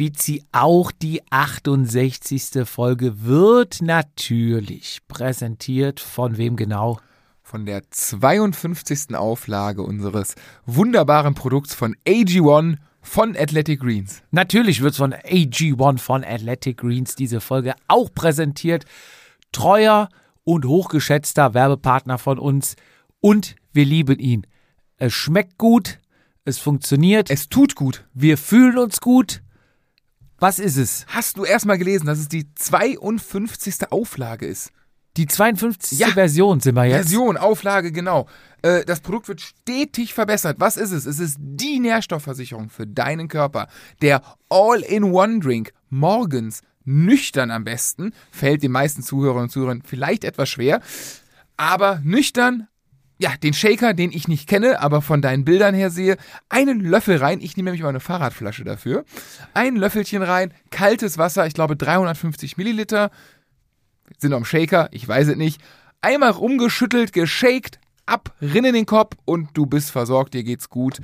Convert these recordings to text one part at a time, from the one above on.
Fizi, auch die 68. Folge wird natürlich präsentiert von wem genau? Von der 52. Auflage unseres wunderbaren Produkts von AG1 von Athletic Greens. Natürlich wird von AG1 von Athletic Greens diese Folge auch präsentiert. Treuer und hochgeschätzter Werbepartner von uns und wir lieben ihn. Es schmeckt gut, es funktioniert, Es tut gut. wir fühlen uns gut. Was ist es? Hast du erst mal gelesen, dass es die 52. Auflage ist? Die 52. Ja. Version sind wir jetzt. Version, Auflage, genau. Äh, das Produkt wird stetig verbessert. Was ist es? Es ist die Nährstoffversicherung für deinen Körper. Der All-in-One-Drink morgens, nüchtern am besten, fällt den meisten Zuhörern und Zuhörern vielleicht etwas schwer. Aber nüchtern, ja, den Shaker, den ich nicht kenne, aber von deinen Bildern her sehe, einen Löffel rein. Ich nehme nämlich mal eine Fahrradflasche dafür. Ein Löffelchen rein, kaltes Wasser, ich glaube 350 Milliliter sind am Shaker, ich weiß es nicht. Einmal rumgeschüttelt, geshakt, ab, rinn in den Kopf und du bist versorgt, dir geht's gut.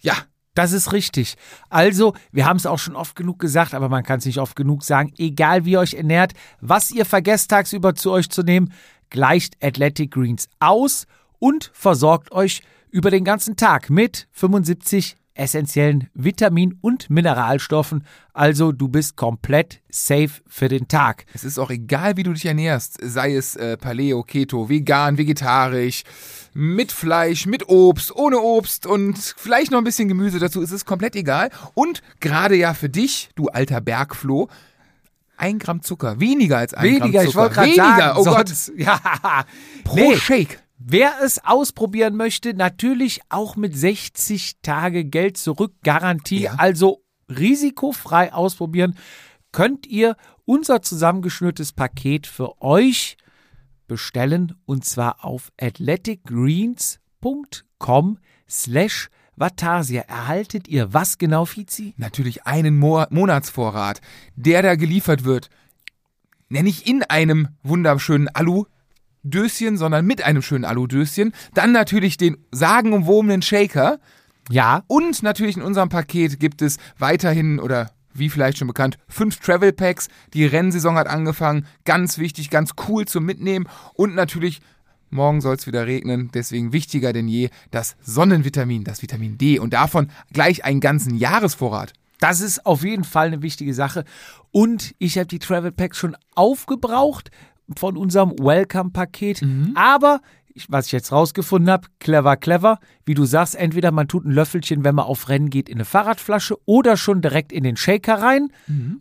Ja, Das ist richtig. Also, wir haben es auch schon oft genug gesagt, aber man kann es nicht oft genug sagen. Egal wie ihr euch ernährt, was ihr vergesst tagsüber zu euch zu nehmen, gleicht Athletic Greens aus und versorgt euch über den ganzen Tag mit 75 essentiellen Vitamin- und Mineralstoffen. Also du bist komplett safe für den Tag. es ist auch egal, wie du dich ernährst, sei es äh, Paleo, Keto, vegan, vegetarisch, mit Fleisch, mit Obst, ohne Obst und vielleicht noch ein bisschen Gemüse dazu, es ist komplett egal. Und gerade ja für dich, du alter Bergfloh, ein Gramm Zucker, weniger als ein Weniger, Gramm ich Zucker. wollte gerade weniger, sagen. oh Gott, Ja, pro nee. Shake. Wer es ausprobieren möchte, natürlich auch mit 60 Tage Geld zurück Garantie, Ja. also risikofrei ausprobieren, könnt ihr unser zusammengeschnürtes Paket für euch bestellen und zwar auf athleticgreens.com slash Vatasia. Erhaltet ihr was genau, Fizi? natürlich einen Mo Monatsvorrat, der da geliefert wird. Nenne ich in einem wunderschönen Alu-Döschen, sondern mit einem schönen Alu-Döschen. Dann natürlich den sagenumwobenen Shaker. Ja, Und natürlich in unserem Paket gibt es weiterhin oder wie vielleicht schon bekannt, fünf Travel Packs. Die Rennsaison hat angefangen. Ganz wichtig, ganz cool zum Mitnehmen. Und natürlich, morgen soll es wieder regnen. Deswegen wichtiger denn je das Sonnenvitamin, das Vitamin D. Und davon gleich einen ganzen Jahresvorrat. Das ist auf jeden Fall eine wichtige Sache. Und ich habe die Travel Packs schon aufgebraucht von unserem Welcome-Paket. Aber, ich, was ich jetzt rausgefunden habe, clever, clever. Wie du sagst, entweder man tut ein Löffelchen, wenn man auf Rennen geht, in eine Fahrradflasche oder schon direkt in den Shaker rein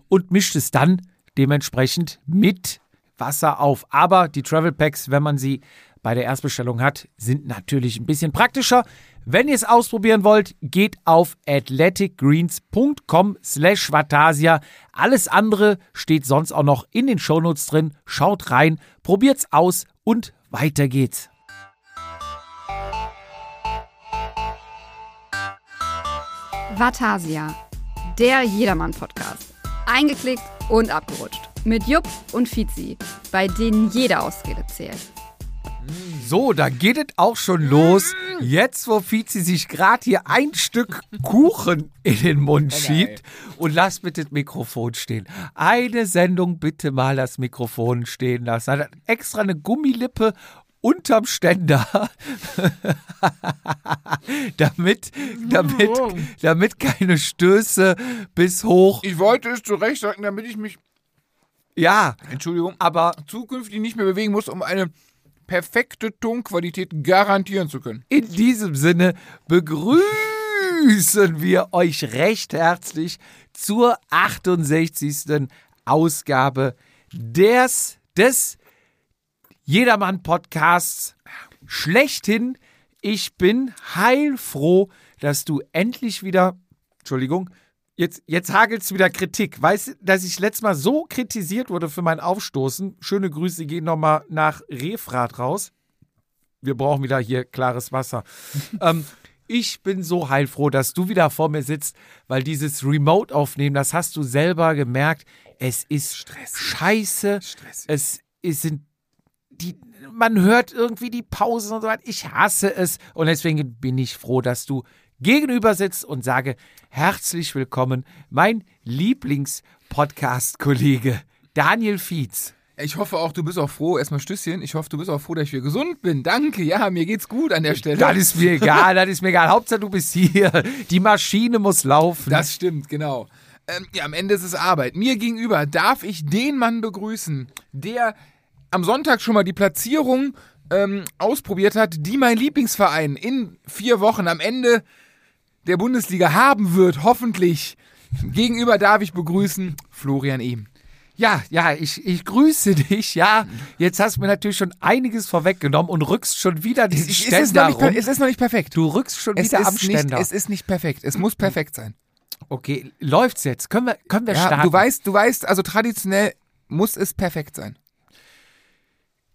und mischt es dann dementsprechend mit Wasser auf. Aber die Travel Packs, wenn man sie bei der Erstbestellung hat, sind natürlich ein bisschen praktischer. Wenn ihr es ausprobieren wollt, geht auf athleticgreens.com slash Vatasia. Alles andere steht sonst auch noch in den Shownotes drin. Schaut rein, probiert's aus und weiter geht's. Vatasia, der Jedermann-Podcast. Eingeklickt und abgerutscht. Mit Jupp und Fizi, bei denen jede Ausrede zählt. So, da geht es auch schon los. Jetzt, wo Fizi sich gerade hier ein Stück Kuchen in den Mund schiebt. Und lass bitte das Mikrofon stehen. Eine Sendung bitte mal das Mikrofon stehen lassen. Hat extra eine Gummilippe unterm Ständer, damit, damit, damit keine Stöße bis hoch. Ich wollte es zurechtsagen, damit ich mich, Ja, Entschuldigung, aber zukünftig nicht mehr bewegen muss, um eine perfekte Tonqualität garantieren zu können. In diesem Sinne begrüßen wir euch recht herzlich zur 68. Ausgabe des, des Jedermann-Podcasts schlechthin. Ich bin heilfroh, dass du endlich wieder, Entschuldigung, jetzt, jetzt hagelt's wieder Kritik. Weißt du, dass ich letztes Mal so kritisiert wurde für mein Aufstoßen? Schöne Grüße gehen nochmal nach Refrat raus. Wir brauchen wieder hier klares Wasser. ähm, ich bin so heilfroh, dass du wieder vor mir sitzt, weil dieses Remote-Aufnehmen, das hast du selber gemerkt, es ist Stressig. scheiße. Stressig. Es, es sind die, man hört irgendwie die Pausen und so weiter. Ich hasse es. Und deswegen bin ich froh, dass du gegenüber sitze und sage herzlich willkommen, mein Lieblings-Podcast-Kollege Daniel Fietz. Ich hoffe auch, du bist auch froh. Erstmal Stößchen. Ich hoffe, du bist auch froh, dass ich wieder gesund bin. Danke. Ja, mir geht's gut an der Stelle. Das ist mir egal, das ist mir egal. Hauptsache du bist hier. Die Maschine muss laufen. Das stimmt, genau. Ähm, ja, am Ende ist es Arbeit. Mir gegenüber darf ich den Mann begrüßen, der am Sonntag schon mal die Platzierung ähm, ausprobiert hat, die mein Lieblingsverein in vier Wochen am Ende der Bundesliga haben wird, hoffentlich. Gegenüber darf ich begrüßen Florian Ehm. Ja, ja, ich, ich grüße dich. Ja, jetzt hast du mir natürlich schon einiges vorweggenommen und rückst schon wieder diesen Es ist, Ständer noch nicht, per- rum. es ist noch nicht perfekt. Du rückst schon Es wieder am ist, nicht, Ständer. es ist nicht perfekt. Es muss perfekt sein. okay, läuft's jetzt? Können wir, können wir Ja, starten? du weißt, du weißt, also traditionell muss es perfekt sein.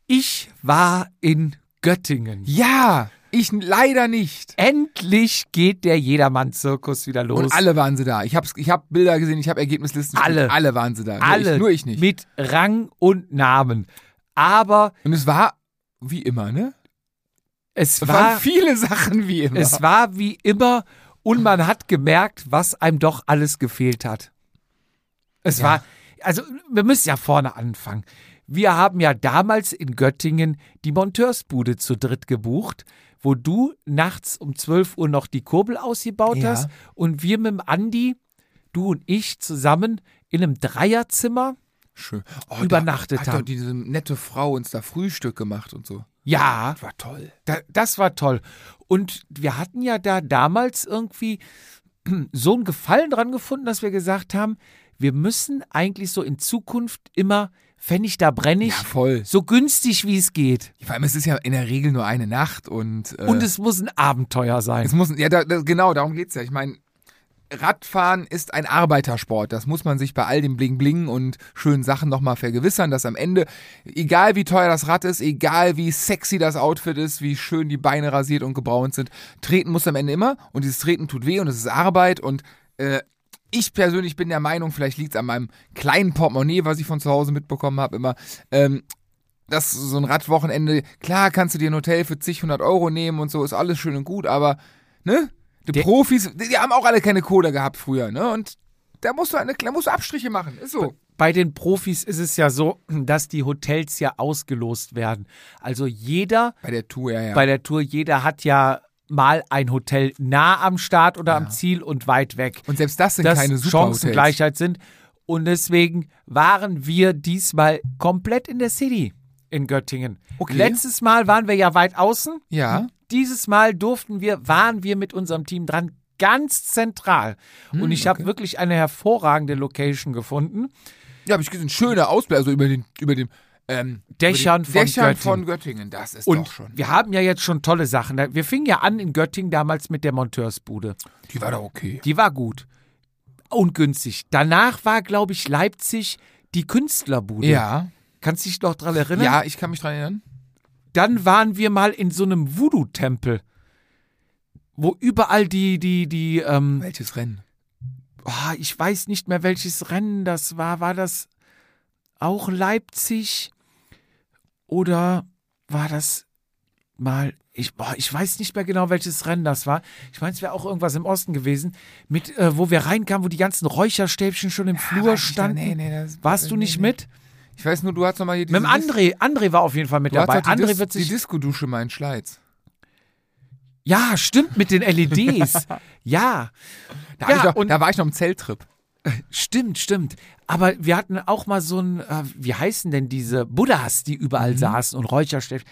ich war in Göttingen. Ja, ich leider nicht. Endlich geht der Jedermann-Zirkus wieder los. Und alle waren sie da. Ich habe ich hab Bilder gesehen, ich habe Ergebnislisten. Alle. Alle waren sie da. Nur alle Ich, nur ich nicht. mit Rang und Namen. Aber Und es war wie immer, ne? es Es war, waren viele Sachen wie immer. es war wie immer und man hat gemerkt, was einem doch alles gefehlt hat. Es Ja. war, also wir müssen ja vorne anfangen. Wir haben ja damals in Göttingen die Monteursbude zu dritt gebucht, wo du nachts um 12 Uhr noch die Kurbel ausgebaut Ja. hast und wir mit dem Andi, du und ich zusammen in einem Dreierzimmer. Schön. Oh, übernachtet da, hat haben. doch diese nette Frau uns da Frühstück gemacht und so. Ja, Das war toll. Da, das war toll. Und wir hatten ja da damals irgendwie so einen Gefallen dran gefunden, dass wir gesagt haben, wir müssen eigentlich so in Zukunft immer Pfennig da brennig, Ja, voll. so günstig wie es geht. Vor allem, es ist ja in der Regel nur eine Nacht und. Äh, Und es muss ein Abenteuer sein. Es muss, ja, da, da, genau, darum geht's ja. Ich meine, Radfahren ist ein Arbeitersport. Das muss man sich bei all dem Bling-Bling und schönen Sachen nochmal vergewissern, dass am Ende, egal wie teuer das Rad ist, egal wie sexy das Outfit ist, wie schön die Beine rasiert und gebraunt sind, treten muss am Ende immer. Und dieses Treten tut weh und es ist Arbeit. Und äh, ich persönlich bin der Meinung, vielleicht liegt's an meinem kleinen Portemonnaie, was ich von zu Hause mitbekommen habe, immer. Ähm, dass so ein Radwochenende, klar kannst du dir ein Hotel für zig hundert Euro nehmen und so, ist alles schön und gut, aber, ne? Die Der- Profis, die, die haben auch alle keine Kohle gehabt früher, ne? Und da musst du, eine, da musst du Abstriche machen, ist so. Bei den Profis ist es ja so, dass die Hotels ja ausgelost werden. Also jeder Bei der Tour, ja, ja. bei der Tour, jeder hat ja mal ein Hotel nah am Start oder am Ziel und weit weg. und selbst das sind dass keine Superhotels. Chancengleichheit sind. Und deswegen waren wir diesmal komplett in der City in Göttingen. Okay. Letztes Mal waren wir ja weit außen. Ja. Dieses Mal durften wir, waren wir mit unserem Team dran ganz zentral. Und ich habe okay. wirklich eine hervorragende Location gefunden. Ja, habe ich gesehen, schöne Ausblick, also über den, über dem, ähm, Dächern von Dächern Göttingen. von Göttingen, das ist Und doch schon. wir haben ja jetzt schon tolle Sachen. Wir fingen ja an in Göttingen damals mit der Monteursbude. Die war doch okay. Die war gut. Und günstig. Danach war, glaube ich, Leipzig die Künstlerbude. Ja. Kannst du dich noch dran erinnern? Ja, ich kann mich dran erinnern. Dann waren wir mal in so einem Voodoo-Tempel, wo überall die, die, die, ähm, Welches Rennen? oh, ich weiß nicht mehr, welches Rennen das war. War das auch Leipzig? Oder war das mal, ich, boah, ich weiß nicht mehr genau, welches Rennen das war. Ich meine, es wäre auch irgendwas im Osten gewesen, mit, äh, wo wir reinkamen, wo die ganzen Räucherstäbchen schon im Flur ich da- standen. nee, nee, das- Warst du nee, nicht nee. mit? Ich weiß nur, du hast noch mal hier Mit dem diese Dis- André. André war auf jeden Fall mit Du hast dabei. doch die, André Dis wird die sich. Disco-Dusche mal in Schleiz. Ja, stimmt, mit den LEDs. ja. Da, Ja, war ich noch, und- da war ich noch im Zelttrip. Stimmt, stimmt. Aber wir hatten auch mal so ein, äh, wie heißen denn diese Buddhas, die überall Mhm. saßen und Räucherstäbchen.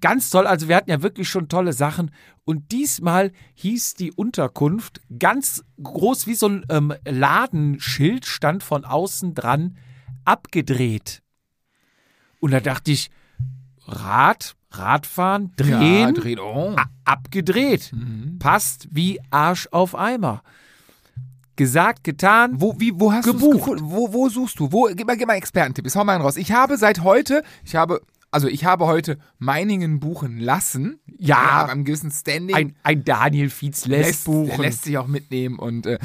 Ganz toll, also wir hatten ja wirklich schon tolle Sachen. Und diesmal hieß die Unterkunft ganz groß wie so ein ähm, Ladenschild, stand von außen dran, abgedreht. Und da dachte ich, Rad, Radfahren, drehen, Ja, dreht. Oh. abgedreht. Passt wie Arsch auf Eimer. Gesagt, getan. Wo, wie, wo hast du Gebucht. Wo, wo suchst du? Wo, gib mal, gib mal Expertentipp. Jetzt hau mal einen raus. Ich habe seit heute, ich habe, also ich habe heute Meiningen buchen lassen. Ja. Beim gewissen Standing. Ein, ein Daniel Fietz lässt, lässt, buchen. der lässt sich auch mitnehmen und äh,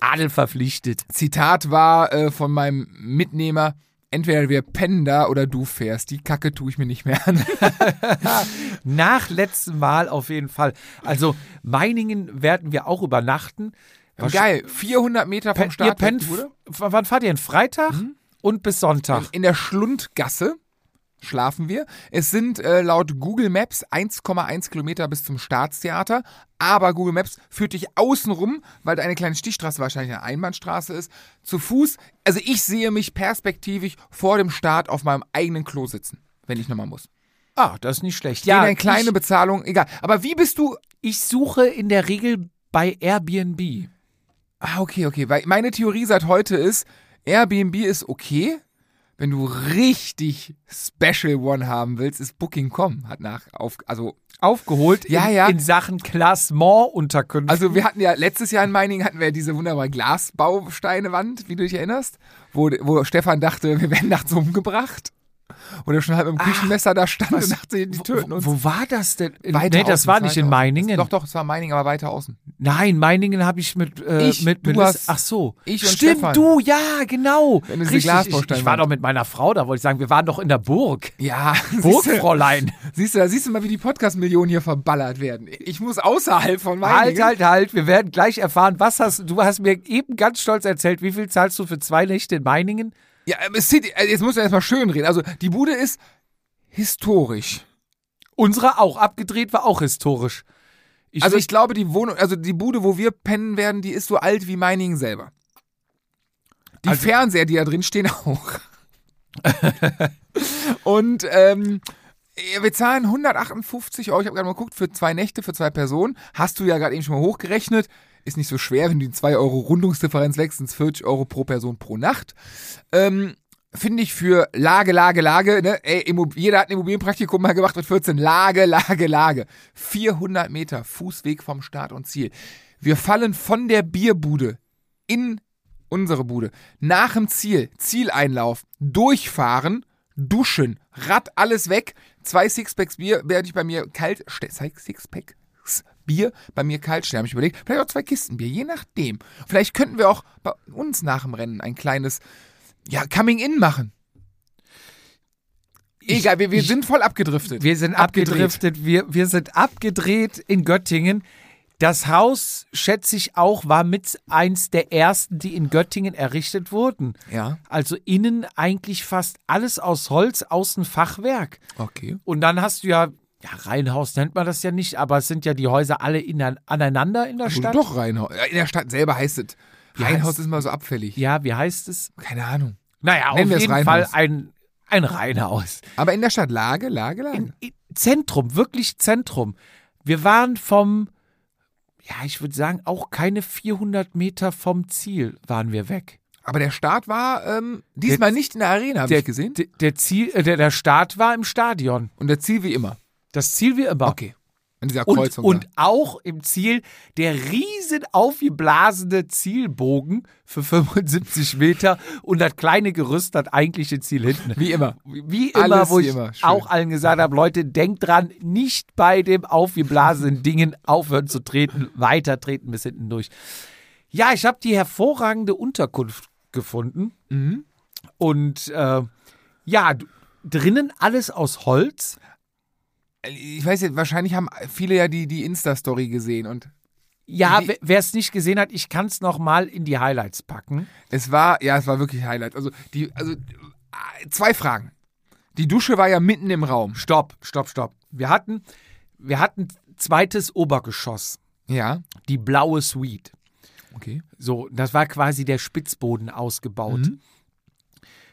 Adel verpflichtet. Zitat war äh, von meinem Mitnehmer, entweder wir pennen da oder du fährst. Die Kacke tue ich mir nicht mehr an. Nach letztem Mal auf jeden Fall. Also Meiningen werden wir auch übernachten. Geil, 400 Meter vom Pen- Start. ihr pennt, wann fahrt ihr denn? Freitag und bis Sonntag. In der Schlundgasse schlafen wir. Es sind äh, laut Google Maps 1,1 Kilometer bis zum Staatstheater. Aber Google Maps führt dich außenrum, weil da eine kleine Stichstraße wahrscheinlich eine Einbahnstraße ist, zu Fuß. Also ich sehe mich perspektivisch vor dem Start auf meinem eigenen Klo sitzen, wenn ich nochmal muss. Ah, das ist nicht schlecht. Ja, Ja, eine kleine ich, Bezahlung, egal. Aber wie bist du? ich suche in der Regel bei Airbnb. Ah, okay, okay. Weil meine Theorie seit heute ist, Airbnb ist okay. Wenn du richtig Special One haben willst, ist Booking.com. Hat nach auf, also Aufgeholt Ja, in, ja. in Sachen Classement-Unterkünfte. Also wir hatten ja letztes Jahr in Meiningen hatten wir diese wunderbare Glasbausteinewand, wie du dich erinnerst, wo, wo Stefan dachte, wir werden nachts umgebracht. Und er schon halb mit dem Küchenmesser da stand und dachte, die töten wo, uns. wo war das denn? In, Weiter nee, das außen, war nicht in außen. Meiningen. Doch, doch, es war Meiningen, aber weiter außen. Nein, Meiningen habe ich mit äh, Ich, mit du Melissa- hast- Ach so. ich und Stimmt, Stefan. du, ja, genau. Wenn Richtig, ich, ich war doch mit meiner Frau, da wollte ich sagen, wir waren doch in der Burg. Ja, Burgfräulein. siehst du, da siehst du mal, wie die Podcast-Millionen hier verballert werden. Ich muss außerhalb von Meiningen. Halt, halt, halt. Wir werden gleich erfahren, was hast du hast mir eben ganz stolz erzählt, wie viel zahlst du für zwei Nächte in Meiningen? Ja, City, also jetzt muss er erstmal schön reden. Also die Bude ist historisch. Unsere auch. Abgedreht war auch historisch. Ich Also ich glaube, die Wohnung, also die Bude, wo wir pennen werden, die ist so alt wie Meiningen selber. Die Also- Fernseher, die da drin stehen, auch. Und ähm, wir zahlen 158 Euro, ich habe gerade mal geguckt, für zwei Nächte, für zwei Personen. Hast du ja gerade eben schon mal hochgerechnet. Ist nicht so schwer, wenn du die 2 Euro Rundungsdifferenz wächst, sind es 40 Euro pro Person pro Nacht. Ähm, Finde ich für Lage, Lage, Lage, ne? Ey, jeder hat ein Immobilienpraktikum mal gemacht mit 14. Lage, Lage, Lage. 400 Meter Fußweg vom Start und Ziel. Wir fallen von der Bierbude in unsere Bude. Nach dem Ziel, Zieleinlauf, durchfahren, duschen, Rad, alles weg. Zwei Sixpacks Bier werde ich bei mir kalt stellen. Bier bei mir kalt stellen, habe ich überlegt. Vielleicht auch zwei Kisten Bier, je nachdem. Vielleicht könnten wir auch bei uns nach dem Rennen ein kleines, ja, Coming-In machen. Egal, wir, wir ich- sind voll abgedriftet. Wir sind Abgedreht. abgedriftet. Wir, wir sind abgedreht in Göttingen. Das Haus, schätze ich auch, war mit eins der ersten, die in Göttingen errichtet wurden. Ja, Also innen eigentlich fast alles aus Holz, außen Fachwerk. okay. Und dann hast du ja, ja, Reihenhaus nennt man das ja nicht, aber es sind ja die Häuser alle in, aneinander in der Also Stadt. doch Rheinhaus. Ja, In der Stadt selber heißt es. Wie Rheinhaus heißt- ist mal so abfällig. Ja, wie heißt es? Keine Ahnung. Naja, Nennen auf jeden Fall Reihenhaus. ein, ein Reihenhaus. Aber in der Stadt Lage, Lage, Lage. In, in Zentrum, wirklich Zentrum. Wir waren vom, ja, ich würde sagen, auch keine 400 Meter vom Ziel waren wir weg. Aber der Start war ähm, diesmal nicht in der Arena, habe Der, ich gesehen. Der, der, Ziel, äh, der, der Start war im Stadion. Und der Ziel wie immer. Das Ziel wie immer. Okay. An dieser Und, Kreuzung. und da. auch im Ziel der riesen aufgeblasene Zielbogen für 75 Meter und das kleine Gerüst hat eigentliche Ziel hinten. Wie immer. Wie immer, Alles wo ich immer. Auch allen gesagt habe, Leute, denkt dran, nicht bei dem aufgeblasenen Dingen aufhören zu treten, weiter treten bis hinten durch. Ja, ich habe die hervorragende Unterkunft gefunden Mhm. und äh, ja, drinnen alles aus Holz. Ich weiß nicht, wahrscheinlich haben viele ja die, die Insta-Story gesehen und Ja, wer es nicht gesehen hat, ich kann es noch mal in die Highlights packen. es war, ja, es war wirklich Highlight. Also, die, also, äh, zwei Fragen. Die Dusche war ja mitten im Raum. Stopp, stopp, stopp. Wir hatten, wir hatten zweites Obergeschoss, Ja. die blaue Suite. Okay. So, das war quasi der Spitzboden ausgebaut. Mhm.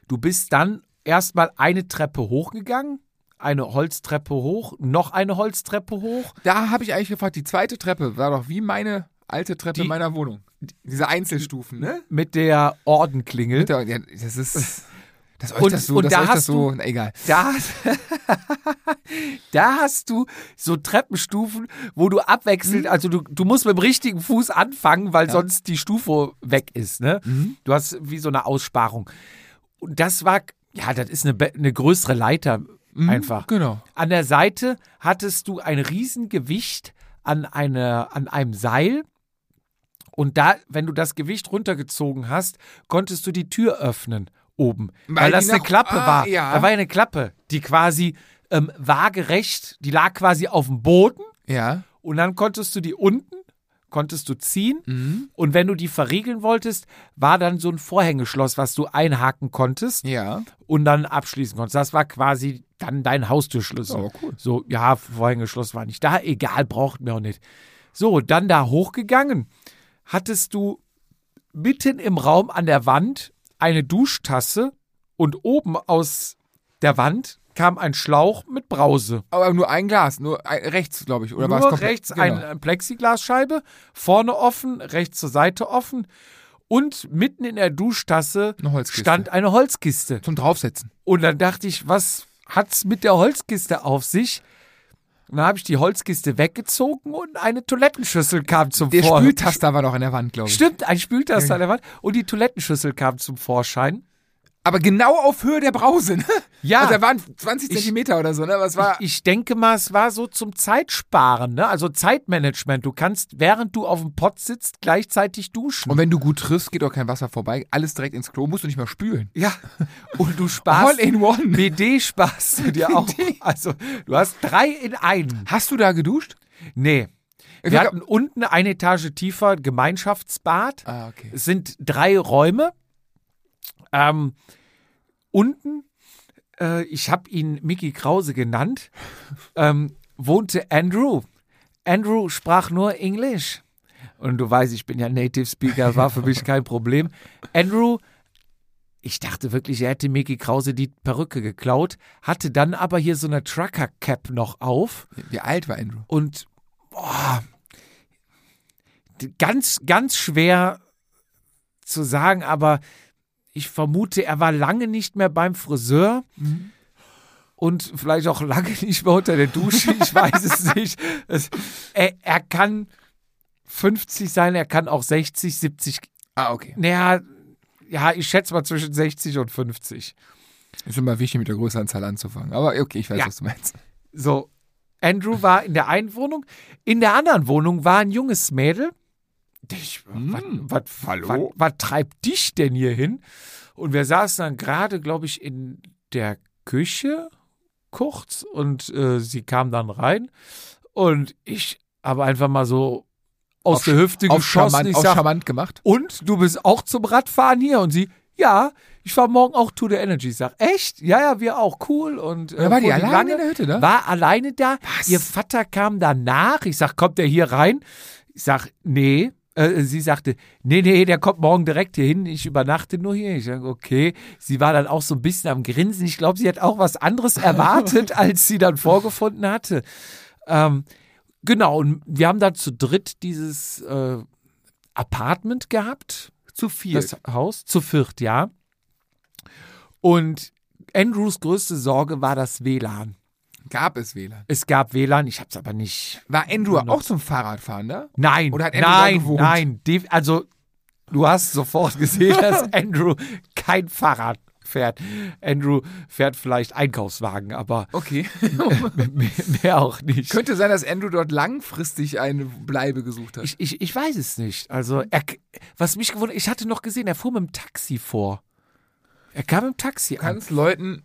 Du bist dann erstmal eine Treppe hochgegangen, eine Holztreppe hoch, noch eine Holztreppe hoch. Da habe ich eigentlich gefragt, die zweite Treppe war doch wie meine alte Treppe Die- in meiner Wohnung. Diese Einzelstufen, ne? Mit der Ordenklingel. Mit der- ja, das ist. Dass euch Und- das so, und dass da euch das hast so, du- na, egal. Da, da hast du so Treppenstufen, wo du abwechselnd, also du, du musst mit dem richtigen Fuß anfangen, weil sonst die Stufe weg ist. Ne? Du hast wie so eine Aussparung. Und das war, ja, das ist eine, eine größere Leiter einfach. Genau. An der Seite hattest du ein Riesengewicht an, eine, an einem Seil. Und da, wenn du das Gewicht runtergezogen hast, konntest du die Tür öffnen. oben. Weil Weil, das eine nach- Klappe ah, war. ja. Da war eine Klappe, die quasi ähm, waagerecht, die lag quasi auf dem Boden Ja. und dann konntest du die unten, konntest du ziehen Mhm. und wenn du die verriegeln wolltest, war dann so ein Vorhängeschloss, was du einhaken konntest Ja. und dann abschließen konntest. Das war quasi dann dein Haustürschlüssel. Oh, cool. So, ja, Vorhängeschloss war nicht da, egal, brauchten wir auch nicht. So, dann da hochgegangen, hattest du mitten im Raum an der Wand eine Duschtasse und oben aus der Wand kam ein Schlauch mit Brause. Aber nur ein Glas, nur ein, rechts, glaube ich. Oder war es rechts genau. ein, ein Plexiglasscheibe, vorne offen, rechts zur Seite offen und mitten in der Duschtasse Eine stand eine Holzkiste. Zum Draufsetzen. Und dann dachte ich, was hat's mit der Holzkiste auf sich? Und dann habe ich die Holzkiste weggezogen und eine Toilettenschüssel kam zum Der Vorschein. Spültaster war noch an der Wand, glaube ich. Stimmt, ein Spültaster Ja. an der Wand. Und die Toilettenschüssel kam zum Vorschein. Aber genau auf Höhe der Brause, ne? Ja. Also da waren 20 Ich- Zentimeter oder so, ne? Aber es war. Ich denke mal, es war so zum Zeitsparen, ne? Also Zeitmanagement. Du kannst, während du auf dem Pott sitzt, gleichzeitig duschen. und wenn du gut triffst, geht auch kein Wasser vorbei. Alles direkt ins Klo, musst du nicht mehr spülen. ja. Und du sparst. All in one. BD sparst du dir auch. Also, du hast drei in einem. Hast du da geduscht? Nee. Ich Wir hatten unten eine Etage tiefer Gemeinschaftsbad. Ah, okay. Es sind drei Räume. Ähm, unten, äh, ich habe ihn Mickey Krause genannt, ähm, wohnte Andrew. Andrew sprach nur Englisch. Und du weißt, ich bin ja Native Speaker, war für mich kein Problem. Andrew, ich dachte wirklich, er hätte Mickey Krause die Perücke geklaut, hatte dann aber hier so eine Trucker-Cap noch auf Wie alt war Andrew? und boah, ganz, ganz schwer zu sagen, aber ich vermute, er war lange nicht mehr beim Friseur und vielleicht auch lange nicht mehr unter der Dusche, ich weiß es nicht. Es, er, er kann 50 sein, er kann auch 60, 70, Ah, okay. naja, ja, ich schätze mal zwischen 60 und 50. Ist immer wichtig, mit der größeren Zahl anzufangen. Aber okay, ich weiß, Ja. was du meinst. So, Andrew war in der einen Wohnung. In der anderen Wohnung war ein junges Mädel. Ich, was, was, was, treibt dich denn hier hin? Und wir saßen dann gerade, glaube ich, in der Küche kurz und äh, sie kam dann rein und ich habe einfach mal so aus Auf der Hüfte Auf geschossen. charmant, ich auf sag, charmant gemacht. und du bist auch zum Radfahren hier? Und sie, ja, ich fahr morgen auch to the Energy. Ich sag, echt? Ja, ja, wir auch, cool. Und äh, Ja, war die alleine lange- in der Hütte, ne? War alleine da. Was? Ihr Vater kam danach. Ich sag, kommt der hier rein? Ich sag, nee. Äh, sie sagte, nee, nee, der kommt morgen direkt hier hin. Ich übernachte nur hier. Ich sag, okay. Sie war dann auch so ein bisschen am Grinsen. Ich glaube, sie hat auch was anderes erwartet, als sie dann vorgefunden hatte. Ähm, genau, und wir haben dann zu dritt dieses äh, Apartment gehabt. Zu viel. Das Haus, zu viert, ja. Und Andrews größte Sorge war das WLAN. Gab es WLAN. Es gab WLAN, ich hab's aber nicht. War Andrew auch zum Fahrradfahren da? Nein, Oder hat Andrew nein, gewohnt? nein. Also, du hast sofort gesehen, dass Andrew kein Fahrrad fährt. Andrew fährt vielleicht Einkaufswagen, aber Okay. mehr, mehr auch nicht. Könnte sein, dass Andrew dort langfristig eine Bleibe gesucht hat. Ich, ich, ich weiß es nicht. Also, er, was mich gewundert, ich hatte noch gesehen, er fuhr mit dem Taxi vor. Er kam im Taxi du an. kannst Leuten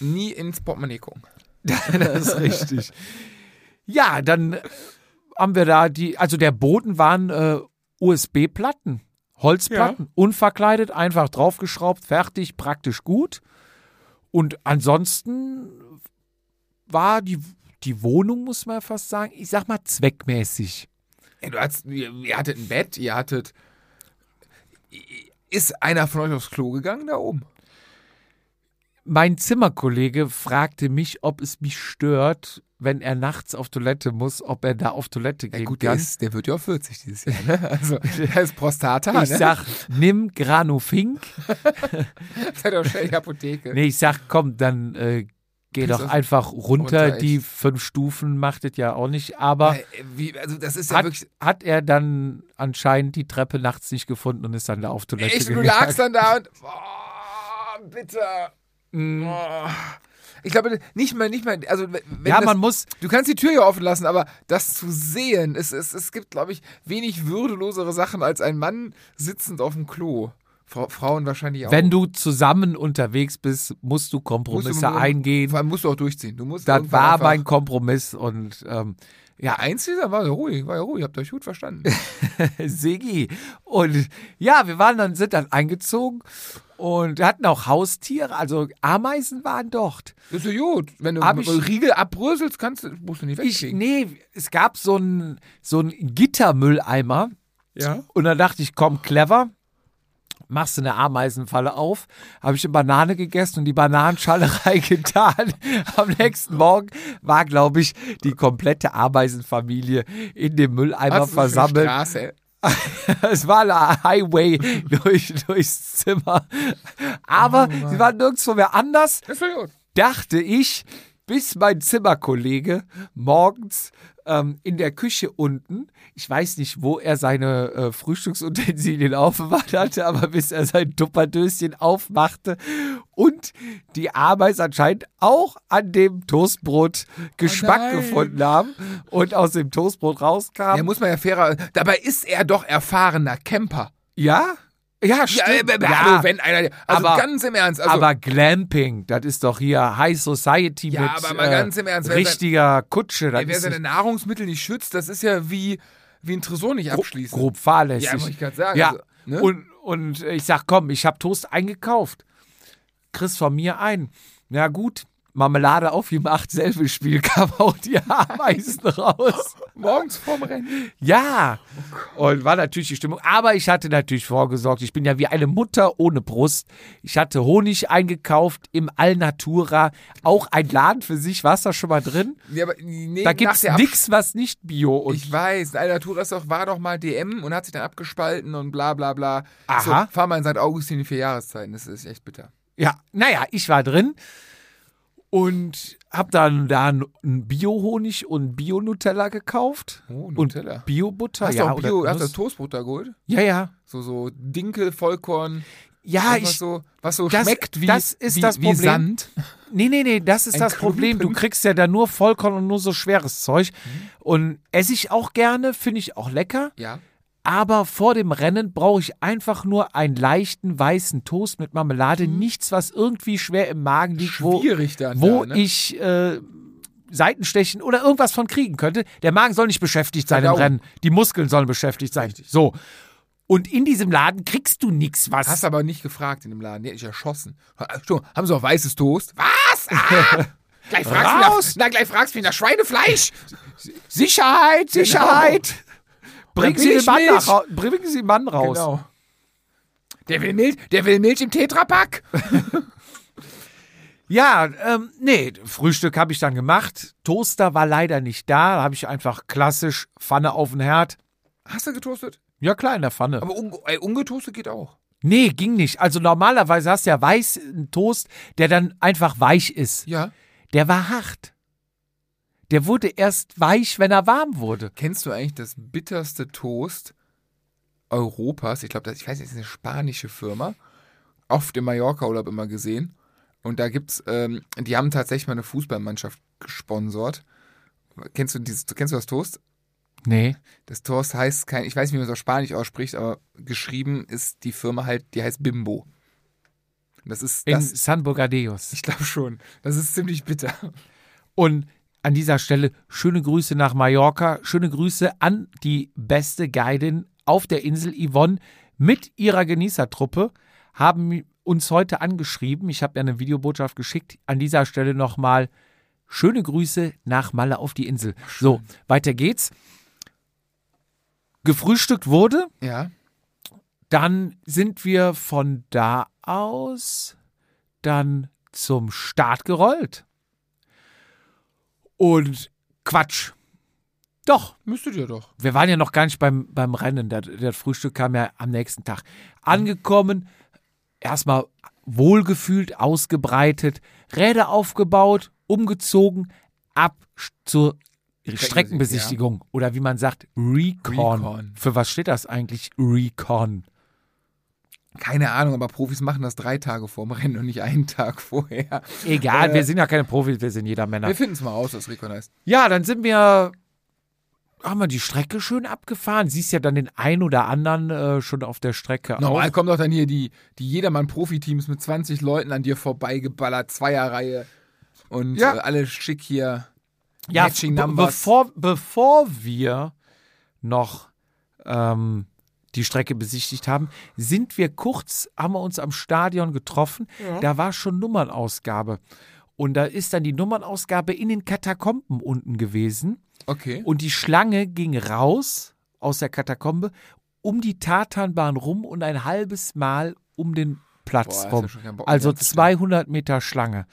nie ins Portemonnaie gucken. das ist richtig. Ja, dann äh, haben wir da die, also der Boden waren äh, USB-Platten, Holzplatten, unverkleidet, einfach draufgeschraubt, fertig, praktisch gut. Und ansonsten war die, die Wohnung, muss man fast sagen, ich sag mal zweckmäßig. Ja, du hast, ihr, ihr hattet ein Bett, ihr hattet. Ist einer von euch aufs Klo gegangen da oben? Mein Zimmerkollege fragte mich, ob es mich stört, wenn er nachts auf Toilette muss, ob er da auf Toilette Ja, gehen gut, der, kann. ist, der wird ja auf 40 dieses Jahr. Ne? Also, der ist Prostata. Ich ne? sag, nimm Granufink. Sei doch schnell in die Apotheke. Nee, ich sag, komm, dann äh, geh Piss doch einfach runter. runter, Die fünf Stufen macht es ja auch nicht. Aber Äh, Wie, also, das ist ja hat, wirklich. hat er dann anscheinend die Treppe nachts nicht gefunden und ist dann da auf Toilette Echt, du gegangen. lagst dann da und. Oh, bitte. Mm. Oh. Ich glaube, nicht mal, nicht mal, also wenn Ja, das, man muss, du kannst die Tür ja offen lassen, aber das zu sehen, es, es, es gibt, glaube ich, wenig würdelosere Sachen als ein Mann sitzend auf dem Klo Fra Frauen wahrscheinlich auch. Wenn du zusammen unterwegs bist, musst du Kompromisse Musst du- eingehen. Vor allem musst du auch durchziehen. Du musst Das war einfach- mein Kompromiss und ähm, Ja, eins dieser war ja ruhig, war ja ruhig, habt euch gut verstanden. Sigi. Und ja, wir waren dann, sind dann eingezogen und hatten auch Haustiere, also Ameisen waren dort. ist ja gut. Wenn du Hab ich- Riegel abbröselst, kannst, du- musst du nicht Ich, wegkriegen. nee, es gab so einen so einen Gittermülleimer Ja. und da dachte ich, komm, clever. Machst du eine Ameisenfalle auf, habe ich eine Banane gegessen und die Bananenschale reingetan. Am nächsten Morgen war, glaube ich, die komplette Ameisenfamilie in dem Mülleimer das versammelt. Straße? Es war ein Highway durch, durchs Zimmer. Aber Oh sie waren nirgendwo mehr anders, Das ja gut. dachte ich, bis mein Zimmerkollege morgens ähm, in der Küche unten, ich weiß nicht, wo er seine äh, Frühstücksutensilien aufbewahrt hatte, aber bis er sein Tupperdöschen aufmachte und die Ameisen anscheinend auch an dem Toastbrot Geschmack nein. gefunden haben und aus dem Toastbrot rauskam. Ja, muss man ja fairer. Dabei ist er doch erfahrener Camper. Ja? Ja, Ja, stimmt. äh, hallo, wenn einer. Also aber- ganz im Ernst. Also, aber Glamping, das ist doch hier High Society Ja, mit aber mal äh, ganz im Ernst, sein- richtiger Kutsche. Das ey, wer seine Nahrungsmittel nicht schützt, das ist ja wie, wie ein Tresor nicht grob, abschließen. grob fahrlässig. Ja, wollte ich gerade sagen. Ja, Also, ne? und, und ich sag, komm, ich hab Toast eingekauft. Chris von mir ein. Na gut, Marmelade aufgemacht, selbes Spiel, kam auch die Ameisen raus. Morgens vorm Rennen. Ja, und war natürlich die Stimmung. Aber ich hatte natürlich vorgesorgt. Ich bin ja wie eine Mutter ohne Brust. Ich hatte Honig eingekauft im Alnatura. Auch ein Laden für sich. Warst du schon mal drin? Ja, aber nee, Da der Absch- nichts, was nicht Bio und Ich weiß, Alter, tu das doch, war doch mal DM und hat sich dann abgespalten und bla bla bla. Aha. So, fahr mal in St. Augustin die vier Jahreszeiten, das ist echt bitter. Ja, naja, ich war drin und hab dann da einen Bio-Honig und Bio-Nutella gekauft. Oh, Nutella. Und Bio-Butter. Hast ja, du auch Bio, hast du. Toastbutter geholt? Ja, ja. So, so Dinkel, Vollkorn, Ja, was ich. so, was so das- schmeckt wie, das ist wie, das wie Problem. Sand. Nee, nee, nee, das ist Ein das Problem. Du Klumpen. kriegst ja da nur Vollkorn und nur so schweres Zeug. Und esse ich auch gerne, finde ich auch lecker. Ja. Aber vor dem Rennen brauche ich einfach nur einen leichten weißen Toast mit Marmelade. Nichts, was irgendwie schwer im Magen liegt, wo, Schwierig dann. wo da, ne? ich äh, Seitenstechen oder irgendwas von kriegen könnte. Der Magen soll nicht beschäftigt sein im Verdauung. Rennen. Die Muskeln sollen beschäftigt sein. So. Und in diesem Laden kriegst du nichts, was. Hast aber nicht gefragt in dem Laden, der dich erschossen. Entschuldigung, haben sie auch weißes Toast? Was? Ah! gleich fragst du nach, na, gleich fragst du mich nach Schweinefleisch. Sicherheit, Sicherheit. Bringen Sie, den Mann nach, bringen Sie den Mann raus. Genau. Der will Milch, der will Milch im Tetrapack. Ja, ähm, nee, Frühstück habe ich dann gemacht. Toaster war leider nicht da. Da habe ich einfach klassisch Pfanne auf den Herd. Hast du getoastet? Ja, klar, in der Pfanne. Aber un ey, ungetoastet geht auch. nee, ging nicht. Also normalerweise hast du ja weiß einen Toast, der dann einfach weich ist. Ja. Der war hart. Der wurde erst weich, wenn er warm wurde. Kennst du eigentlich das bitterste Toast Europas? Ich glaube, das- ich weiß nicht, das ist eine spanische Firma. Oft im Mallorca-Urlaub immer gesehen. Und da gibt's, ähm, die haben tatsächlich mal eine Fußballmannschaft gesponsert. Kennst du dieses, kennst du das Toast? Nee. Das Toast heißt kein, ich weiß nicht, wie man es auf Spanisch ausspricht, aber geschrieben ist die Firma halt, die heißt Bimbo. Das ist In das, San Bogadeos. ich glaube schon. Das ist ziemlich bitter. Und an dieser Stelle schöne Grüße nach Mallorca, schöne Grüße an die beste Guidin auf der Insel Yvonne mit ihrer Genießertruppe, haben uns heute angeschrieben. Ich habe ja eine Videobotschaft geschickt. An dieser Stelle nochmal schöne Grüße nach Malle auf die Insel. So, weiter geht's. Gefrühstückt wurde, Ja. dann sind wir von da aus dann zum Start gerollt. Und Quatsch. Doch, Müsstet ihr doch. wir waren ja noch gar nicht beim, beim Rennen. Das, das Frühstück kam ja am nächsten Tag. Angekommen, erstmal wohlgefühlt, ausgebreitet, Räder aufgebaut, umgezogen, ab zur Streckenbesichtigung. Oder wie man sagt, Recon. Recon. Für was steht das eigentlich, Recon? Keine Ahnung, aber Profis machen das drei Tage vorm Rennen und nicht einen Tag vorher. Egal, Äh, wir sind ja keine Profis, wir sind jeder Männer. Wir finden es mal aus, was Recon heißt. Ja, dann sind wir haben wir die Strecke schön abgefahren. Siehst ja dann den ein oder anderen äh, schon auf der Strecke Normal auch. kommen doch dann hier die, die Jedermann-Profiteams mit 20 Leuten an dir vorbeigeballert, Zweierreihe. Und Ja. äh, alle schick hier. Ja, Matching be- Numbers. bevor, bevor wir noch ähm, die Strecke besichtigt haben, sind wir kurz, haben wir uns am Stadion getroffen. Da war schon Nummernausgabe. Und da ist dann die Nummernausgabe in den Katakomben unten gewesen. Okay. Und die Schlange ging raus aus der Katakombe um die Tatanbahn rum und ein halbes Mal um den Platz Boah, rum. ja also mehr zu 200 Meter Schlange.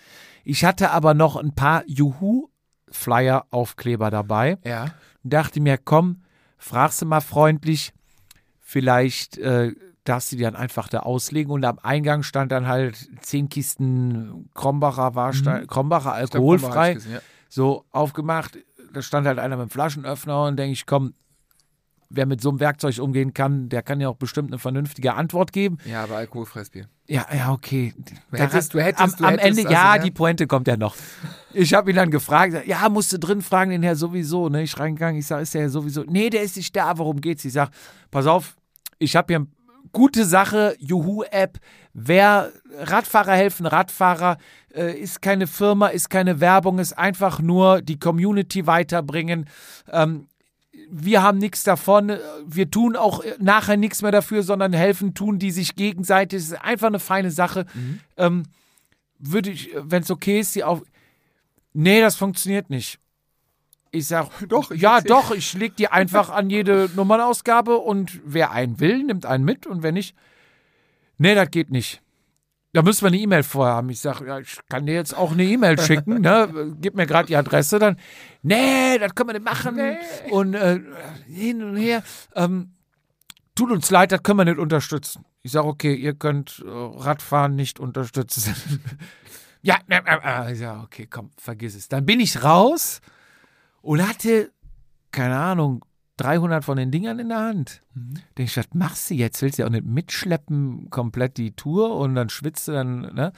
Ich hatte aber noch ein paar Juhu-Flyer-Aufkleber dabei. Ja. Und dachte mir, komm, fragst du mal freundlich, vielleicht äh, darfst du die dann einfach da auslegen. Und am Eingang stand dann halt zehn Kisten Krombacher Warstein, Krombacher Mhm. Krombacher alkoholfrei gesehen, ja. so aufgemacht. Da stand halt einer mit dem Flaschenöffner und denke ich, komm, wer mit so einem Werkzeug umgehen kann, der kann ja auch bestimmt eine vernünftige Antwort geben. Ja, aber alkoholfreies Bier. Ja, ja, okay. Du hättest- du hättest- am, du am Ende, also, ja, ja. die Pointe kommt ja noch. Ich habe ihn dann gefragt, ja, musst du drin fragen, den Herr sowieso, ne? Ich reingegangen, ich sage, ist der Herr sowieso? Nee, der ist nicht da, worum geht's? Ich sage, pass auf, ich habe hier eine gute Sache, Juhu-App, wer Radfahrer helfen, Radfahrer, äh, ist keine Firma, ist keine Werbung, ist einfach nur die Community weiterbringen. Ähm, wir haben nichts davon, wir tun auch nachher nichts mehr dafür, sondern helfen, tun die sich gegenseitig. Es ist einfach eine feine Sache. Ähm, würde ich, wenn es okay ist, die auf. Nee, das funktioniert nicht. Ich sag, Doch, ich ja, doch, ich leg die einfach an jede Nummernausgabe und wer einen will, nimmt einen mit und wer nicht, nee, das geht nicht. Da müssen wir eine E-Mail vorher haben. Ich sage, ja, ich kann dir jetzt auch eine E-Mail schicken, ne? Gib mir gerade die Adresse, dann, nee, das können wir nicht machen. Und äh, hin und her. Ähm, tut uns leid, das können wir nicht unterstützen. Ich sage, okay, ihr könnt äh, Radfahren nicht unterstützen. ja, äh, äh, äh, ich sag, okay, komm, vergiss es. Dann bin ich raus und hatte, keine Ahnung, 300 von den Dingern in der Hand. Denke ich, was machst du jetzt? Willst du ja auch nicht mitschleppen, komplett die Tour und dann schwitzt du dann, ne?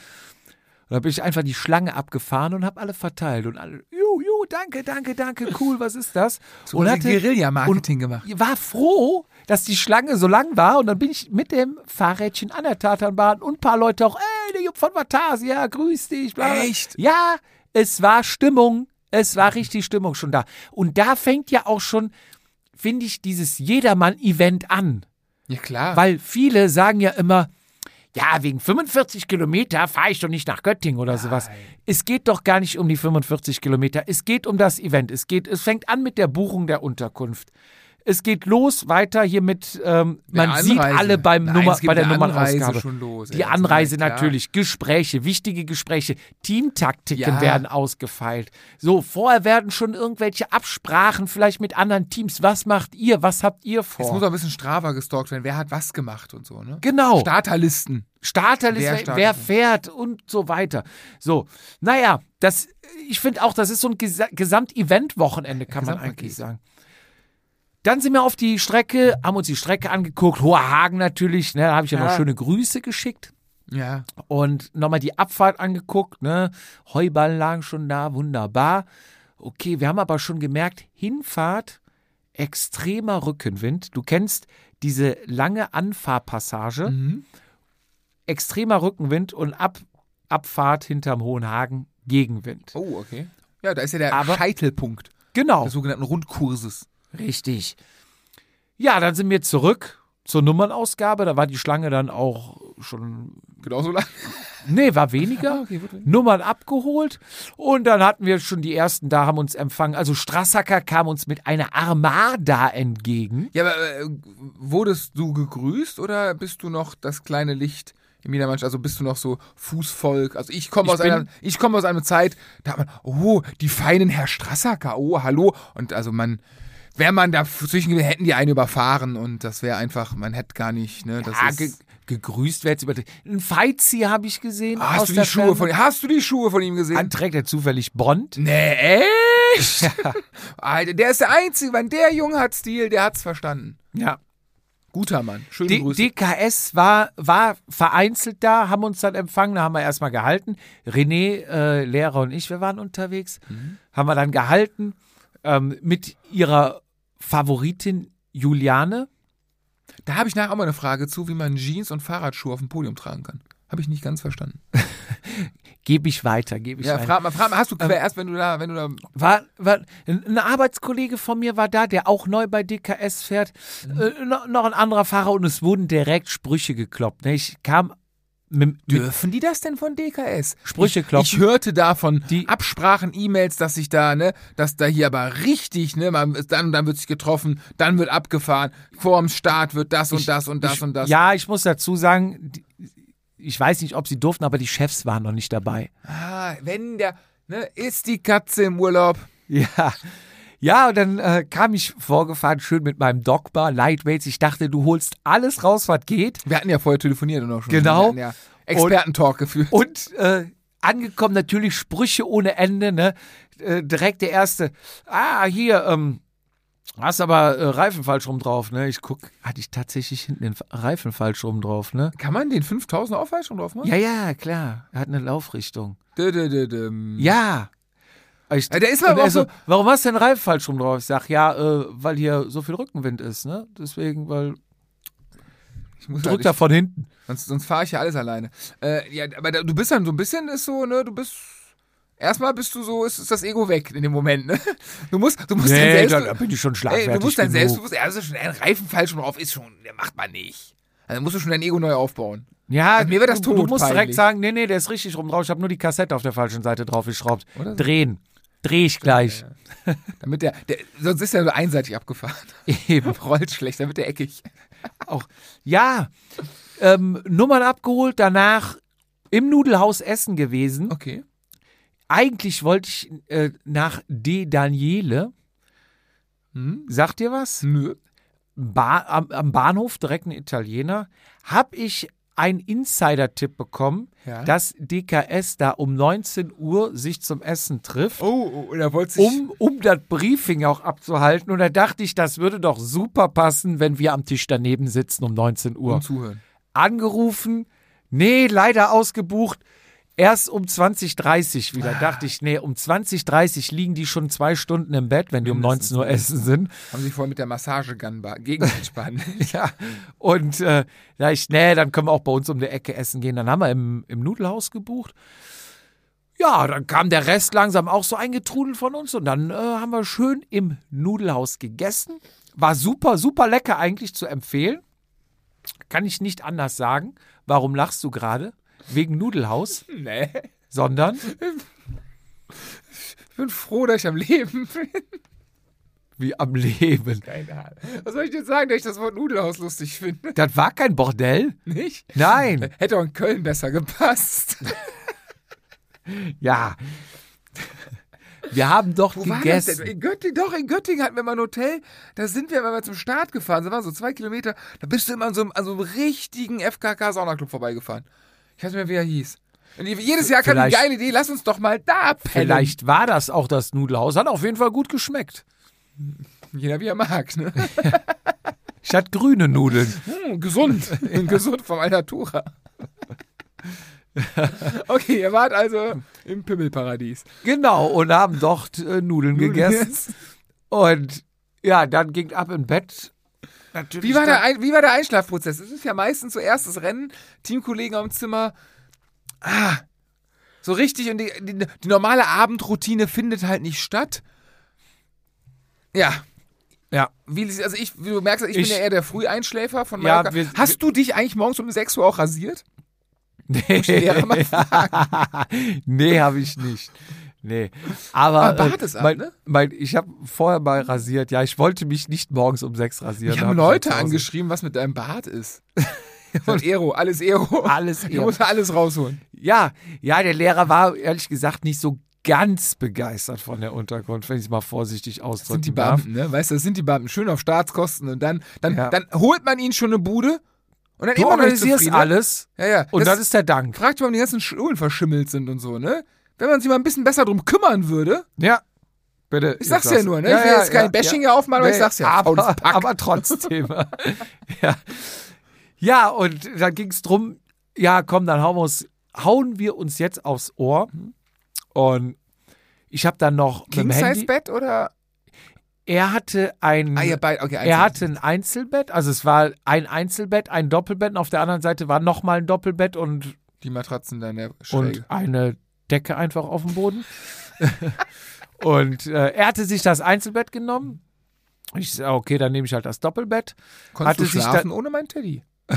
Und dann bin ich einfach die Schlange abgefahren und habe alle verteilt und alle, ju, ju, danke, danke, danke, cool, was ist das? So und ein Guerilla-Marketing gemacht. War froh, dass die Schlange so lang war und dann bin ich mit dem Fahrrädchen an der Tatanbahn und ein paar Leute auch, ey, der Jupp von Vatasia, grüß dich. Bla. Echt? Ja, es war Stimmung. Es war richtig Stimmung schon da. Und da fängt ja auch schon, finde ich, dieses Jedermann-Event an. Ja, klar. Weil viele sagen ja immer, ja, wegen 45 Kilometer fahre ich doch nicht nach Göttingen oder sowas. Es geht doch gar nicht um die 45 Kilometer. Es geht um das Event. Es geht, es fängt an mit der Buchung der Unterkunft. Es geht los weiter hier mit, ähm, man Der sieht Anreise. alle beim Nein, Nummer, es bei der Anreise Nummernausgabe. los. Die Anreise natürlich, Gespräche, wichtige Gespräche, Teamtaktiken Ja. werden ausgefeilt. So, vorher werden schon irgendwelche Absprachen vielleicht mit anderen Teams. Was macht ihr? Was habt ihr vor? Jetzt muss auch ein bisschen Strava gestalkt werden. Wer hat was gemacht und so, ne? Genau. Starterlisten. Starterliste, Wer wer, fährt und so weiter. So, naja, das, ich finde auch, das ist so ein Gesa Gesamt-Event-Wochenende, kann man Gesamtpaket. eigentlich sagen. Dann sind wir auf die Strecke, haben uns die Strecke angeguckt, Hoher Hagen natürlich, ne, da habe ich ja, noch Ja. schöne Grüße geschickt Ja. und nochmal die Abfahrt angeguckt, ne, Heuballen lagen schon da, wunderbar. Okay, wir haben aber schon gemerkt, Hinfahrt, extremer Rückenwind. Du kennst diese lange Anfahrpassage Mhm. extremer Rückenwind und Ab Abfahrt hinterm Hohen Hagen Gegenwind. Oh, okay. Ja, da ist ja der Aber- Scheitelpunkt Genau, des sogenannten Rundkurses. Richtig. Ja, dann sind wir zurück zur Nummernausgabe. Da war die Schlange dann auch schon. Genauso lang. Nee, war weniger. okay, gut. Nummern abgeholt. Und dann hatten wir schon die ersten da, haben uns empfangen. Also Strassacker kam uns mit einer Armada entgegen. Ja, aber äh, wurdest du gegrüßt oder bist du noch das kleine Licht im Jedermann? Also bist du noch so Fußvolk? Also ich komme aus einer, ich komme aus einer Zeit, da hat man, oh, die feinen Herr Strassacker, oh, hallo. Und also man, wäre man dazwischen hätten die einen überfahren und das wäre einfach, man hätte gar nicht, ne, das Ja, ist... ge gegrüßt wird jetzt über. Ein Feizi habe ich gesehen. hast aus du die Schuhe Ferne. von ihm, hast du die Schuhe von ihm gesehen? An trägt er zufällig Bond. nee, echt? Alter, der ist der Einzige, wenn der Junge hat Stil, der hat's verstanden. Ja. Guter Mann, schöne D Grüße. DKS war, war vereinzelt da, haben uns dann empfangen, da haben wir erstmal gehalten. René, äh, Lehrer und ich, wir waren unterwegs, haben wir dann gehalten ähm, mit ihrer Favoritin Juliane. Da habe ich nachher auch mal eine Frage zu, wie man Jeans und Fahrradschuhe auf dem Podium tragen kann. Habe ich nicht ganz verstanden. Gebe ich weiter, gebe ich Ja, weiter. frag mal, frag mal, hast du quer erst, wenn du da, wenn du da. War, war, ein Arbeitskollege von mir war da, der auch neu bei DKS fährt. Äh, noch, noch ein anderer Fahrer und es wurden direkt Sprüche gekloppt. Ne? Ich kam Dürfen die das denn von DKS? Sprüche ich, klopfen. Ich hörte da von Die- Absprachen, E-Mails, dass sich da, ne, dass da hier aber richtig, ne, man, dann, dann wird sich getroffen, dann wird abgefahren, vorm Start wird das und das und das ich, und das. Ja, ich muss dazu sagen, ich weiß nicht, ob sie durften, aber die Chefs waren noch nicht dabei. Ah, wenn der, ne, ist die Katze im Urlaub. Ja. Ja, und dann äh, kam ich vorgefahren, schön mit meinem Dogbar, Lightweights. Ich dachte, du holst alles raus, was geht. Wir hatten ja vorher telefoniert und auch schon. Genau. Ja Expertentalk geführt. Und äh, angekommen natürlich Sprüche ohne Ende, ne? Äh, direkt der erste, ah, hier, ähm, hast aber äh, Reifen falsch rum drauf, ne? Ich guck, hatte ich tatsächlich hinten den Reifen falsch rum drauf, ne? Kann man den 5000 Aufweichung drauf machen? Ja, ja, klar. Er hat eine Laufrichtung. Dö, dö, dö. Ja. Ich, Ja, der ist aber er auch so- warum hast du den Reifen falsch rum drauf? Ich sag, ja, äh, weil hier so viel Rückenwind ist, ne? Deswegen, weil Ich muss drückt halt, er von hinten. sonst, sonst fahre ich ja alles alleine. Äh, ja, aber da, du bist dann so ein bisschen, ist so, ne, du bist. Erstmal bist du so, ist, ist das Ego weg in dem Moment, ne? Du musst, du musst dein Nee, Selbst, da, da bin ich schon ey, schlagfertig du musst dein genug. Das ist schon, ein Reifen falsch drauf ist schon, der macht man nicht. Also musst du schon dein Ego neu aufbauen. Ja, Also mir wird das du, du musst todpeinlich. direkt sagen, nee, nee, der ist richtig rum drauf. Ich habe nur die Kassette auf der falschen Seite draufgeschraubt. So. Drehen. Dreh ich gleich. Damit der, der sonst ist er so einseitig abgefahren. Eben. Rollt schlecht, wird der eckig. Auch. Ja. Ähm, Nummern abgeholt, danach im Nudelhaus essen gewesen. Okay. Eigentlich wollte ich äh, nach De Daniele. Hm? Sagt dir was? Nö. ba am, am Bahnhof, direkt ein Italiener, habe ich einen Insider-Tipp bekommen, Ja. dass DKS da um 19 Uhr sich zum Essen trifft. Oh, oh, da wollte sich. Um, um das Briefing auch abzuhalten. Und da dachte ich, das würde doch super passen, wenn wir am Tisch daneben sitzen um 19 Uhr. um zuhören. Angerufen, nee, leider ausgebucht. Erst um 20.30 wieder. Dachte ich, nee, um 20.30 liegen die schon zwei Stunden im Bett, wenn die um 19 Uhr essen sind. Haben sich vorher mit der Massagegun be- gegenseitig behandelt. Ja, und äh, da ich, nee, dann können wir auch bei uns um die Ecke essen gehen. Dann haben wir im, im Nudelhaus gebucht. Ja, dann kam der Rest langsam auch so eingetrudelt von uns und dann äh, haben wir schön im Nudelhaus gegessen. War super, super lecker eigentlich zu empfehlen. Kann ich nicht anders sagen. Warum lachst du gerade? Wegen Nudelhaus, nee. sondern Ich bin froh, dass ich am Leben bin. wie am Leben. Keine Ahnung. Was soll ich jetzt sagen, dass ich das Wort Nudelhaus lustig finde? Das war kein Bordell. Nicht? Nein. Hätte auch in Köln besser gepasst. Ja. Wir haben doch Wo das gegessen. In Göttingen, doch, in Göttingen hatten wir mal ein Hotel. Da sind wir, wenn wir zum Start gefahren sind, waren so zwei Kilometer. Da bist du immer an so einem, an so einem richtigen FKK-Saunaclub vorbeigefahren. Ich weiß nicht mehr, wie er hieß. Und jedes Jahr kam Vielleicht- geile Idee, lass uns doch mal da pennen. Vielleicht war das auch das Nudelhaus. Hat auf jeden Fall gut geschmeckt. Jeder wie er mag, ne? Ich hatte grüne Nudeln. Hm, gesund. gesund vom Alnatura. Okay, ihr wart also im Pimmelparadies. Genau, und haben dort äh, Nudeln gegessen. Und ja, dann ging ab im Bett. Natürlich Wie war, der Ein wie war der Einschlafprozess? Es ist ja meistens zuerst das Rennen, Teamkollegen am Zimmer. Ah, so richtig und die, die, die normale Abendroutine findet halt nicht statt. Ja. Ja. Wie, also ich, wie du merkst, ich, Ich- bin ja eher der Früheinschläfer von Ja, Mallorca. wir- Hast du dich eigentlich morgens um 6 Uhr auch rasiert? Nee, nee habe ich nicht. Nee. Aber, Aber Bart ist ab, mein, ne? mein, ich habe vorher mal rasiert. Ja, ich wollte mich nicht morgens um sechs rasieren. Ich habe hab Leute angeschrieben, was mit deinem Bart ist. Und Ero, alles Ero. Alles Ich Ero. muss alles rausholen. Ja, ja, der Lehrer war ehrlich gesagt nicht so ganz begeistert von der Unterkunft, wenn ich es mal vorsichtig Das sind ausdrücken die darf. Beamten, ne? Weißt du, das sind die Beamten. Schön auf Staatskosten und dann, dann, Ja. dann holt man ihnen schon eine Bude und dann Du immer organisierst zufrieden. alles Ja, ja. und das das ist der Dank. fragt warum die ganzen Schulen verschimmelt sind und so, ne? Wenn man sich mal ein bisschen besser drum kümmern würde. Ja. Bitte. Ich sag's ja nur, ne? ich will jetzt kein Bashing hier aufmachen, aber ich sag's ja. Aber, aber trotzdem. ja. ja, und dann ging's drum, ja, komm, dann hauen wir uns, hauen wir uns jetzt aufs Ohr. Und ich habe dann noch mit dem Handy. King-Size-Bett oder? er hatte ein, Ah, beide, okay, er hatte ein Einzelbett, also es war ein Einzelbett, ein Doppelbett und auf der anderen Seite war nochmal ein Doppelbett und, die Matratzen da in der Schräge. und eine Decke einfach auf dem Boden. und äh, er hatte sich das Einzelbett genommen. Ich sag, okay, dann nehme ich halt das Doppelbett. Konntest hatte du schlafen ohne meinen Teddy?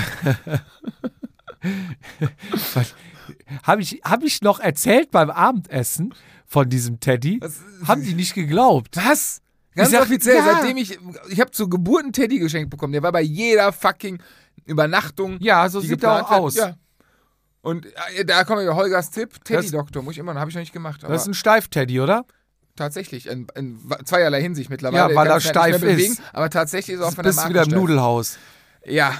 Habe ich, hab ich noch erzählt beim Abendessen von diesem Teddy? Was- Haben die nicht geglaubt. Was? Ganz sag, offiziell, ja. seitdem ich, ich habe zur Geburt einen Teddy geschenkt bekommen. Der war bei jeder fucking Übernachtung. Ja, so sieht er auch wird. aus. Ja. Und äh, da kommt ja Holgers Tipp, Teddy-Doktor, muss ich immer habe ich noch nicht gemacht. Das ist ein Steif-Teddy, oder? tatsächlich, in, in zweierlei Hinsicht mittlerweile. Ja, weil er steif mehr ist. aber tatsächlich ist er auch Du von der bist Marke wieder im steif. Nudelhaus. Ja,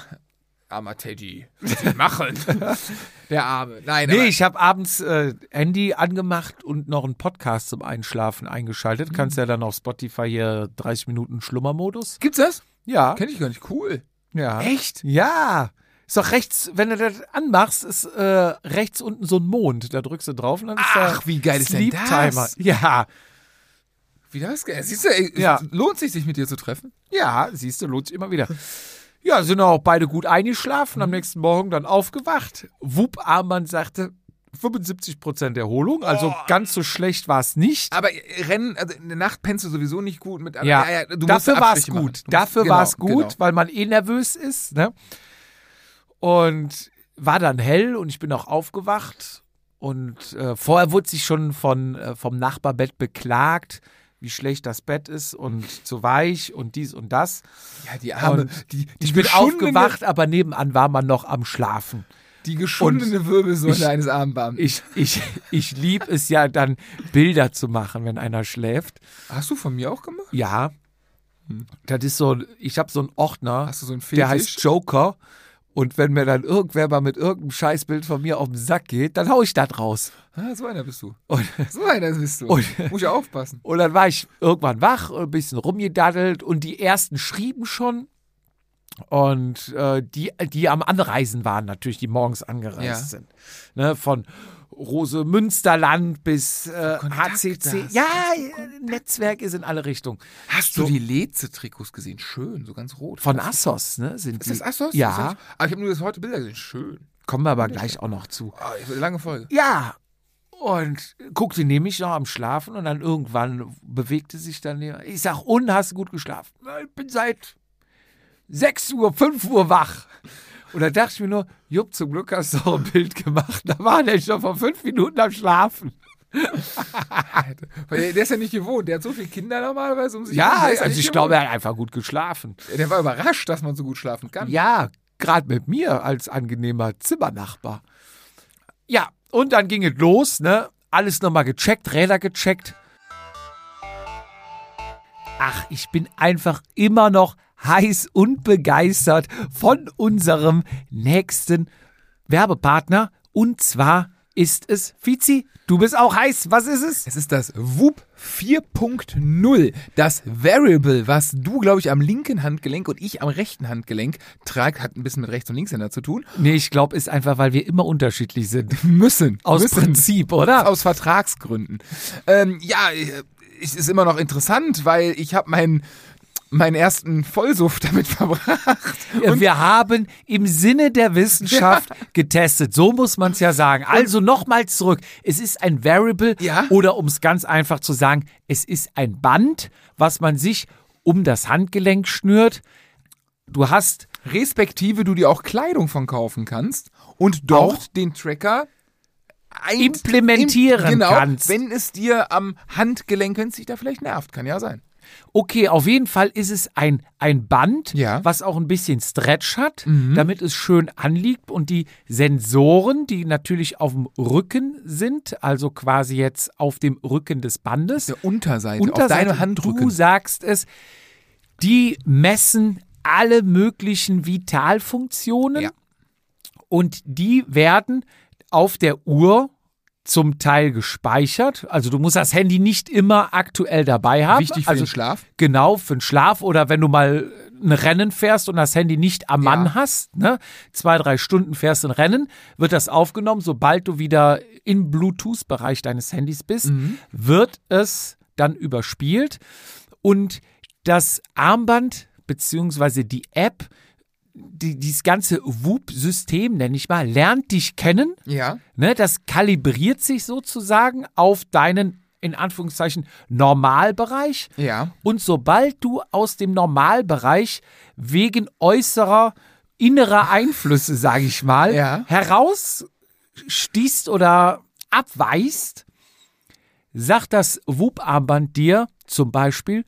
armer Teddy. Was machen? der Arme. Nein, Nee, ich habe abends äh, Handy angemacht und noch einen Podcast zum Einschlafen eingeschaltet. Mhm. Kannst ja dann auf Spotify hier 30 Minuten Schlummermodus. gibt's das? Ja. Kenn ich gar nicht. Cool. ja. Echt? Ja. Ist doch rechts, wenn du das anmachst, ist äh, rechts unten so ein Mond. Da drückst du drauf und dann ist da Ach, wie geil ist denn das? Timer. Ja. Wie das? geil. Siehst du, ey, Ja. lohnt sich, sich mit dir zu treffen? Ja, siehst du, lohnt sich immer wieder. Ja, sind auch beide gut eingeschlafen, am nächsten Morgen dann aufgewacht. Wupp, Armband sagte 75% Erholung, also ganz so schlecht war es nicht. Aber äh, Rennen, also in der Nacht pennst du sowieso nicht gut mit Ja, du musst dafür war es gut. Musst- Dafür genau, war es gut, Genau. weil man eh nervös ist. Ne? Und war dann hell und ich bin auch aufgewacht. Und äh, vorher wurde sich schon von, äh, vom Nachbarbett beklagt, wie schlecht das Bett ist und zu weich und dies und das. Ja, die Arme, Und die, die Ich bin aufgewacht, aber nebenan war man noch am Schlafen. Die geschundene Wirbelsäule ich- eines Armbands. Ich, ich, ich liebe es ja dann, Bilder zu machen, wenn einer schläft. Hast du von mir auch gemacht? Ja. Das ist so, ich habe so einen Ordner, Hast du so einen der heißt Joker. Und wenn mir dann irgendwer mal mit irgendeinem Scheißbild von mir auf den Sack geht, dann hau ich das raus. Ah, so einer bist du. Und, So einer bist du. Und- Muss ich aufpassen. und dann war ich irgendwann wach, ein bisschen rumgedaddelt und die ersten schrieben schon. Und äh, die, die am Anreisen waren, natürlich, die morgens angereist Ja. sind. Ne, von Rose Münsterland bis äh, HCC. Ja, äh, Netzwerk ist in alle Richtungen. Hast So- du die Leze-Trikots gesehen? Schön, so ganz rot. Von Assos, ne? Sind Ist das die. Assos? Ja. Das Aber ich habe nur das heute Bilder gesehen. Schön. Kommen wir aber gleich auch noch zu. Ah, lange Folge. Ja. Und guckte nämlich noch am Schlafen und dann irgendwann bewegte sich dann. Ich sag, und hast du gut geschlafen? "Na, Ich bin seit 6 Uhr, 5 Uhr wach. Und da dachte ich mir nur, Jupp, zum Glück hast du auch ein Bild gemacht. Da war der schon vor fünf Minuten am Schlafen. Der, ist ja nicht gewohnt. Der hat so viele Kinder normalerweise um sich Ja, also ich gewohnt. glaube, er hat einfach gut geschlafen. Der war überrascht, dass man so gut schlafen kann. Ja, gerade mit mir als angenehmer Zimmernachbar. Ja, und dann ging es los, ne? Alles nochmal gecheckt, Räder gecheckt. Ach, ich bin einfach immer noch heiß und begeistert von unserem nächsten Werbepartner. Und zwar ist es Fizi. Du bist auch heiß. Was ist es? Es ist das WUP 4.0, das Variable, was du, glaube ich, am linken Handgelenk und ich am rechten Handgelenk tragt, hat ein bisschen mit Rechts- und Linkshänder zu tun. Nee, ich glaube, ist einfach, weil wir immer unterschiedlich sind. Müssen. Aus müssen. Prinzip, oder? Aus Vertragsgründen. Ähm, ja, äh, es ist immer noch interessant, weil ich habe meinen meinen ersten Vollsuff damit verbracht. Ja, wir haben im Sinne der Wissenschaft getestet. So muss man es ja sagen. Also nochmal zurück. Es ist ein Variable Ja. oder um es ganz einfach zu sagen, es ist ein Band, was man sich um das Handgelenk schnürt. Du hast Respektive du dir auch Kleidung von kaufen kannst und dort Auch? den Tracker Implementieren genau, kannst. wenn es dir am Handgelenk, wenn es dich da vielleicht nervt, kann ja sein. Okay, auf jeden Fall ist es ein, ein Band, Ja. Mhm. was auch ein bisschen Stretch hat, damit es schön anliegt und die Sensoren, die natürlich auf dem Rücken sind, also quasi jetzt auf dem Rücken des Bandes, Der Unterseite, auf Unterseite, deinem Handrücken. du sagst es, die messen alle möglichen Vitalfunktionen Ja. und die werden auf der Uhr zum Teil gespeichert. Also du musst das Handy nicht immer aktuell dabei haben. Wichtig für also den Schlaf. Genau, für den Schlaf oder wenn du mal ein Rennen fährst und das Handy nicht am Ja. Mann hast, ne? zwei, drei Stunden fährst ein Rennen, wird das aufgenommen. Sobald du wieder im Bluetooth-Bereich deines Handys bist, Mhm. wird es dann überspielt und das Armband beziehungsweise die App, die, dieses ganze Whoop-System, nenne ich mal, lernt dich kennen. Ja. Ne, das kalibriert sich sozusagen auf deinen, in Anführungszeichen, Normalbereich. Ja. Und sobald du aus dem Normalbereich wegen äußerer innerer Einflüsse, sage ich mal, Ja. herausstießt oder abweist, sagt das Whoop-Armband dir zum Beispiel,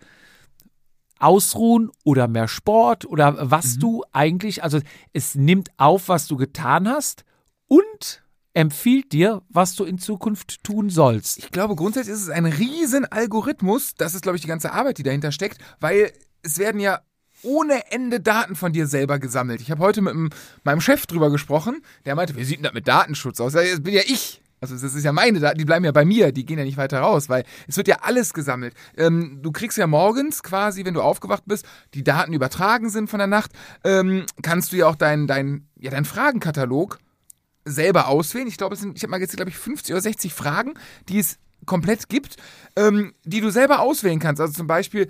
ausruhen oder mehr Sport oder was du eigentlich, also es nimmt auf, was du getan hast und empfiehlt dir, was du in Zukunft tun sollst. Ich glaube, grundsätzlich ist es ein riesen Algorithmus. Das ist, glaube ich, die ganze Arbeit, die dahinter steckt, weil es werden ja ohne Ende Daten von dir selber gesammelt. Ich habe heute mit meinem Chef drüber gesprochen. Der meinte, wie sieht denn das mit Datenschutz aus? Das bin ja ich. Also das ist ja meine Daten, die bleiben ja bei mir, die gehen ja nicht weiter raus, weil es wird ja alles gesammelt. Ähm, du kriegst ja morgens quasi, wenn du aufgewacht bist, die Daten übertragen sind von der Nacht, ähm, kannst du ja auch deinen dein, ja, deinen Fragenkatalog selber auswählen. Ich glaube, es sind, ich habe mal gezählt, glaube ich, 50 oder 60 Fragen, die es komplett gibt, ähm, die du selber auswählen kannst. Also zum Beispiel,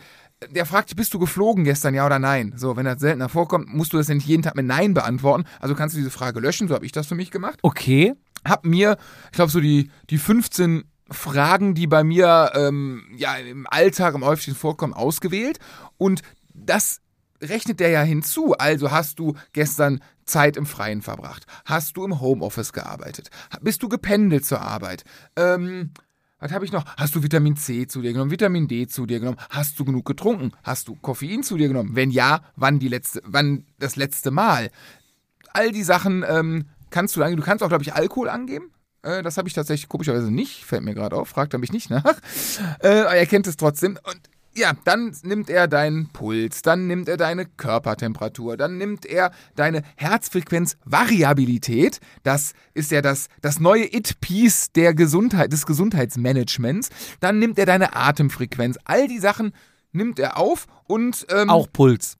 der fragt dich, bist du geflogen gestern, ja oder nein? So, wenn das seltener vorkommt, musst du das ja nicht jeden Tag mit Nein beantworten. Also kannst du diese Frage löschen, so habe ich das für mich gemacht. Okay. Hab mir, ich glaube, so die, die 15 Fragen, die bei mir ähm, ja, im Alltag im häufigsten vorkommen, ausgewählt. Und das rechnet der ja hinzu. Also hast du gestern Zeit im Freien verbracht? Hast du im Homeoffice gearbeitet? Bist du gependelt zur Arbeit? Ähm, was habe ich noch? Hast du Vitamin C zu dir genommen? Vitamin D zu dir genommen? Hast du genug getrunken? Hast du Koffein zu dir genommen? Wenn ja, wann die letzte, wann das letzte Mal? All die Sachen ähm, kannst du angeben. Du kannst auch, glaube ich, Alkohol angeben. Äh, das habe ich tatsächlich komischerweise nicht. Fällt mir gerade auf. Fragt er mich nicht nach. Äh, er kennt es trotzdem. Und ja, dann nimmt er deinen Puls, dann nimmt er deine Körpertemperatur, dann nimmt er deine Herzfrequenzvariabilität. Das ist ja das, das neue It-Piece der Gesundheit, des Gesundheitsmanagements. Dann nimmt er deine Atemfrequenz. All die Sachen nimmt er auf und ähm, Auch Puls.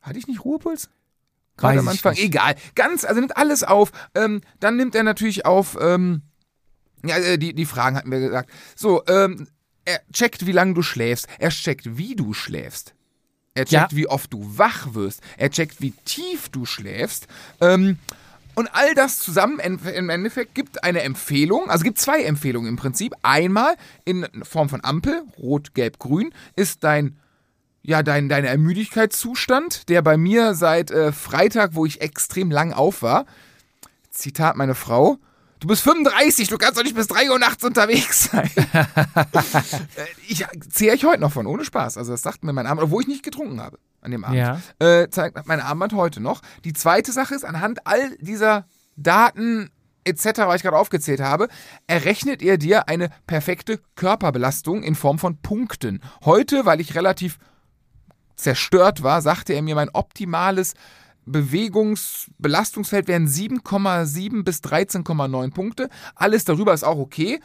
hatte ich nicht Ruhepuls? Gerade am Anfang. Egal. Ganz, also nimmt alles auf. Ähm, dann nimmt er natürlich auf, ähm, ja, äh, die, die Fragen hatten wir gesagt. So, ähm, er checkt, wie lange du schläfst. Er checkt, wie du schläfst. Er checkt, Ja. wie oft du wach wirst. Er checkt, wie tief du schläfst. Ähm, und all das zusammen en- im Endeffekt gibt eine Empfehlung, also gibt zwei Empfehlungen im Prinzip. Einmal in Form von Ampel, rot, gelb, grün, ist dein ja, dein, dein Ermüdigkeitszustand, der bei mir seit äh, Freitag, wo ich extrem lang auf war, Zitat meine Frau, du bist 35, du kannst doch nicht bis 3 Uhr nachts unterwegs sein. Äh, ich zähle ich heute noch von, ohne Spaß. Also das sagt mir mein Armband, obwohl ich nicht getrunken habe an dem Abend. Ja. Äh, zeigt mein Armband heute noch. Die zweite Sache ist, anhand all dieser Daten etc., was ich gerade aufgezählt habe, errechnet er dir eine perfekte Körperbelastung in Form von Punkten. Heute, weil ich relativ zerstört war, sagte er mir, mein optimales Bewegungsbelastungsfeld wären 7,7 bis 13,9 Punkte. Alles darüber ist auch okay,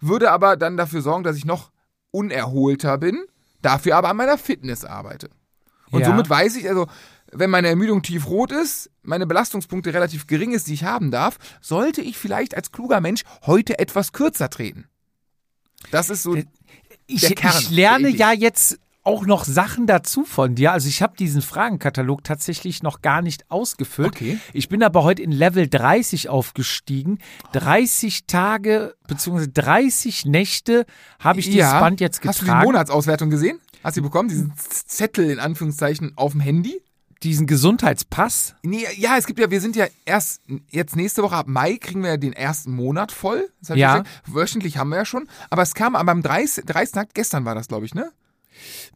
würde aber dann dafür sorgen, dass ich noch unerholter bin, dafür aber an meiner Fitness arbeite. Und Ja. somit weiß ich, also, wenn meine Ermüdung tiefrot ist, meine Belastungspunkte relativ gering ist, die ich haben darf, sollte ich vielleicht als kluger Mensch heute etwas kürzer treten. Das ist so. Ich, Der Kern ich lerne ja jetzt auch noch Sachen dazu von dir. Also ich habe diesen Fragenkatalog tatsächlich noch gar nicht ausgefüllt. Okay. Ich bin aber heute in Level 30 aufgestiegen. 30 Tage bzw. 30 Nächte habe ich dieses Band jetzt Hast du die getragen. Monatsauswertung gesehen? Hast du die bekommen? Diesen Zettel in Anführungszeichen auf dem Handy? diesen Gesundheitspass. Nee, ja, es gibt ja, wir sind ja erst jetzt nächste Woche ab Mai kriegen wir ja den ersten Monat voll. Ja. Wöchentlich haben wir ja schon. Aber es kam aber am 30. 30. Tag, gestern war das, glaube ich, ne?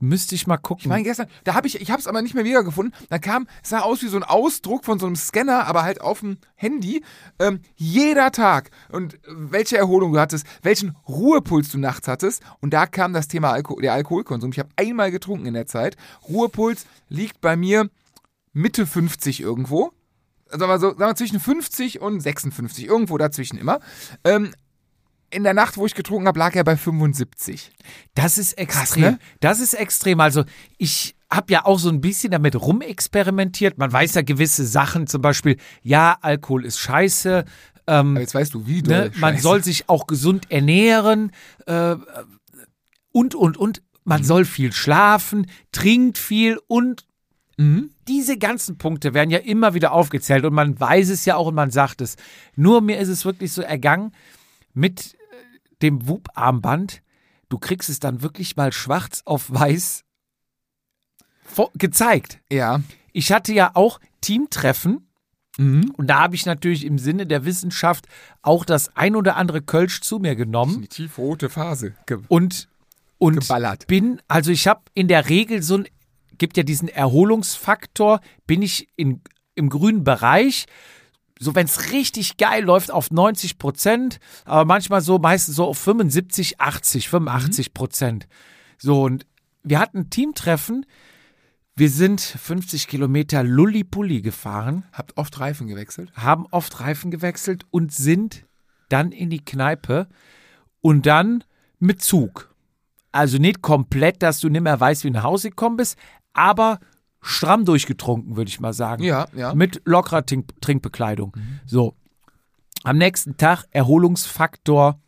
Müsste ich mal gucken. Ich meine gestern, da habe ich, ich habe es aber nicht mehr wiedergefunden. Da kam, sah aus wie so ein Ausdruck von so einem Scanner, aber halt auf dem Handy. Ähm, jeder Tag und welche Erholung du hattest, welchen Ruhepuls du nachts hattest. Und da kam das Thema Alko der Alkoholkonsum. Ich habe einmal getrunken in der Zeit. Ruhepuls liegt bei mir Mitte 50 irgendwo. Sagen wir so, sagen wir zwischen 50 und 56, irgendwo dazwischen immer. Ähm, in der Nacht, wo ich getrunken habe, lag er bei 75. Das ist extrem. ne? Das ist extrem. Also ich habe ja auch so ein bisschen damit rumexperimentiert. Man weiß ja gewisse Sachen, zum Beispiel, ja, Alkohol ist scheiße. Ähm, Aber jetzt weißt du, wie du. ne? Man soll sich auch gesund ernähren äh, und, und, und. man soll viel schlafen, trinkt viel und Mhm. diese ganzen Punkte werden ja immer wieder aufgezählt und man weiß es ja auch und man sagt es. Nur mir ist es wirklich so ergangen mit äh, dem Whoop-Armband. Du kriegst es dann wirklich mal schwarz auf weiß gezeigt. Ja. Ich hatte ja auch Teamtreffen Mhm. und da habe ich natürlich im Sinne der Wissenschaft auch das ein oder andere Kölsch zu mir genommen Die tiefrote Phase. Ge und und Geballert. bin also ich habe in der Regel so ein gibt ja diesen Erholungsfaktor, bin ich in, im grünen Bereich. So, wenn es richtig geil läuft, auf 90 Prozent, aber manchmal so, meistens so auf 75, 80, 85 Prozent. So, und wir hatten ein Teamtreffen. Wir sind 50 Kilometer Lullipulli gefahren, Habt oft Reifen gewechselt? haben oft Reifen gewechselt und sind dann in die Kneipe und dann mit Zug. Also nicht komplett, dass du nicht mehr weißt, wie nach Hause gekommen bist, aber stramm durchgetrunken, würde ich mal sagen. Ja, ja. Mit lockerer Trink Trinkbekleidung. So. Am nächsten Tag Erholungsfaktor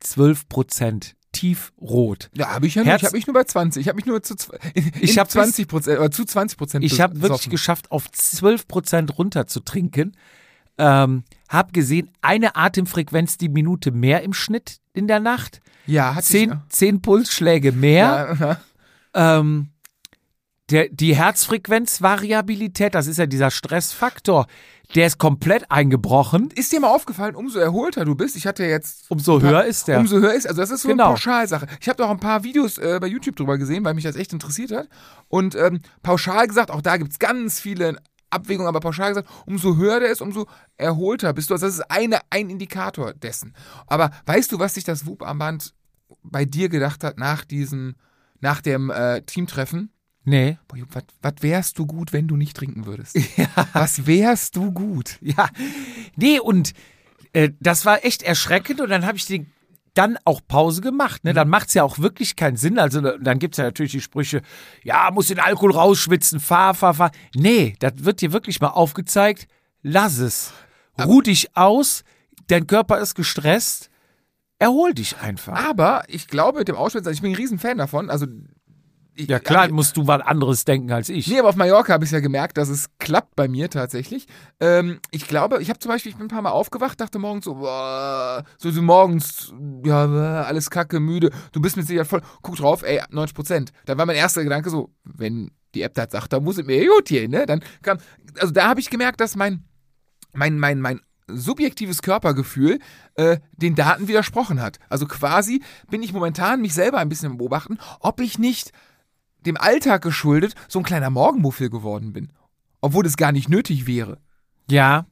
12 Prozent. Tiefrot. Ja, habe ich ja nicht. Herz- Ich habe mich nur bei 20. Ich habe mich nur zu, in, Ich hab bis- 20 Prozent, oder zu 20 Prozent Ich habe wirklich geschafft, auf 12 Prozent runter zu trinken. Ähm, hab gesehen, eine Atemfrequenz die Minute mehr im Schnitt in der Nacht. Ja, hat Zehn, sich, zehn Pulsschläge mehr. ja, ja. Ähm, der, die Herzfrequenzvariabilität, das ist ja dieser Stressfaktor, der ist komplett eingebrochen. Ist dir mal aufgefallen, umso erholter du bist? Ich hatte jetzt Umso höher ist der. Umso höher ist, also das ist so Genau. eine Pauschalsache. Ich habe auch ein paar Videos äh, bei YouTube drüber gesehen, weil mich das echt interessiert hat. Und ähm, pauschal gesagt, auch da gibt's ganz viele Abwägungen, aber pauschal gesagt, umso höher der ist, umso erholter bist du. Also das ist eine, ein Indikator dessen. Aber weißt du, was sich das Whoop-Armband bei dir gedacht hat nach diesem, nach dem äh, Teamtreffen? Nee. Was wärst du gut, wenn du nicht trinken würdest? Was wärst du gut? Ja. Nee, und äh, das war echt erschreckend und dann habe ich den dann auch Pause gemacht. Ne? Dann macht's ja auch wirklich keinen Sinn. Also da- dann gibt's ja natürlich die Sprüche, ja, muss den Alkohol rausschwitzen, fahr, fahr, fahr. Nee, das wird dir wirklich mal aufgezeigt. Lass es. Ruh dich aus, dein Körper ist gestresst. Erhol dich einfach. Aber ich glaube, mit dem Auschwitz, also ich bin ein Riesenfan davon. Also Ja klar, musst du was anderes denken als ich. Nee, aber auf Mallorca habe ich ja gemerkt, dass es klappt bei mir tatsächlich. Ähm, ich glaube, ich habe zum Beispiel, ich bin ein paar Mal aufgewacht, dachte morgens so, boah, so, so morgens, ja, alles kacke, müde. Du bist mit Sicherheit voll, guck drauf, ey, 90 Prozent. Dann war mein erster Gedanke so, wenn die App das sagt, dann muss es mir gut gehen, ne? Dann kam, also da habe ich gemerkt, dass mein, mein, mein, mein subjektives Körpergefühl äh, den Daten widersprochen hat. Also quasi bin ich momentan mich selber ein bisschen beobachten, ob ich nicht dem Alltag geschuldet so ein kleiner Morgenmuffel geworden bin. Obwohl es gar nicht nötig wäre. Ja.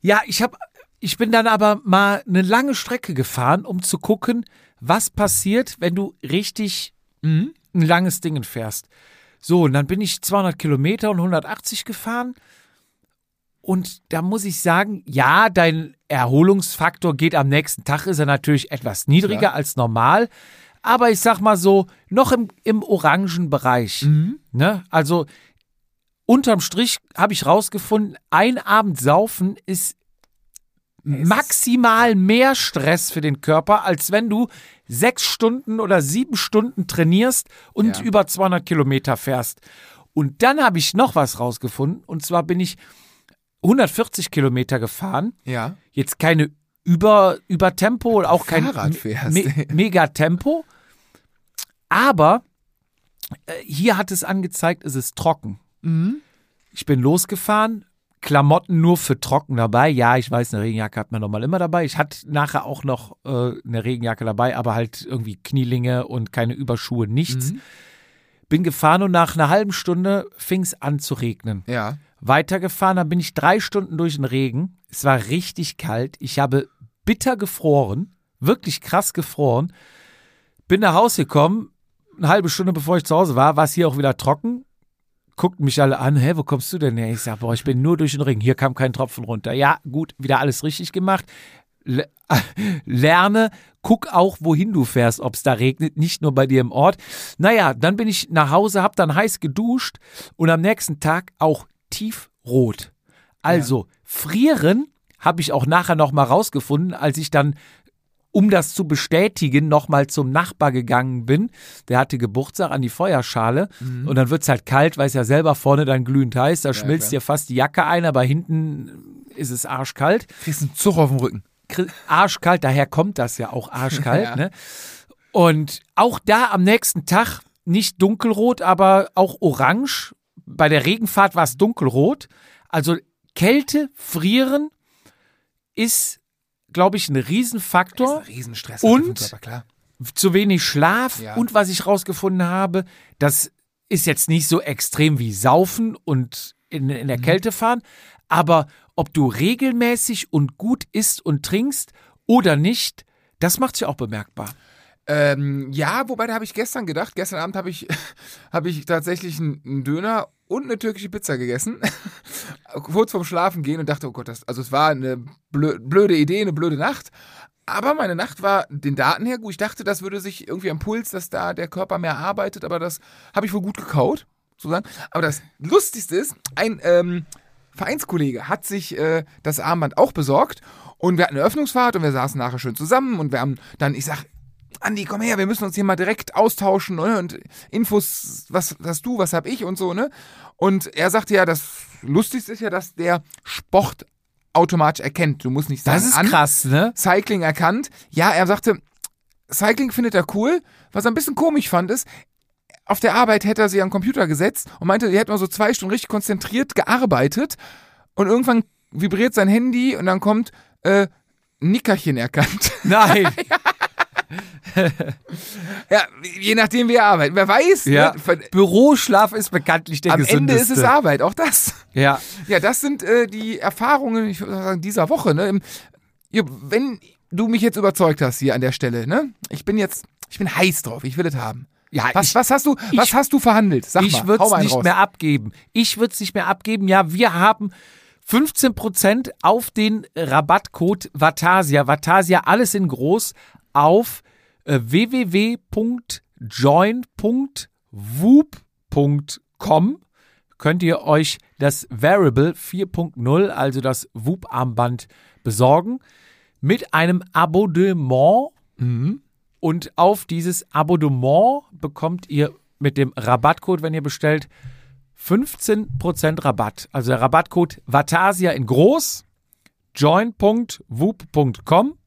Ja, ich habe ich bin dann aber mal eine lange Strecke gefahren, um zu gucken, was passiert, wenn du richtig Mhm. ein langes Ding fährst. So, und dann bin ich 200 Kilometer und 180 gefahren. Und da muss ich sagen, ja, dein Erholungsfaktor geht am nächsten Tag, ist er natürlich etwas niedriger Klar. als normal. Aber ich sag mal so, noch im, im orangen Bereich. Mhm. Ne? Also unterm Strich habe ich rausgefunden, ein Abend saufen ist maximal mehr Stress für den Körper, als wenn du sechs Stunden oder sieben Stunden trainierst und Ja. über 200 Kilometer fährst. Und dann habe ich noch was rausgefunden. Und zwar bin ich 140 Kilometer gefahren. Ja. Jetzt keine über, über Tempo auch kein Fahrrad fährst. Me Megatempo. Aber äh, hier hat es angezeigt, es ist trocken. Mhm. Ich bin losgefahren, Klamotten nur für trocken dabei. Ja, ich weiß, eine Regenjacke hat man normal immer dabei. Ich hatte nachher auch noch äh, eine Regenjacke dabei, aber halt irgendwie Knielinge und keine Überschuhe, nichts. Mhm. Bin gefahren und nach einer halben Stunde fing es an zu regnen. Ja. Weitergefahren, dann bin ich drei Stunden durch den Regen. Es war richtig kalt. Ich habe bitter gefroren, wirklich krass gefroren. Bin nach Hause gekommen, eine halbe Stunde bevor ich zu Hause war, war es hier auch wieder trocken. Guckten mich alle an, hä, wo kommst du denn her? Ich sag, boah, ich bin nur durch den Ring, hier kam kein Tropfen runter. Ja, gut, wieder alles richtig gemacht. Le lerne, guck auch, wohin du fährst, ob es da regnet, nicht nur bei dir im Ort. Naja, dann bin ich nach Hause, hab dann heiß geduscht und am nächsten Tag auch tiefrot. Also, frieren habe ich auch nachher noch mal rausgefunden, als ich dann um das zu bestätigen, nochmal zum Nachbar gegangen bin. Der hatte Geburtstag an die Feuerschale und dann wird's halt kalt, weil es ja selber vorne dann glühend heiß, da schmilzt klar. dir fast die Jacke ein, aber hinten ist es arschkalt. Kriegst einen Zug auf dem Rücken. Arschkalt, daher kommt das ja auch arschkalt. Ja. Ne? Und auch da am nächsten Tag nicht dunkelrot, aber auch orange. Bei der Regenfahrt war es dunkelrot. Also Kälte, Frieren ist, glaube ich, ein Riesenfaktor. Ein Riesenstress. Und? Körper. Zu wenig Schlaf. Ja. Und was ich rausgefunden habe, das ist jetzt nicht so extrem wie Saufen und in, in Mhm. der Kälte fahren. Aber ob du regelmäßig und gut isst und trinkst oder nicht, das macht sich auch bemerkbar. Ähm, ja, wobei da habe ich gestern gedacht, gestern Abend habe ich, habe ich tatsächlich einen, Döner und eine türkische Pizza gegessen. Kurz vorm Schlafen gehen und dachte, oh Gott, das, also es war eine blö- blöde Idee, eine blöde Nacht. Aber meine Nacht war den Daten her gut. Ich dachte, das würde sich irgendwie am Puls, dass da der Körper mehr arbeitet, aber das habe ich wohl gut gekaut, sozusagen. Aber das Lustigste ist, ein ähm, Vereinskollege hat sich äh, das Armband auch besorgt und wir hatten eine Öffnungsfahrt und wir saßen nachher schön zusammen und wir haben dann, ich sag, Andi, komm her, wir müssen uns hier mal direkt austauschen ne? und Infos, was hast du, was hab ich und so, ne? Und er sagte ja, das Lustigste ist ja, dass der Sport automatisch erkennt. Du musst nicht sagen, Das ist an. krass, ne? Cycling erkannt. Ja, er sagte, Cycling findet er cool. Was er ein bisschen komisch fand, ist, auf der Arbeit hätte er sich am Computer gesetzt und meinte, er hätte mal so zwei Stunden richtig konzentriert gearbeitet und irgendwann vibriert sein Handy und dann kommt äh, Nickerchen erkannt. Nein. ja, je nachdem, wie er arbeitet. Wer weiß, ja. ne? Büroschlaf ist bekanntlich der am Ende gesündeste. ist es Arbeit, auch das. Ja. Ja, das sind äh, die Erfahrungen, ich würde sagen, dieser Woche. Ne? Ja, wenn du mich jetzt überzeugt hast hier an der Stelle, ne? Ich bin jetzt, ich bin heiß drauf, ich will es haben. Ja, Was, ich, was hast du, was ich- hast du verhandelt? Sag ich würde es nicht raus. mehr abgeben. Ich würde es nicht mehr abgeben. Ja, wir haben 15% auf den Rabattcode Vatasia. Vatasia, alles in groß auf äh, www.join.woop.com könnt ihr euch das Variable 4.0, also das Whoop-Armband, besorgen mit einem Abonnement. Und auf dieses Abonnement bekommt ihr mit dem Rabattcode, wenn ihr bestellt, 15% Rabatt. Also der Rabattcode Vatasia in groß, join.woop.com,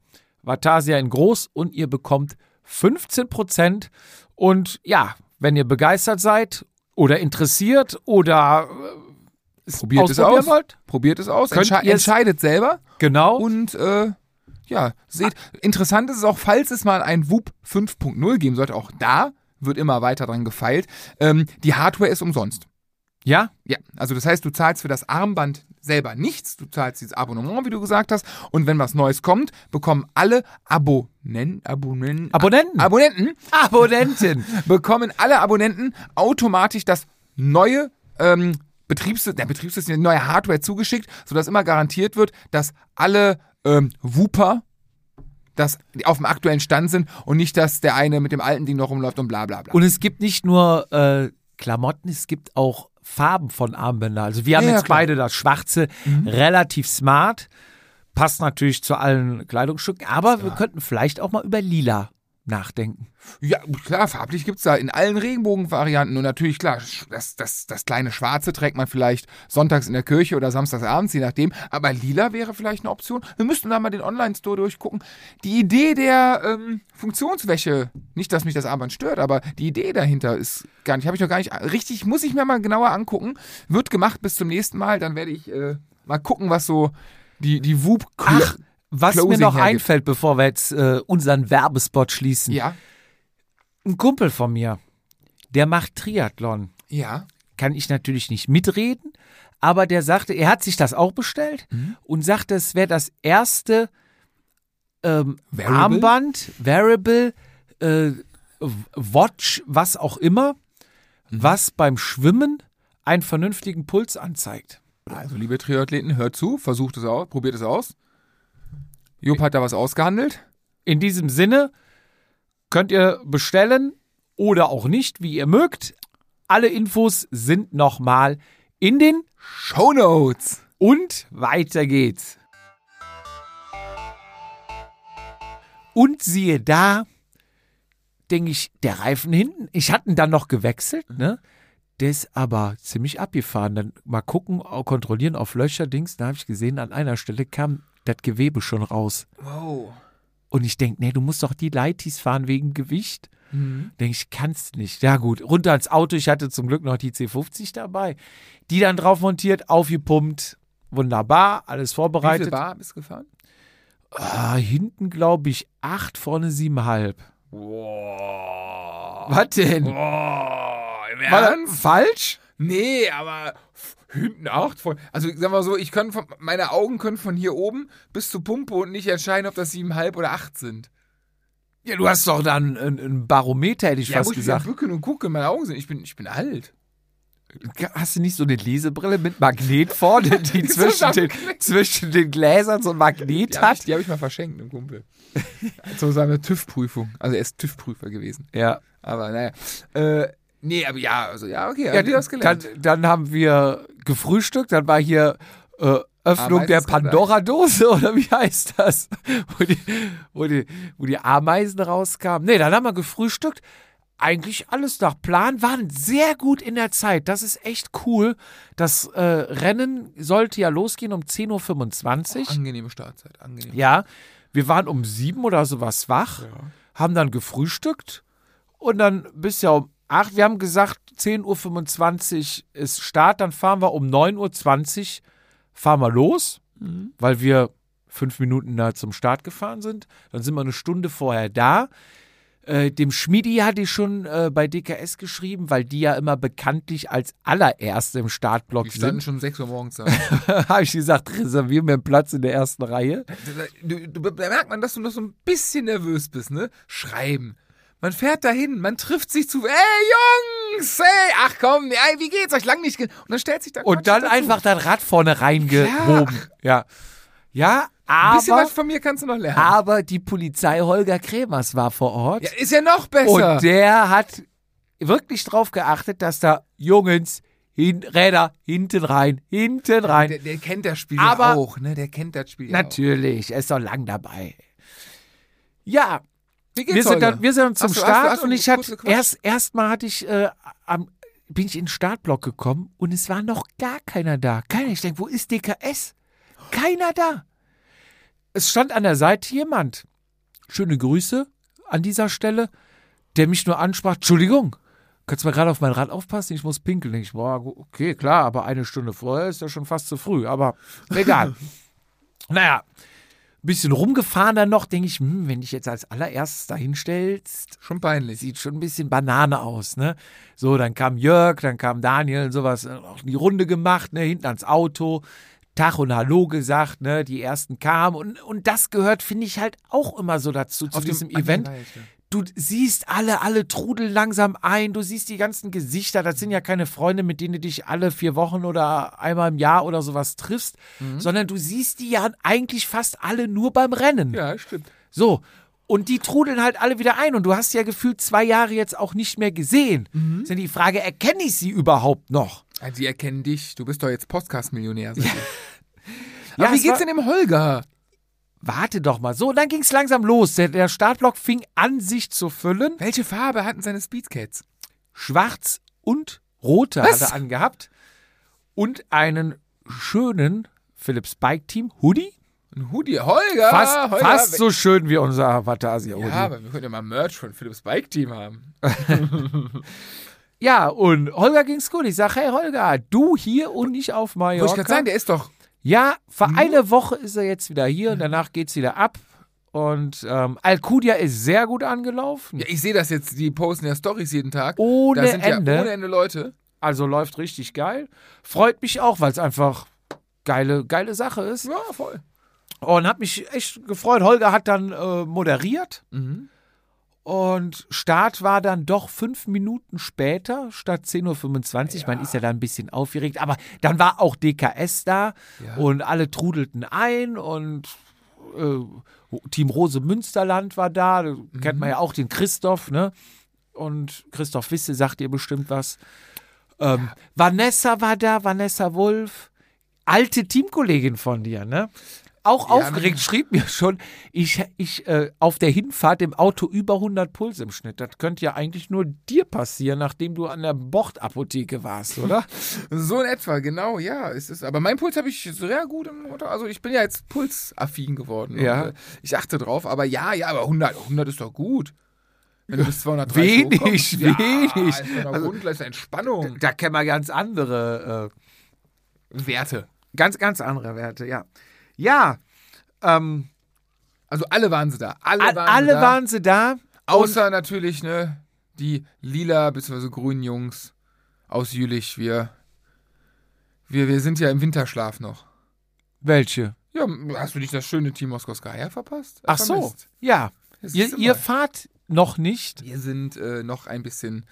Vatasia in groß und ihr bekommt 15%. Und ja, wenn ihr begeistert seid oder interessiert oder äh, es Probiert es aus. wollt, Probiert es aus, Entsche entscheidet selber genau. und äh, ja, seht, interessant ist es auch, falls es mal ein WUP 5.0 geben sollte, auch da wird immer weiter dran gefeilt. Ähm, die Hardware ist umsonst. Ja, Ja, also das heißt, du zahlst für das Armband selber nichts, du zahlst dieses Abonnement, wie du gesagt hast, und wenn was Neues kommt, bekommen alle Abonnenten, Abonnenten, Abonnenten. Abonnenten Abonnenten. bekommen alle Abonnenten automatisch das neue ähm, Betriebssystem, der Betriebssystem, die neue Hardware zugeschickt, sodass immer garantiert wird, dass alle ähm, Wooper das auf dem aktuellen Stand sind und nicht, dass der eine mit dem alten Ding noch rumläuft und bla bla bla. Und es gibt nicht nur äh, Klamotten, es gibt auch Farben von Armbändern. Also wir haben Ja, ja, jetzt klar. beide das schwarze, relativ smart. Passt natürlich zu allen Kleidungsstücken, aber wir könnten vielleicht auch mal über lila nachdenken. Ja, klar, farblich gibt's da in allen Regenbogenvarianten. Und natürlich, klar, das, das, das kleine Schwarze trägt man vielleicht sonntags in der Kirche oder samstags abends, je nachdem. Aber lila wäre vielleicht eine Option. Wir müssten da mal den Online-Store durchgucken. Die Idee der ähm, Funktionswäsche, nicht, dass mich das Armband stört, aber die Idee dahinter ist gar nicht, habe ich noch gar nicht richtig, muss ich mir mal genauer angucken. Wird gemacht bis zum nächsten Mal. Dann werde ich äh, mal gucken, was so die, die Whoop Ach, was mir Closing noch hergibt. einfällt, bevor wir jetzt äh, unseren Werbespot schließen. Ja, Ein Kumpel von mir, der macht Triathlon. ja. kann ich natürlich nicht mitreden, aber der sagte, er hat sich das auch bestellt Mhm. und sagte, es wäre das erste ähm, Variable? Armband, Variable, äh, Watch, was auch immer, Mhm. was beim Schwimmen einen vernünftigen Puls anzeigt. Also, liebe Triathleten, hört zu, versucht es aus, probiert es aus. Jupp hat da was ausgehandelt. In diesem Sinne könnt ihr bestellen oder auch nicht, wie ihr mögt. Alle Infos sind nochmal in den und weiter geht's. Und siehe da, denke ich, der Reifen hinten, ich hatte ihn dann noch gewechselt, ne? Der ist aber ziemlich abgefahren. Dann mal gucken, kontrollieren auf Löcher, Dings. Da habe ich gesehen, an einer Stelle kam das Gewebe schon raus. Wow. Und ich denke, nee, du musst doch die Lighties fahren wegen Gewicht. Mhm. Denke ich, kannst nicht. Ja gut, runter ins Auto. Ich hatte zum Glück noch die C50 dabei. Die dann drauf montiert, aufgepumpt. Wunderbar, alles Wie viel vorbereitet. Bar bist du gefahren? Ah, hinten glaube ich acht, vorne siebenhalb. Wow. Was denn? Im War das falsch? Nee, aber hinten acht von. Also sag mal so, ich kann von, meine Augen können von hier oben bis zur Pumpe und nicht entscheiden, ob das siebenhalb oder acht sind. Ja, du hast doch dann ein, ein Barometer, hätte ich Ja, fast muss ich gesagt. bücken und gucken, meine Augen sind. Ich bin, ich bin alt. Hast du nicht so eine Lesebrille mit Magnet vorne, die zwischen, den, zwischen den Gläsern so ein Magnet Die habe ich, hat? die hab ich mal verschenkt, einem Kumpel. Zu seiner TÜV-Prüfung. Also er ist TÜV-Prüfer gewesen. Ja. Aber naja. Äh, nee, aber ja, also ja, okay. ja Ja, du hast gelernt. Dann, dann haben wir gefrühstückt, dann war hier äh, Öffnung der. Pandora-Dose oder wie heißt das? Wo die, wo, die, wo die Ameisen rauskamen. Nee, dann haben wir gefrühstückt. Eigentlich alles nach Plan, waren sehr gut in der Zeit. Das ist echt cool. Das äh, Rennen sollte ja losgehen um 10.25 Uhr. Angenehme Startzeit, angenehm. Ja, wir waren um sieben oder sowas wach, haben dann gefrühstückt und dann bis ja um acht. Wir haben gesagt, 10.25 Uhr ist Start, dann fahren wir um 9.20 Uhr fahren wir los, weil wir fünf Minuten da zum Start gefahren sind. Dann sind wir eine Stunde vorher da. Äh, dem Schmidi hatte ich schon äh, bei DKS geschrieben, weil die ja immer bekanntlich als allererste im Startblock Die standen sind. schon um 6 Uhr morgens da. habe ich gesagt, reservieren wir einen Platz in der ersten Reihe. du, du, da merkt man, dass du noch so ein bisschen nervös bist, ne? Schreiben. Man fährt dahin, man trifft sich zu. Ey, Jungs! Ey, ach komm, ey, wie geht's euch? Lang nicht. ge-" Und dann stellt sich da Und Quatsch dann dazu. einfach das Rad vorne reingehoben. Ja. Ja, Ein bisschen aber, was von mir kannst du noch lernen. aber die Polizei Holger Kremers war vor Ort. Ja, ist ja noch besser. und der hat wirklich drauf geachtet, dass da Jungs, hin, Räder, hinten rein, hinten rein. der, der kennt das Spiel Aber- ja auch, ne? Der kennt das Spiel ja Natürlich, er ist doch lang dabei. Ja, auch. Wie geht's wir sind, dann, wir sind dann zum Hast du- Start hast du- hast du und ich hatte erst erstmal hatte ich äh, am bin ich in den Startblock gekommen und es war noch gar keiner da. Keiner. Ich denke, wo ist DKS? Keiner da. Es stand an der Seite jemand. Schöne Grüße an dieser Stelle, der mich nur ansprach. Entschuldigung, kannst du mal gerade auf mein Rad aufpassen? Ich muss pinkeln. Ich, boah, okay, klar, aber eine Stunde vorher ist ja schon fast zu früh. Aber egal. naja, bisschen rumgefahren dann noch, denke ich, hm, wenn dich jetzt als allererstes da hinstellst, Schon peinlich. sieht schon ein bisschen Banane aus, ne? So, dann kam Jörg, dann kam Daniel und sowas, äh, auch die Runde gemacht, ne, hinten ans Auto, Tag und Hallo gesagt, ne, die ersten kamen und, und das gehört, finde ich, halt auch immer so dazu, zu Auf dem- diesem Event. Ja. Du siehst alle, alle trudeln langsam ein, du siehst die ganzen Gesichter, das sind ja keine Freunde, mit denen du dich alle vier Wochen oder einmal im Jahr oder sowas triffst, Mhm. sondern du siehst die ja eigentlich fast alle nur beim Rennen. Ja, stimmt. So. Und die trudeln halt alle wieder ein. Und du hast ja gefühlt zwei Jahre jetzt auch nicht mehr gesehen. Mhm. Ist ja die Frage, erkenne ich sie überhaupt noch? Also, die erkennen dich. Du bist doch jetzt Podcast-Millionär. Ja, Aber wie geht's denn dem Holger? Warte doch mal. So, und dann ging es langsam los. Der, der Startblock fing an, sich zu füllen. Welche Farbe hatten seine Speedcats? Schwarz und rote Was? hat er angehabt. Und einen schönen Philips Bike Team Hoodie. Ein Hoodie. Holger! Fast, Holger. fast so schön wie unser Vatasia Hoodie. Ja, aber wir können ja mal Merch von Philips Bike Team haben. Ja, und Holger ging's gut. Ich sag, hey Holger, du hier und ich auf Mallorca. Wollte ich gerade sagen, der ist doch. Ja, für eine Woche ist er jetzt wieder hier und danach geht's wieder ab. Und ähm, Alcudia ist sehr gut angelaufen. Ja, ich sehe das jetzt, die posten ja Stories jeden Tag. Ohne da sind Ende. ja ohne Ende Leute. Also läuft richtig geil. Freut mich auch, weil es einfach geile, geile Sache ist. Ja, voll. Und hat mich echt gefreut. Holger hat dann äh, moderiert. Mhm. Und Start war dann doch fünf Minuten später statt 10.25 Uhr. Man ist ja da ein bisschen aufgeregt. Aber dann war auch DKS da Ja. und alle trudelten ein und äh, Team Rose Münsterland war da. Da Kennt man ja auch den Christoph, ne? Und Christoph Wisse sagt ihr bestimmt was. Ähm, Vanessa war da, Vanessa Wolf. Alte Teamkollegin von dir, ne? Auch Ja, aufgeregt, schrieb mir schon, ich, ich äh, auf der Hinfahrt im Auto über 100 Puls im Schnitt. Das könnte ja eigentlich nur dir passieren, nachdem du an der Bordapotheke warst, oder? So in etwa, genau, ja. Es ist, aber mein Puls habe ich sehr gut im Motor. Also ich bin ja jetzt pulsaffin geworden. Ja. Und, äh, ich achte drauf, aber ja, ja, aber 100, 100 ist doch gut. Wenn du bis 230 Wenig, hochkommst. wenig. Ja, ist Also- Grundleistung, Entspannung. Da kennen wir ganz andere, Werte. äh, ganz, ganz andere Werte, ja. Ja, ähm, Also alle waren sie da. Alle all, waren alle sie da. waren sie da. Außer natürlich, ne, die lila bzw. grünen Jungs aus Jülich. Wir, wir, wir sind ja im Winterschlaf noch. Welche? Ja, hast du nicht das schöne Team Moskowskaja verpasst? Ach so, ja. Ihr, ihr fahrt noch nicht? Wir sind äh, noch ein bisschen,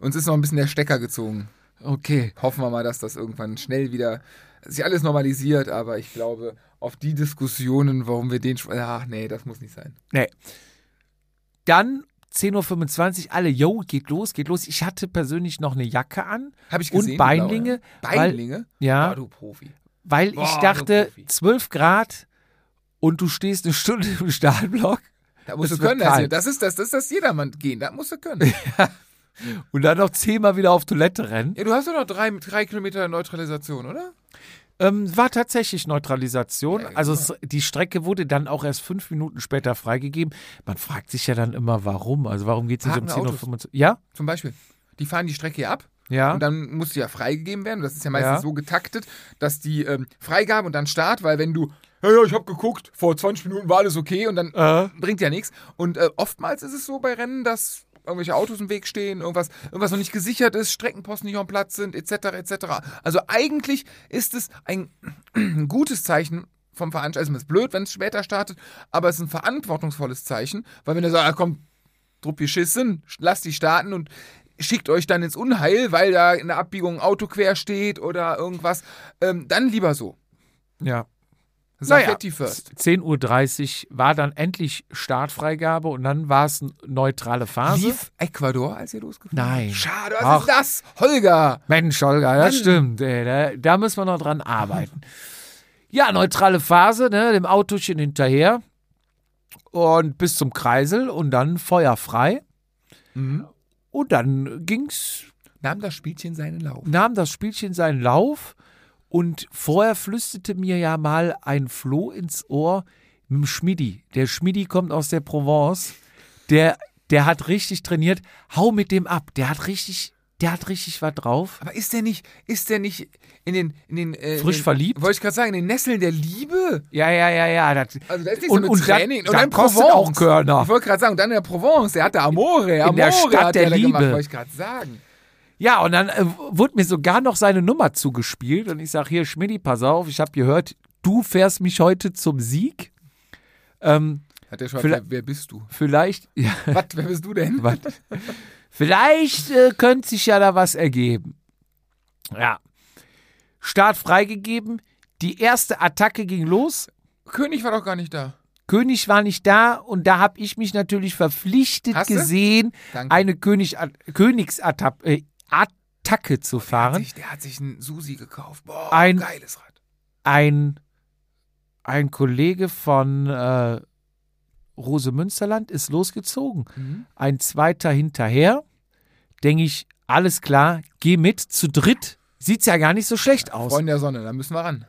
uns ist noch ein bisschen der Stecker gezogen. Okay. Hoffen wir mal, dass das irgendwann schnell wieder sich alles normalisiert, aber ich glaube, auf die Diskussionen, warum wir den, ach nee, das muss nicht sein. Nee. Dann 10.25 Uhr, alle, yo, geht los, geht los. Ich hatte persönlich noch eine Jacke an. Habe ich Und gesehen. die Beinlinge, blaue. weil- Beinlinge? Ja. Boah, du Profi. Weil Boah, ich dachte, Profi. 12 Grad und du stehst eine Stunde im Stahlblock Da musst Es du können. Das, kalt. das ist das, das ist das Jedermann gehen. Da musst du können. und dann noch zehnmal wieder auf Toilette rennen. ja, du hast doch noch drei, drei Kilometer Neutralisation, oder? Ähm, war tatsächlich Neutralisation. Ja, also genau. es, die Strecke wurde dann auch erst fünf Minuten später freigegeben. Man fragt sich ja dann immer, warum. Also warum geht es nicht um Parkende 10.25 Uhr? Ja? Zum Beispiel. Die fahren die Strecke hier ab Ja. und dann muss sie ja freigegeben werden. Das ist ja meistens Ja. so getaktet, dass die ähm, Freigabe und dann Start, weil wenn du, ja, ja, ich habe geguckt, vor 20 Minuten war alles okay und dann Äh, bringt ja nichts. Und äh, oftmals ist es so bei Rennen, dass irgendwelche Autos im Weg stehen, irgendwas, irgendwas noch nicht gesichert ist, Streckenposten nicht am Platz sind, etc., etc. Also eigentlich ist es ein, gutes Zeichen vom Veranstalter. Also es ist blöd, wenn es später startet, aber es ist ein verantwortungsvolles Zeichen, weil wenn er sagt, ah, komm, drupp geschissen, lasst die starten und schickt euch dann ins Unheil, weil da in der Abbiegung ein Auto quer steht oder irgendwas, ähm, dann lieber so. ja. First. 10.30 Uhr war dann endlich Startfreigabe und dann war es eine neutrale Phase. Lief Ecuador, als ihr losgefahren Nein. Schade, was Ach. ist das? Holger! Mensch, Holger, das Mann. stimmt. Ey, da, da müssen wir noch dran arbeiten. Ja, neutrale Phase, ne, dem Autochen hinterher und bis zum Kreisel und dann feuerfrei. Mhm. Und dann ging's, Nahm das Spielchen seinen Lauf. nahm das Spielchen seinen Lauf und vorher flüsterte mir ja mal ein Floh ins Ohr mit dem Schmidi. Der Schmidi kommt aus der Provence. Der, der hat richtig trainiert. Hau mit dem ab. Der hat richtig, der hat richtig was drauf. Aber ist der nicht, ist der nicht in den, in den, äh, Frisch in den, verliebt? Wollte ich gerade sagen, in den Nesseln der Liebe? Ja, ja, ja, ja. Das, Also da ist nicht Und- so mit und Training. da dann kostet Provence. auch Körner. Ich wollte gerade sagen, und dann in der Provence, der hatte Amore. Amore der Stadt der der da gemacht, Liebe. wollte ich gerade sagen. Ja, und dann äh, wurde mir sogar noch seine Nummer zugespielt und ich sage, hier, Schmidti, pass auf, ich habe gehört, du fährst mich heute zum Sieg. Ähm, Hat der schon Vielleicht- wer, bist du? vielleicht, ja, Was, wer bist du denn? was? vielleicht äh, könnte sich ja da was ergeben. Ja. Start freigegeben, die erste Attacke ging los. König war doch gar nicht da. König war nicht da und da habe ich mich natürlich verpflichtet Hast gesehen, eine König, Königsattacke äh, Attacke zu Der hat, fahren. sich, der hat sich einen Susi gekauft. Boah, Ein- geiles Rad. ein, ein Kollege von äh, Rosemünsterland ist losgezogen. Mhm. Ein zweiter hinterher. Denke ich, alles klar, geh mit. Zu dritt sieht's ja gar nicht so schlecht aus. Freunde der Sonne, da müssen wir ran.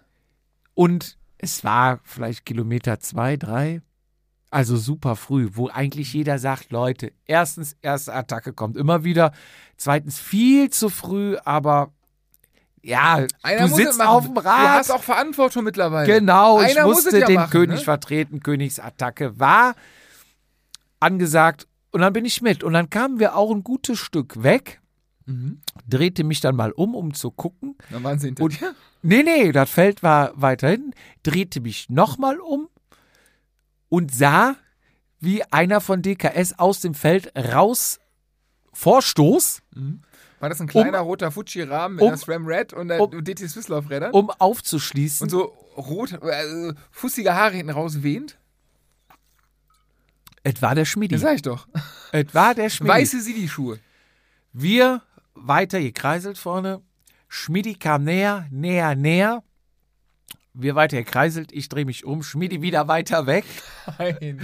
Und es war vielleicht Kilometer zwei, drei. Also super früh, wo eigentlich jeder sagt, Leute, erstens, erste Attacke kommt immer wieder. Zweitens, viel zu früh, aber ja, Einer du sitzt auf dem Du Rad. hast auch Verantwortung mittlerweile. Genau, ich Einer muss musste ja den machen, König ne? vertreten. Königsattacke war angesagt und dann bin ich mit. Und dann kamen wir auch ein gutes Stück weg, Mhm. drehte mich dann mal um, um zu gucken. Dann waren sie hinter Und- dir. Nee, nee, das Feld war weiterhin, drehte mich nochmal um und sah, wie einer von DKS aus dem Feld raus Vorstoß, War das ein kleiner roter Fuji-Rahmen mit um- einer SRAM Red und einer um- DT Swisslauf-Rädern? um aufzuschließen. Und so rot, äh, fussige Haare hinten raus wehend? Es war der Schmidi. Das sag ich doch. Es war der Schmidi. Weiße Sidi-Schuhe. Wir weiter gekreiselt vorne. Schmidi kam näher, näher, näher. Wir weiter gekreiselt, ich drehe mich um, Schmiedi wieder weiter weg. Nein.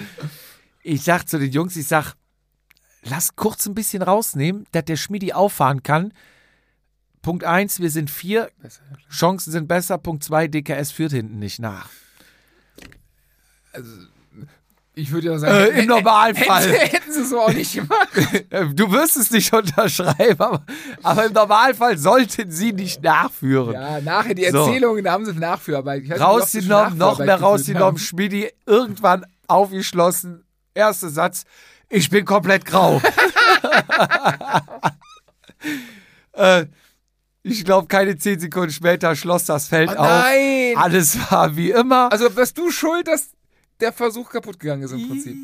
Ich sag zu den Jungs, ich sag, lass kurz ein bisschen rausnehmen, dass der Schmiedi auffahren kann. Punkt eins, wir sind vier, Chancen sind besser. Punkt zwei, DKS führt hinten nicht nach. Ich würde ja sagen, Äh, im Normalfall. Hätten, hätten sie so auch nicht gemacht. Du wirst es nicht unterschreiben, aber, aber im Normalfall sollten sie nicht nachführen. Ja, nachher die So. Erzählungen, da haben sie Nachführarbeit. Weiß rausgenommen, noch mehr rausgenommen, Schmiedi irgendwann aufgeschlossen. Erster Satz, ich bin komplett grau. äh, ich glaube, keine zehn Sekunden später schloss das Feld haben. auf. Oh nein! Alles war wie immer. Also bist du schuld, dass der Versuch kaputt gegangen ist im Prinzip?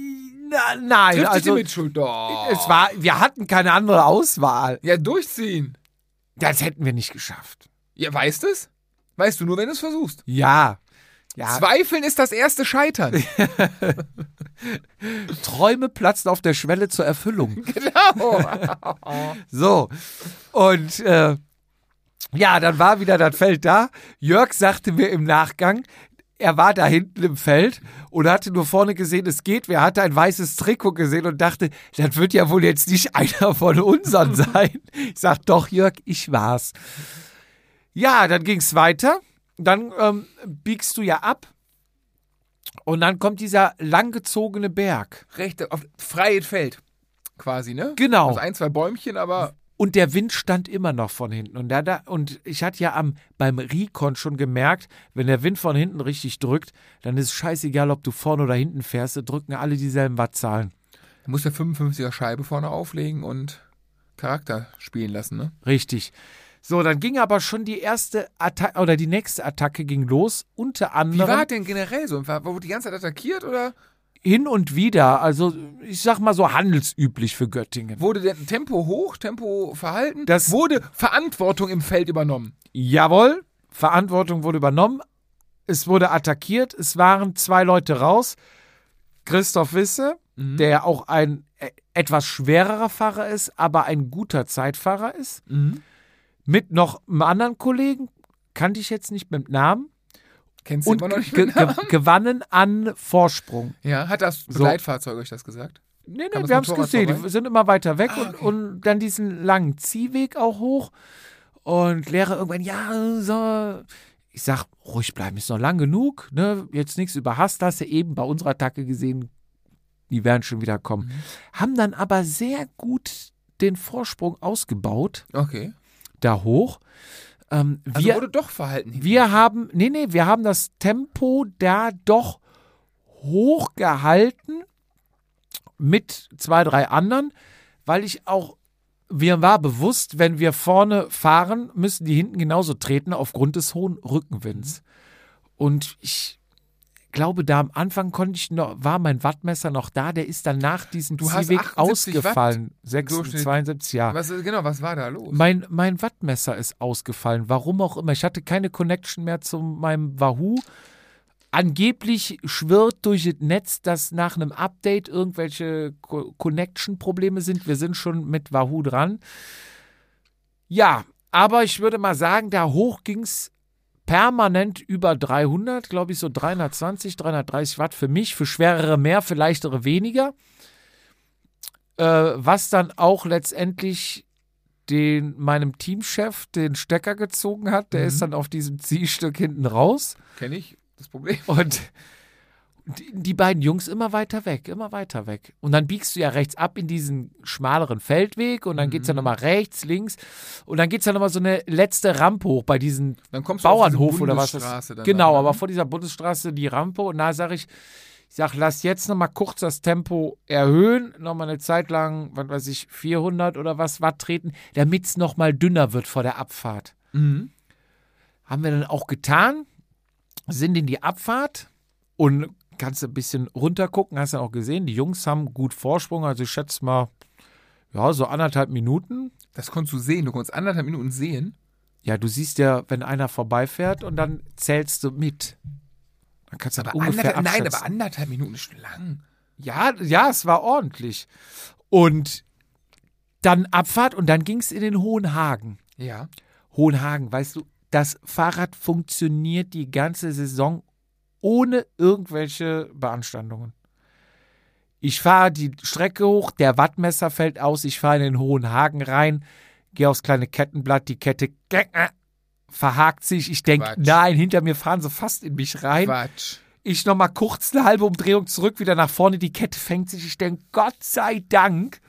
Na, nein, Trifft also Mitschuld? Doch. es war, wir hatten keine andere Auswahl. Ja, durchziehen. Das hätten wir nicht geschafft. Ja, weißt es? Weißt du nur, wenn du es versuchst. Ja. Ja, Zweifeln ist das erste Scheitern. Träume platzen auf der Schwelle zur Erfüllung. genau. So. Und äh, ja, dann war wieder das Feld da. Jörg sagte mir im Nachgang, er war da hinten im Feld und hatte nur vorne gesehen, es geht. Wer hatte ein weißes Trikot gesehen und dachte, das wird ja wohl jetzt nicht einer von unseren sein. Ich sag, doch, Jörg, ich war's. Ja, dann ging's weiter. Dann ähm, biegst du ja ab. Und dann kommt dieser langgezogene Berg. Rechte, auf freies Feld. Quasi, ne? Genau. Also ein, zwei Bäumchen, aber Und der Wind stand immer noch von hinten. Und, da, da, und ich hatte ja am, beim Recon schon gemerkt, wenn der Wind von hinten richtig drückt, dann ist es scheißegal, ob du vorne oder hinten fährst, da drücken alle dieselben Wattzahlen. du musst ja 55er Scheibe vorne auflegen und Charakter spielen lassen, ne? Richtig. So, dann ging aber schon die erste Attacke, oder die nächste Attacke ging los, unter Wie anderem war es denn generell so? War, wurde die ganze Zeit attackiert oder hin und wieder, also ich sag mal so handelsüblich für Göttingen. wurde denn Tempo hoch, Tempo verhalten? Das- wurde Verantwortung im Feld übernommen. Jawohl, Verantwortung wurde übernommen. Es wurde attackiert. Es waren zwei Leute raus. Christoph Wisse, der auch ein äh, etwas schwererer Fahrer ist, aber ein guter Zeitfahrer ist. Mit noch einem anderen Kollegen, kannte ich jetzt nicht mit Namen. Kennst du Und immer noch nicht ge ge gewannen an Vorsprung. Ja, hat das So. Begleitfahrzeug euch das gesagt? Nee, nee, wir haben es gesehen. vorbei? Die sind immer weiter weg Ah, und, okay. und dann diesen langen Ziehweg auch hoch. Und Lehrer irgendwann, ja, so. Ich sag, ruhig bleiben, ist noch lang genug. Ne? Jetzt nichts überhasst, hast du eben bei unserer Attacke gesehen, die werden schon wieder kommen. Mhm. Haben dann aber sehr gut den Vorsprung ausgebaut, Okay. da hoch. Ähm, Also wir, wurde doch verhalten. wir haben, nee, nee, wir haben das Tempo da doch hochgehalten mit zwei, drei anderen, weil ich auch, mir war bewusst, wenn wir vorne fahren, müssen die hinten genauso treten aufgrund des hohen Rückenwinds. Und ich glaube, da am Anfang konnte ich noch, war mein Wattmesser noch da, der ist dann nach diesem Du hast Ziehweg 78 Watt ausgefallen. 6, Durchschnitt. 72, ja. was, genau, was war da los? Mein, mein Wattmesser ist ausgefallen. Warum auch immer. Ich hatte keine Connection mehr zu meinem Wahoo. Angeblich schwirrt durch das Netz, dass nach einem Update irgendwelche Co Connection-Probleme sind. Wir sind schon mit Wahoo dran. Ja, aber ich würde mal sagen, da hoch ging es permanent über 300, glaube ich, so 320, 330 Watt für mich, für schwerere mehr, für leichtere weniger. Äh, was dann auch letztendlich den meinem Teamchef den Stecker gezogen hat. Der ist dann auf diesem Ziehstück hinten raus. Kenn ich das Problem. Und die, die beiden Jungs immer weiter weg, immer weiter weg. Und dann biegst du ja rechts ab in diesen schmaleren Feldweg und dann geht's ja nochmal rechts, links. Und dann geht's ja nochmal so eine letzte Rampe hoch bei diesen Dann kommst du auf diese Bauernhof oder was das Genau, da, aber ne? vor dieser Bundesstraße die Rampe und da sage ich, ich sag, lass jetzt nochmal kurz das Tempo erhöhen, nochmal eine Zeit lang, was weiß ich, 400 oder was Watt treten, damit es nochmal dünner wird vor der Abfahrt. Mhm. Haben wir dann auch getan, sind in die Abfahrt und kannst du ein bisschen runtergucken, hast du auch gesehen, die Jungs haben gut Vorsprung, also ich schätze mal, ja, so anderthalb Minuten. Das konntest du sehen. Du konntest anderthalb Minuten sehen. Ja, du siehst ja, wenn einer vorbeifährt und dann zählst du mit. Dann kannst du Aber ungefähr nein, aber anderthalb Minuten ist schon lang. Ja, ja, es war ordentlich. Und dann Abfahrt und dann ging es in den Hohen Hagen. Ja. Hohenhagen, weißt du, das Fahrrad funktioniert die ganze Saison ohne irgendwelche Beanstandungen. Ich fahre die Strecke hoch, der Wattmesser fällt aus, ich fahre in den hohen Hagen rein, gehe aufs kleine Kettenblatt, die Kette äh, verhakt sich. Ich denke, nein, hinter mir fahren sie fast in mich rein. Quatsch. Ich nochmal kurz eine halbe Umdrehung zurück, wieder nach vorne, die Kette fängt sich. Ich denke, Gott sei Dank.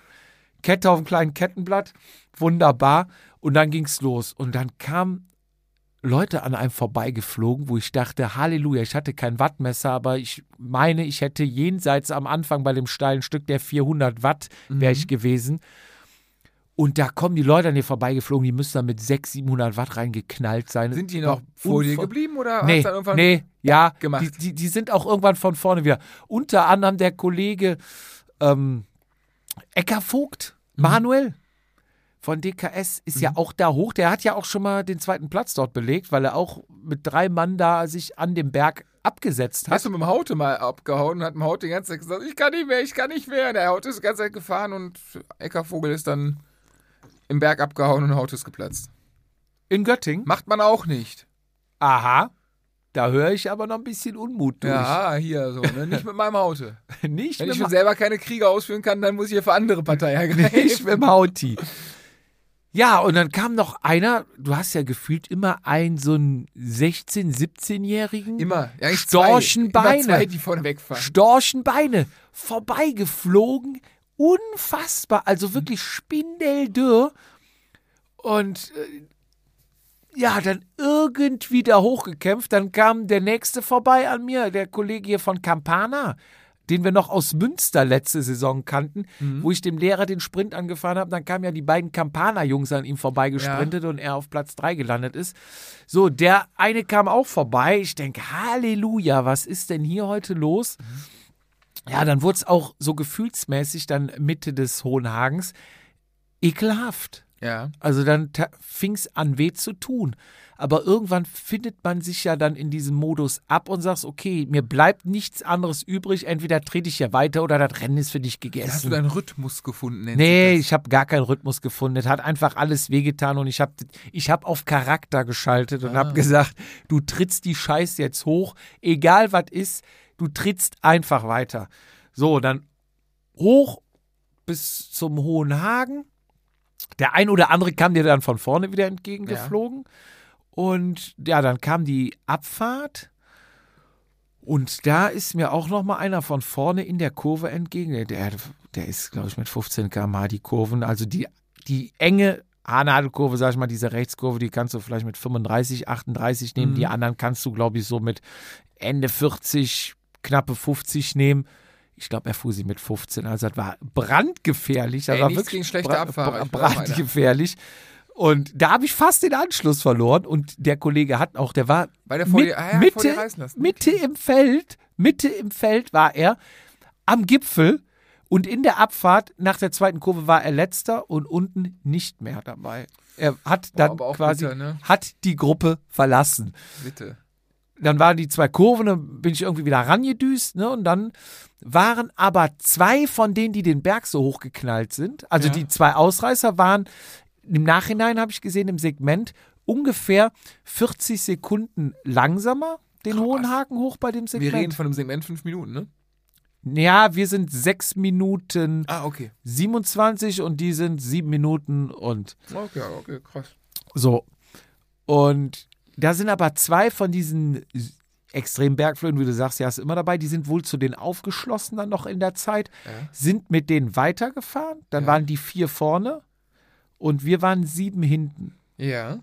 Kette auf dem kleinen Kettenblatt, wunderbar. Und dann ging's los. Und dann kamen Leute an einem vorbeigeflogen, wo ich dachte, Halleluja, ich hatte kein Wattmesser, aber ich meine, ich hätte jenseits am Anfang bei dem steilen Stück der 400 Watt wäre ich gewesen. Und da kommen die Leute an dir vorbeigeflogen, die müssen da mit 600, 700 Watt reingeknallt sein. Sind die noch vor dir geblieben oder Nee, hast du dann irgendwann nee, ja, gemacht? Die, die, die sind auch irgendwann von vorne wieder. Unter anderem der Kollege ähm, Ecker Vogt, Mhm. Manuel von DKS ist ja auch da hoch. Der hat ja auch schon mal den zweiten Platz dort belegt, weil er auch mit drei Mann da sich an dem Berg abgesetzt hat. Hast du mit dem Haute mal abgehauen und hat dem Haute die ganze Zeit gesagt, ich kann nicht mehr, ich kann nicht mehr. Der Haute ist die ganze Zeit gefahren und Eckervogel ist dann im Berg abgehauen und Haute ist geplatzt. In Göttingen? Macht man auch nicht. Aha. Da höre ich aber noch ein bisschen Unmut durch. Ja, hier so, ne? Nicht mit meinem Haute. Nicht Wenn ich schon selber keine Kriege ausführen kann, dann muss ich hier für andere Partei Nicht ergreifen. mit dem Hauti. Ja, und dann kam noch einer, du hast ja gefühlt immer einen so einen 16-, 17-Jährigen. Immer. Ja, eigentlich Storchenbeine. Zwei, immer zwei, die vorne wegfahren. Storchenbeine vorbeigeflogen. Unfassbar. Also wirklich spindeldürr. Und äh, ja, dann irgendwie da hochgekämpft. Dann kam der nächste vorbei an mir, der Kollege hier von Campana, den wir noch aus Münster letzte Saison kannten, wo ich dem Lehrer den Sprint angefahren habe. Dann kamen ja die beiden Campana-Jungs an ihm vorbeigesprintet und er auf Platz 3 gelandet ist. So, der eine kam auch vorbei. Ich denke, Halleluja, was ist denn hier heute los? Ja, dann wurde es auch so gefühlsmäßig dann Mitte des Hohenhagens ekelhaft. Ja. Also dann fing es an weh zu tun. Aber irgendwann findet man sich ja dann in diesem Modus ab und sagst, okay, mir bleibt nichts anderes übrig. Entweder trete ich hier weiter oder das Rennen ist für dich Hast du gegessen. deinen Rhythmus gefunden? Nee, ich habe gar keinen Rhythmus gefunden. Es hat einfach alles wehgetan und ich habe ich hab auf Charakter geschaltet und Ah. habe gesagt, du trittst die Scheiße jetzt hoch, egal was ist, du trittst einfach weiter. So, dann hoch bis zum Hohen Hagen. Der ein oder andere kam dir dann von vorne wieder entgegengeflogen. Und ja, dann kam die Abfahrt. Und da ist mir auch noch mal einer von vorne in der Kurve entgegen. Der, der ist, glaube ich, mit 15 km/h die Kurven. Also die, die enge Haarnadelkurve, sag ich mal, diese Rechtskurve, die kannst du vielleicht mit 35, 38 nehmen. Die anderen kannst du, glaube ich, so mit Ende 40, knappe 50 nehmen. Ich glaube, er fuhr sie mit 15. Also das war brandgefährlich. Das Ey, war wirklich gegen schlechte bra- Abfahrer. brandgefährlich. Und da habe ich fast den Anschluss verloren. Und der Kollege hat auch, der war der mit, ah ja, Mitte. Mitte im Feld, Mitte im Feld war er am Gipfel und in der Abfahrt nach der zweiten Kurve war er letzter und unten nicht mehr dabei. Er hat dann auch quasi bitter, ne? hat die Gruppe verlassen. Bitte. Dann waren die zwei Kurven, dann bin ich irgendwie wieder rangedüst, ne? Und dann waren aber zwei von denen, die den Berg so hochgeknallt sind, also Ja. die zwei Ausreißer waren im Nachhinein habe ich gesehen im Segment ungefähr 40 Sekunden langsamer den Krass. hohen Haken hoch bei dem Wir Segment. reden von einem Segment fünf Minuten, ne? ja, wir sind 6 Minuten Ah, okay. 27 und die sind 7 Minuten und Okay, okay, krass. so. Und da sind aber zwei von diesen extremen Bergflöhen, wie du sagst, ja, ist immer dabei, die sind wohl zu den aufgeschlossen dann noch in der Zeit, Ja. sind mit denen weitergefahren, dann Ja. waren die vier vorne und wir waren sieben hinten. Ja.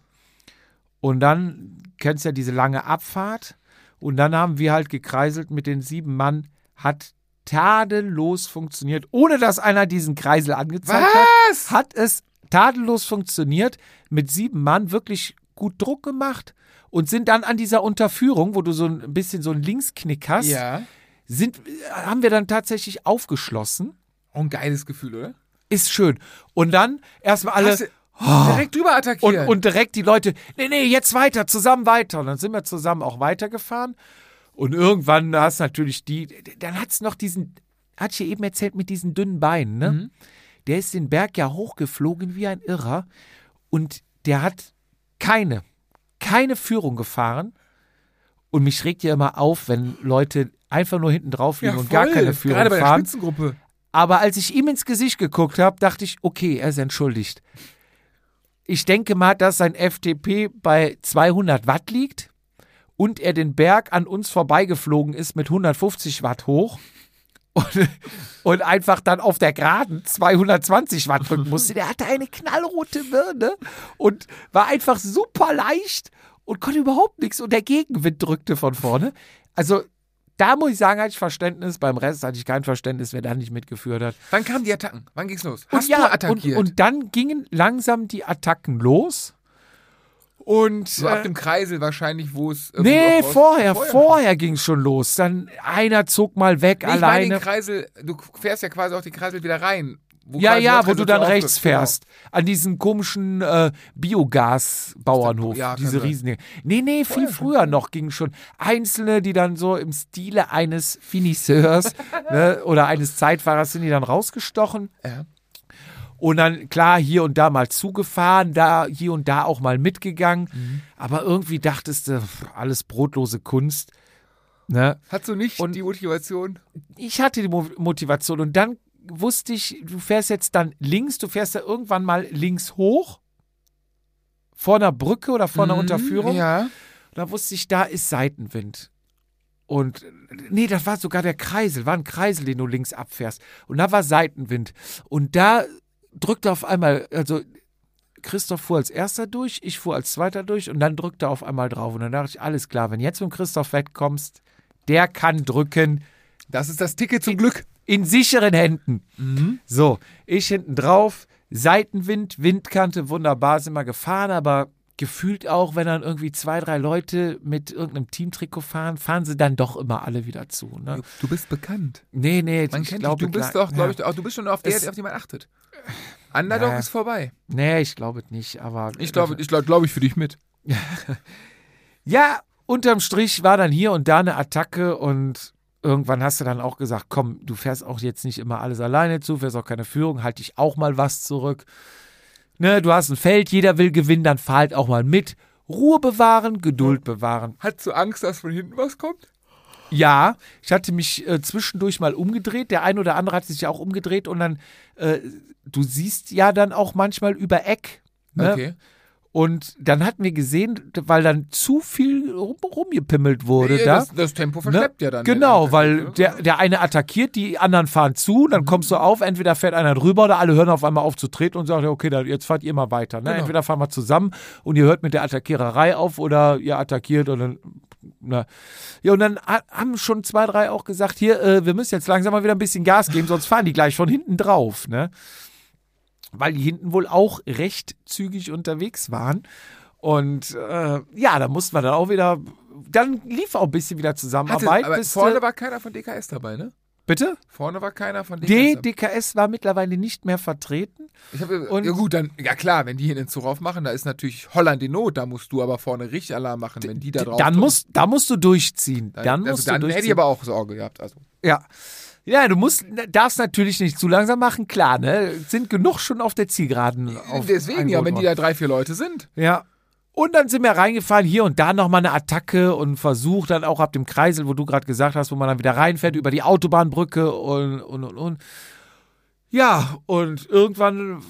Und dann kennst ja diese lange Abfahrt. Und dann haben wir halt gekreiselt mit den sieben Mann. Hat tadellos funktioniert. Ohne dass einer diesen Kreisel angezeigt Was? hat, hat es tadellos funktioniert. Mit sieben Mann wirklich gut Druck gemacht. Und sind dann an dieser Unterführung, wo du so ein bisschen so einen Linksknick hast, Ja. sind, haben wir dann tatsächlich aufgeschlossen. Auch ein geiles Gefühl, oder? Ist schön. Und dann erstmal alle. Direkt drüber Und, attackieren. und direkt die Leute, nee, nee, jetzt weiter, zusammen weiter. Und dann sind wir zusammen auch weitergefahren. Und irgendwann hast du natürlich die, dann hat es noch diesen, hat ich ja eben erzählt mit diesen dünnen Beinen, ne? Mhm. Der ist den Berg ja hochgeflogen wie ein Irrer. Und der hat keine, keine Führung gefahren. Und mich regt ja immer auf, wenn Leute einfach nur hinten drauf liegen und gar keine Führung Gerade bei der fahren. Spitzengruppe. Aber als ich ihm ins Gesicht geguckt habe, dachte ich, okay, er ist entschuldigt. Ich denke mal, dass sein FTP bei 200 Watt liegt und er den Berg an uns vorbeigeflogen ist mit 150 Watt hoch und, und einfach dann auf der Geraden 220 Watt drücken musste. Der hatte eine knallrote Birne und war einfach super leicht und konnte überhaupt nichts und der Gegenwind drückte von vorne. Also da muss ich sagen, hatte ich Verständnis. Beim Rest hatte ich kein Verständnis, wer da nicht mitgeführt hat. Wann kamen die Attacken? Wann ging's los? Und Hast ja, du attackiert? Und, und dann gingen langsam die Attacken los. Und so ab äh, dem Kreisel wahrscheineinlich, wo es. nee, raus- vorher, vorher, ging es schon los. Dann einer zog mal weg Nee, ich meine den alleine. Kreisel, du fährst ja quasi auch den Kreisel wieder rein. Wo Ja, ja, wo du dann rechts. Genau. fährst. An diesen komischen äh, Biogas-Bauernhof. Ja, diese riesen. Nee, nee, viel früher noch ging schon. Einzelne, die dann so im Stile eines Finisseurs ne, oder eines Zeitfahrers sind die dann rausgestochen. Ja. Und dann, klar, hier und da mal zugefahren, da, hier und da auch mal mitgegangen. Mhm. Aber irgendwie dachtest du, alles brotlose Kunst. Ne? Hast du nicht Und- die Motivation? Ich hatte die Mo Motivation und dann wusste ich, du fährst jetzt dann links, du fährst ja irgendwann mal links hoch. Vor einer Brücke oder vor einer Mhm, Unterführung. Ja. Da wusste ich, da ist Seitenwind. Und nee, das war sogar der Kreisel, war ein Kreisel, den du links abfährst. Und da war Seitenwind. Und da drückte auf einmal, also Christoph fuhr als erster durch, ich fuhr als zweiter durch und dann drückte er auf einmal drauf. Und dann dachte ich, alles klar, wenn jetzt mit Christoph wegkommst, der kann drücken Das ist das Ticket zum Glück. in sicheren Händen. Mhm. So, ich hinten drauf, Seitenwind, Windkante, wunderbar, sind wir gefahren, aber gefühlt auch, wenn dann irgendwie zwei, drei Leute mit irgendeinem Teamtrikot fahren, fahren sie dann doch immer alle wieder zu. Ne? Du bist bekannt. Nee, nee, Man ich kennt glaube, dich. Du bist doch, glaube ich, ja. auch, du bist schon auf der, auf die man achtet. Underdog Ja. ist vorbei. Nee, ich glaube nicht, aber. Ich glaube, ich glaube, ich für dich mit. Ja, unterm Strich war dann hier und da eine Attacke und irgendwann hast du dann auch gesagt, komm, du fährst auch jetzt nicht immer alles alleine zu, fährst auch keine Führung, halt dich auch mal was zurück. Ne, du hast ein Feld, jeder will gewinnen, dann fahr halt auch mal mit. Ruhe bewahren, Geduld bewahren. Hast du Angst, dass von hinten was kommt? Ja, ich hatte mich äh, zwischendurch mal umgedreht. Der ein oder andere hat sich ja auch umgedreht und dann, äh, du siehst ja dann auch manchmal über Eck. Ne? Okay. Und dann hatten wir gesehen, weil dann zu viel rum, rumgepimmelt wurde Nee, da. das, das Tempo Ne? verschleppt ja dann. Genau, weil Angriff, der, ne? der eine attackiert, die anderen fahren zu, dann kommst du auf, entweder fährt einer drüber oder alle hören auf einmal auf zu treten und sagen, okay, dann, jetzt fahrt ihr mal weiter. Ne? Genau. Entweder fahren wir zusammen und ihr hört mit der Attackiererei auf oder ihr attackiert und dann. Na. Ja, und dann ha- haben schon zwei, drei auch gesagt, hier, äh, wir müssen jetzt langsam mal wieder ein bisschen Gas geben, sonst fahren die gleich von hinten drauf. Ne? Weil die hinten wohl auch recht zügig unterwegs waren. Und äh, ja, da mussten wir dann auch wieder, dann lief auch ein bisschen wieder Hatte, Zusammenarbeit. aber bis, vorne äh, war keiner von DKS dabei, ne? bitte? Vorne war keiner von DKS Nee. DKS war mittlerweile nicht mehr vertreten. Hab, und- ja gut, dann, ja klar, wenn die hier den Zug aufmachen, da ist natürlich Holland in Not, da musst du aber vorne richtig Alarm machen, wenn die da drauf dann musst, da musst du durchziehen. Dann, dann, musst also, du dann durchziehen. hätte ich aber auch Sorge gehabt. Also. ja. Ja, du musst, darfst natürlich nicht zu langsam machen, klar, ne? Sind genug schon auf der Zielgeraden. Auf Deswegen ja, wenn die da drei, vier Leute sind. Ja. Und dann sind wir reingefahren, hier und da nochmal eine Attacke und Versuch dann auch ab dem Kreisel, wo du gerade gesagt hast, wo man dann wieder reinfährt, über die Autobahnbrücke und, und, und, und. Ja, und irgendwann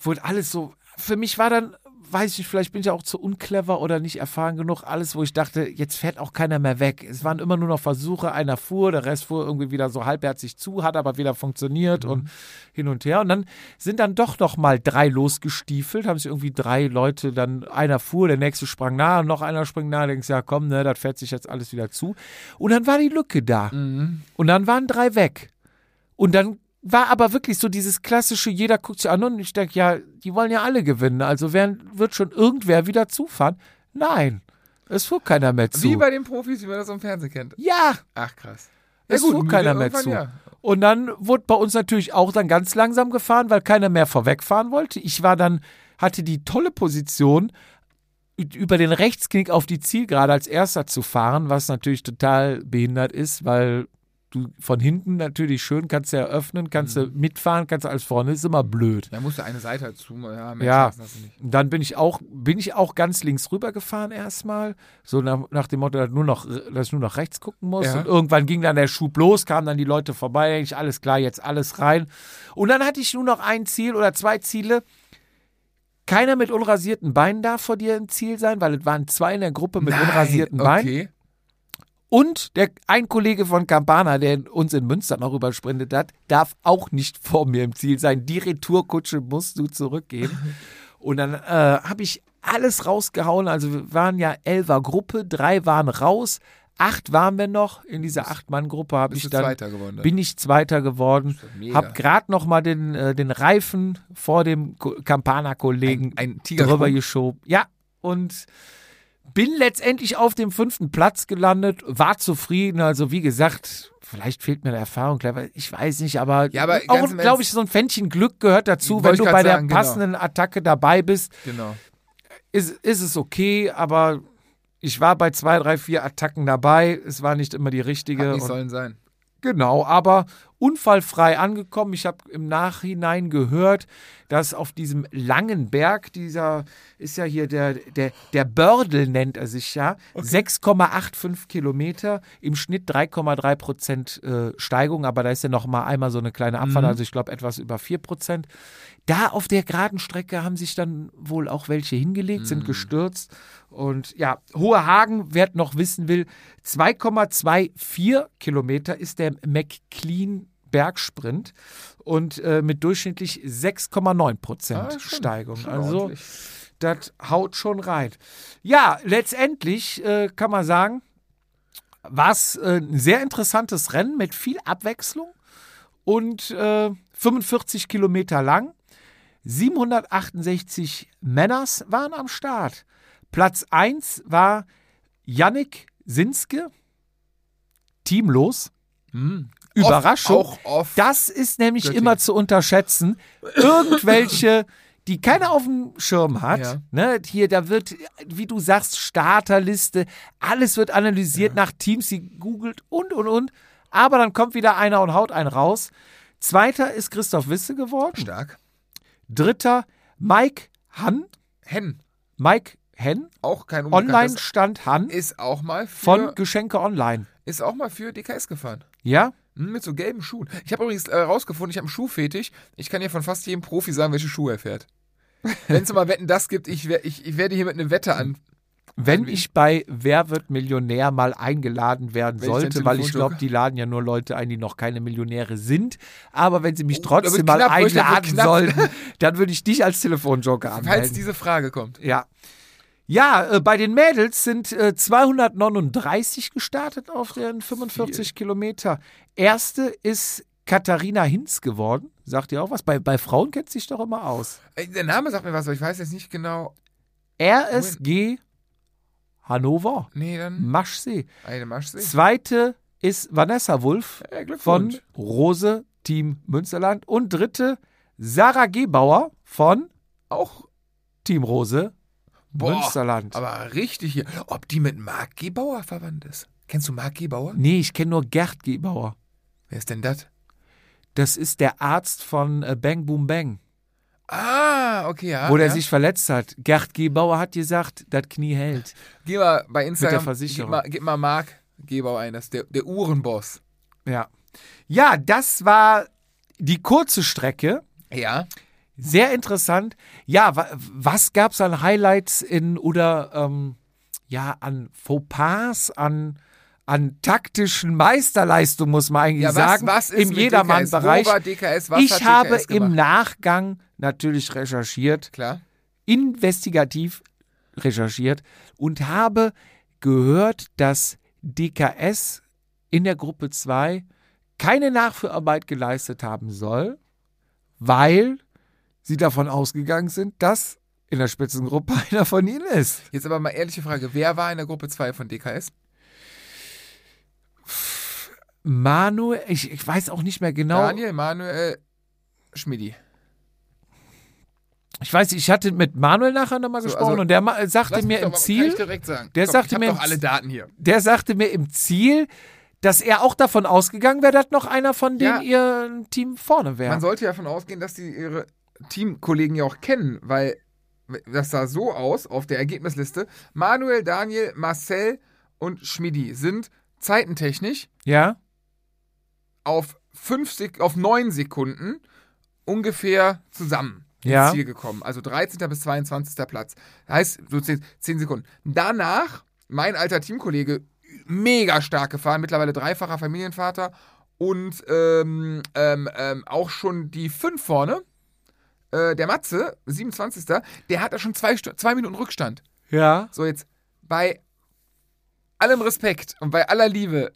wurde alles so, für mich war dann, weiß ich nicht, vielleicht bin ich ja auch zu unclever oder nicht erfahren genug, alles, wo ich dachte, jetzt fährt auch keiner mehr weg. Es waren immer nur noch Versuche, einer fuhr, der Rest fuhr irgendwie wieder so halbherzig zu, hat aber wieder funktioniert und hin und her. Und dann sind dann doch noch mal drei losgestiefelt, haben sich irgendwie drei Leute, dann einer fuhr, der nächste sprang nach, noch einer springt nach, denkst ja komm, ne, das fährt sich jetzt alles wieder zu. Und dann war die Lücke da. Und dann waren drei weg. Und dann war aber wirklich so dieses klassische, jeder guckt sich an und ich denke, ja, die wollen ja alle gewinnen. Also werden, wird schon irgendwer wieder zufahren? Nein, es fuhr keiner mehr zu. Wie bei den Profis, wie man das im Fernsehen kennt. ja, Ach krass. es fuhr keiner mehr zu. Ja. Und dann wurde bei uns natürlich auch dann ganz langsam gefahren, weil keiner mehr vorwegfahren wollte. Ich war dann, hatte die tolle Position, über den Rechtsknick auf die Zielgerade als erster zu fahren, was natürlich total behindert ist, weil du von hinten natürlich schön, kannst du eröffnen, kannst du mitfahren, kannst du alles vorne, ist immer blöd. Da musst du eine Seite dazu. Ja, Ja, dann bin ich auch, bin ich auch ganz links rüber gefahren erstmal. So nach, nach dem Motto, dass, nur noch, dass ich nur noch rechts gucken muss. Ja. Und irgendwann ging dann der Schub los, kamen dann die Leute vorbei, ich, alles klar, jetzt alles rein. Und dann hatte ich nur noch ein Ziel oder zwei Ziele. Keiner mit unrasierten Beinen darf vor dir im Ziel sein, weil es waren zwei in der Gruppe mit unrasierten Beinen. Und der, ein Kollege von Campana, der uns in Münster noch übersprintet hat, darf auch nicht vor mir im Ziel sein. Die Retourkutsche musst du zurückgeben. Und dann äh, habe ich alles rausgehauen. Also wir waren ja elfer Gruppe, drei waren raus, acht waren wir noch. In dieser Acht-Mann-Gruppe habe ich dann Zweiter geworden. dann. bin ich Zweiter geworden. doch mega. Hab gerade noch mal den, äh, den Reifen vor dem Ko- Campana-Kollegen drüber geschoben. Ja, und bin letztendlich auf dem fünften Platz gelandet, war zufrieden. Also wie gesagt, vielleicht fehlt mir eine Erfahrung. Ich weiß nicht, aber, Ja, aber auch, glaube ich, so ein Fännchen Glück gehört dazu. Wenn du bei der sagen, genau. passenden Attacke dabei bist, Genau. ist, ist es okay, aber ich war bei zwei, drei, vier Attacken dabei. Es war nicht immer die richtige. Hat nicht und- sollen sein. Genau, aber unfallfrei angekommen. Ich habe im Nachhinein gehört, dass auf diesem langen Berg, dieser ist ja hier der, der, der Bördel nennt er sich ja, 6,85 Kilometer, im Schnitt 3,3 Prozent äh, Steigung, aber da ist ja noch mal einmal so eine kleine Abfahrt, also ich glaube etwas über 4 Prozent. Da auf der geraden Strecke haben sich dann wohl auch welche hingelegt, sind gestürzt. Und ja, Hohe Hagen, wer noch wissen will, 2,24 Kilometer ist der McLean Bergsprint und äh, mit durchschnittlich 6,9 Prozent Ah, schon- Steigung. schon also ordentlich. das haut schon rein. Ja, letztendlich äh, kann man sagen, war es äh, ein sehr interessantes Rennen mit viel Abwechslung und äh, 45 Kilometer lang. 768 Männers waren am Start. Platz 1 war Yannick Sinske, teamlos. Überraschung. Oft, auch oft. Das ist nämlich Göttingen. immer zu unterschätzen. Irgendwelche, die keiner auf dem Schirm hat. Ja. Ne, hier, da wird, wie du sagst, Starterliste, alles wird analysiert nach Teams, sie googelt und und und. Aber dann kommt wieder einer und haut einen raus. Zweiter ist Christoph Wisse geworden. Stark. Dritter Mike Han. Hen. Mike Hen. Auch kein. Online-Stand Han Ist auch mal für, von Geschenke Online. ist auch mal für DKS gefahren. Ja? Hm, Mit so gelben Schuhen. Ich habe übrigens äh, rausgefunden, ich habe einen Schuhfetisch. Ich kann hier von fast jedem Profi sagen, welche Schuhe er fährt. Wenn es mal Wetten das gibt, ich, ich, ich werde hier mit einer Wette an. Wenn ich bei Wer wird Millionär mal eingeladen werden Wenn ich sollte, den weil ich glaube, die laden ja nur Leute ein, die noch keine Millionäre sind. Aber wenn sie mich Oh, trotzdem mal knapp, einladen sollten, dann würde ich dich als Telefonjoker Falls anmelden. diese Frage kommt. Ja. Ja, äh, bei den Mädels sind äh, 239 gestartet auf den 45 Kilometer. Erste ist Katharina Hinz geworden. Sagt ihr auch was? Bei, bei Frauen kennt sich doch immer aus. Äh, Der Name sagt mir was, aber ich weiß jetzt nicht genau. RSG Hannover, Nee, dann Maschsee. eine Maschsee. Zweite ist Vanessa Wulff Ja, von Rose Team Münsterland. Und dritte Sarah Gebauer von Auch Team Rose Boah, Münsterland. Aber richtig hier. Ob die mit Marc Gebauer verwandt ist? Kennst du Marc Gebauer? Nee, ich kenne nur Gerd Gebauer. Wer ist denn das? Das ist der Arzt von äh, Bang Boom Bang, Ah, okay, ja. wo der ja. sich verletzt hat. Gerd Gebauer hat gesagt, das Knie hält. Geh mal bei Instagram. Versicherung. Gib mal, gib mal Marc Gebauer ein, das ist der, der Uhrenboss. Ja. Ja, das war die kurze Strecke. Ja. Sehr interessant. Ja, wa was gab es an Highlights in oder ähm, ja an Fauxpas, an an taktischen Meisterleistungen, muss man eigentlich Ja, was, sagen, was ist im Jedermann-Bereich. Ich habe DKS im? Nachgang natürlich recherchiert, Klar. investigativ recherchiert und habe gehört, dass DKS in der Gruppe 2 keine Nachführarbeit geleistet haben soll, weil sie davon ausgegangen sind, dass in der Spitzengruppe einer von ihnen ist. Jetzt aber mal ehrliche Frage. Wer war in der Gruppe 2 von DKS? Manuel, ich, ich weiß auch nicht mehr genau. Daniel, Manuel, Schmidi. Ich weiß, ich hatte mit Manuel nachher nochmal So, gesprochen also- und der ma- sagte mir im mal- Ziel, der Komm, sagte mir alle Daten hier. der sagte mir im Ziel, dass er auch davon ausgegangen wäre, dass noch einer von Ja. denen ihr Team vorne wäre. Man sollte ja davon ausgehen, dass die ihre Teamkollegen ja auch kennen, weil das sah so aus auf der Ergebnisliste. Manuel, Daniel, Marcel und Schmidi sind zeitentechnisch Ja? auf, fünf Sek auf neun Sekunden ungefähr zusammen ins Ja. Ziel gekommen. Also 13. bis 22. Platz. Heißt, so 10, 10 Sekunden. Danach, mein alter Teamkollege, mega stark gefahren, mittlerweile dreifacher Familienvater und ähm, ähm, ähm, auch schon die fünf vorne. Äh, der Matze, 27. Der hat da schon zwei, zwei Minuten Rückstand. Ja. So, jetzt bei allem Respekt und bei aller Liebe,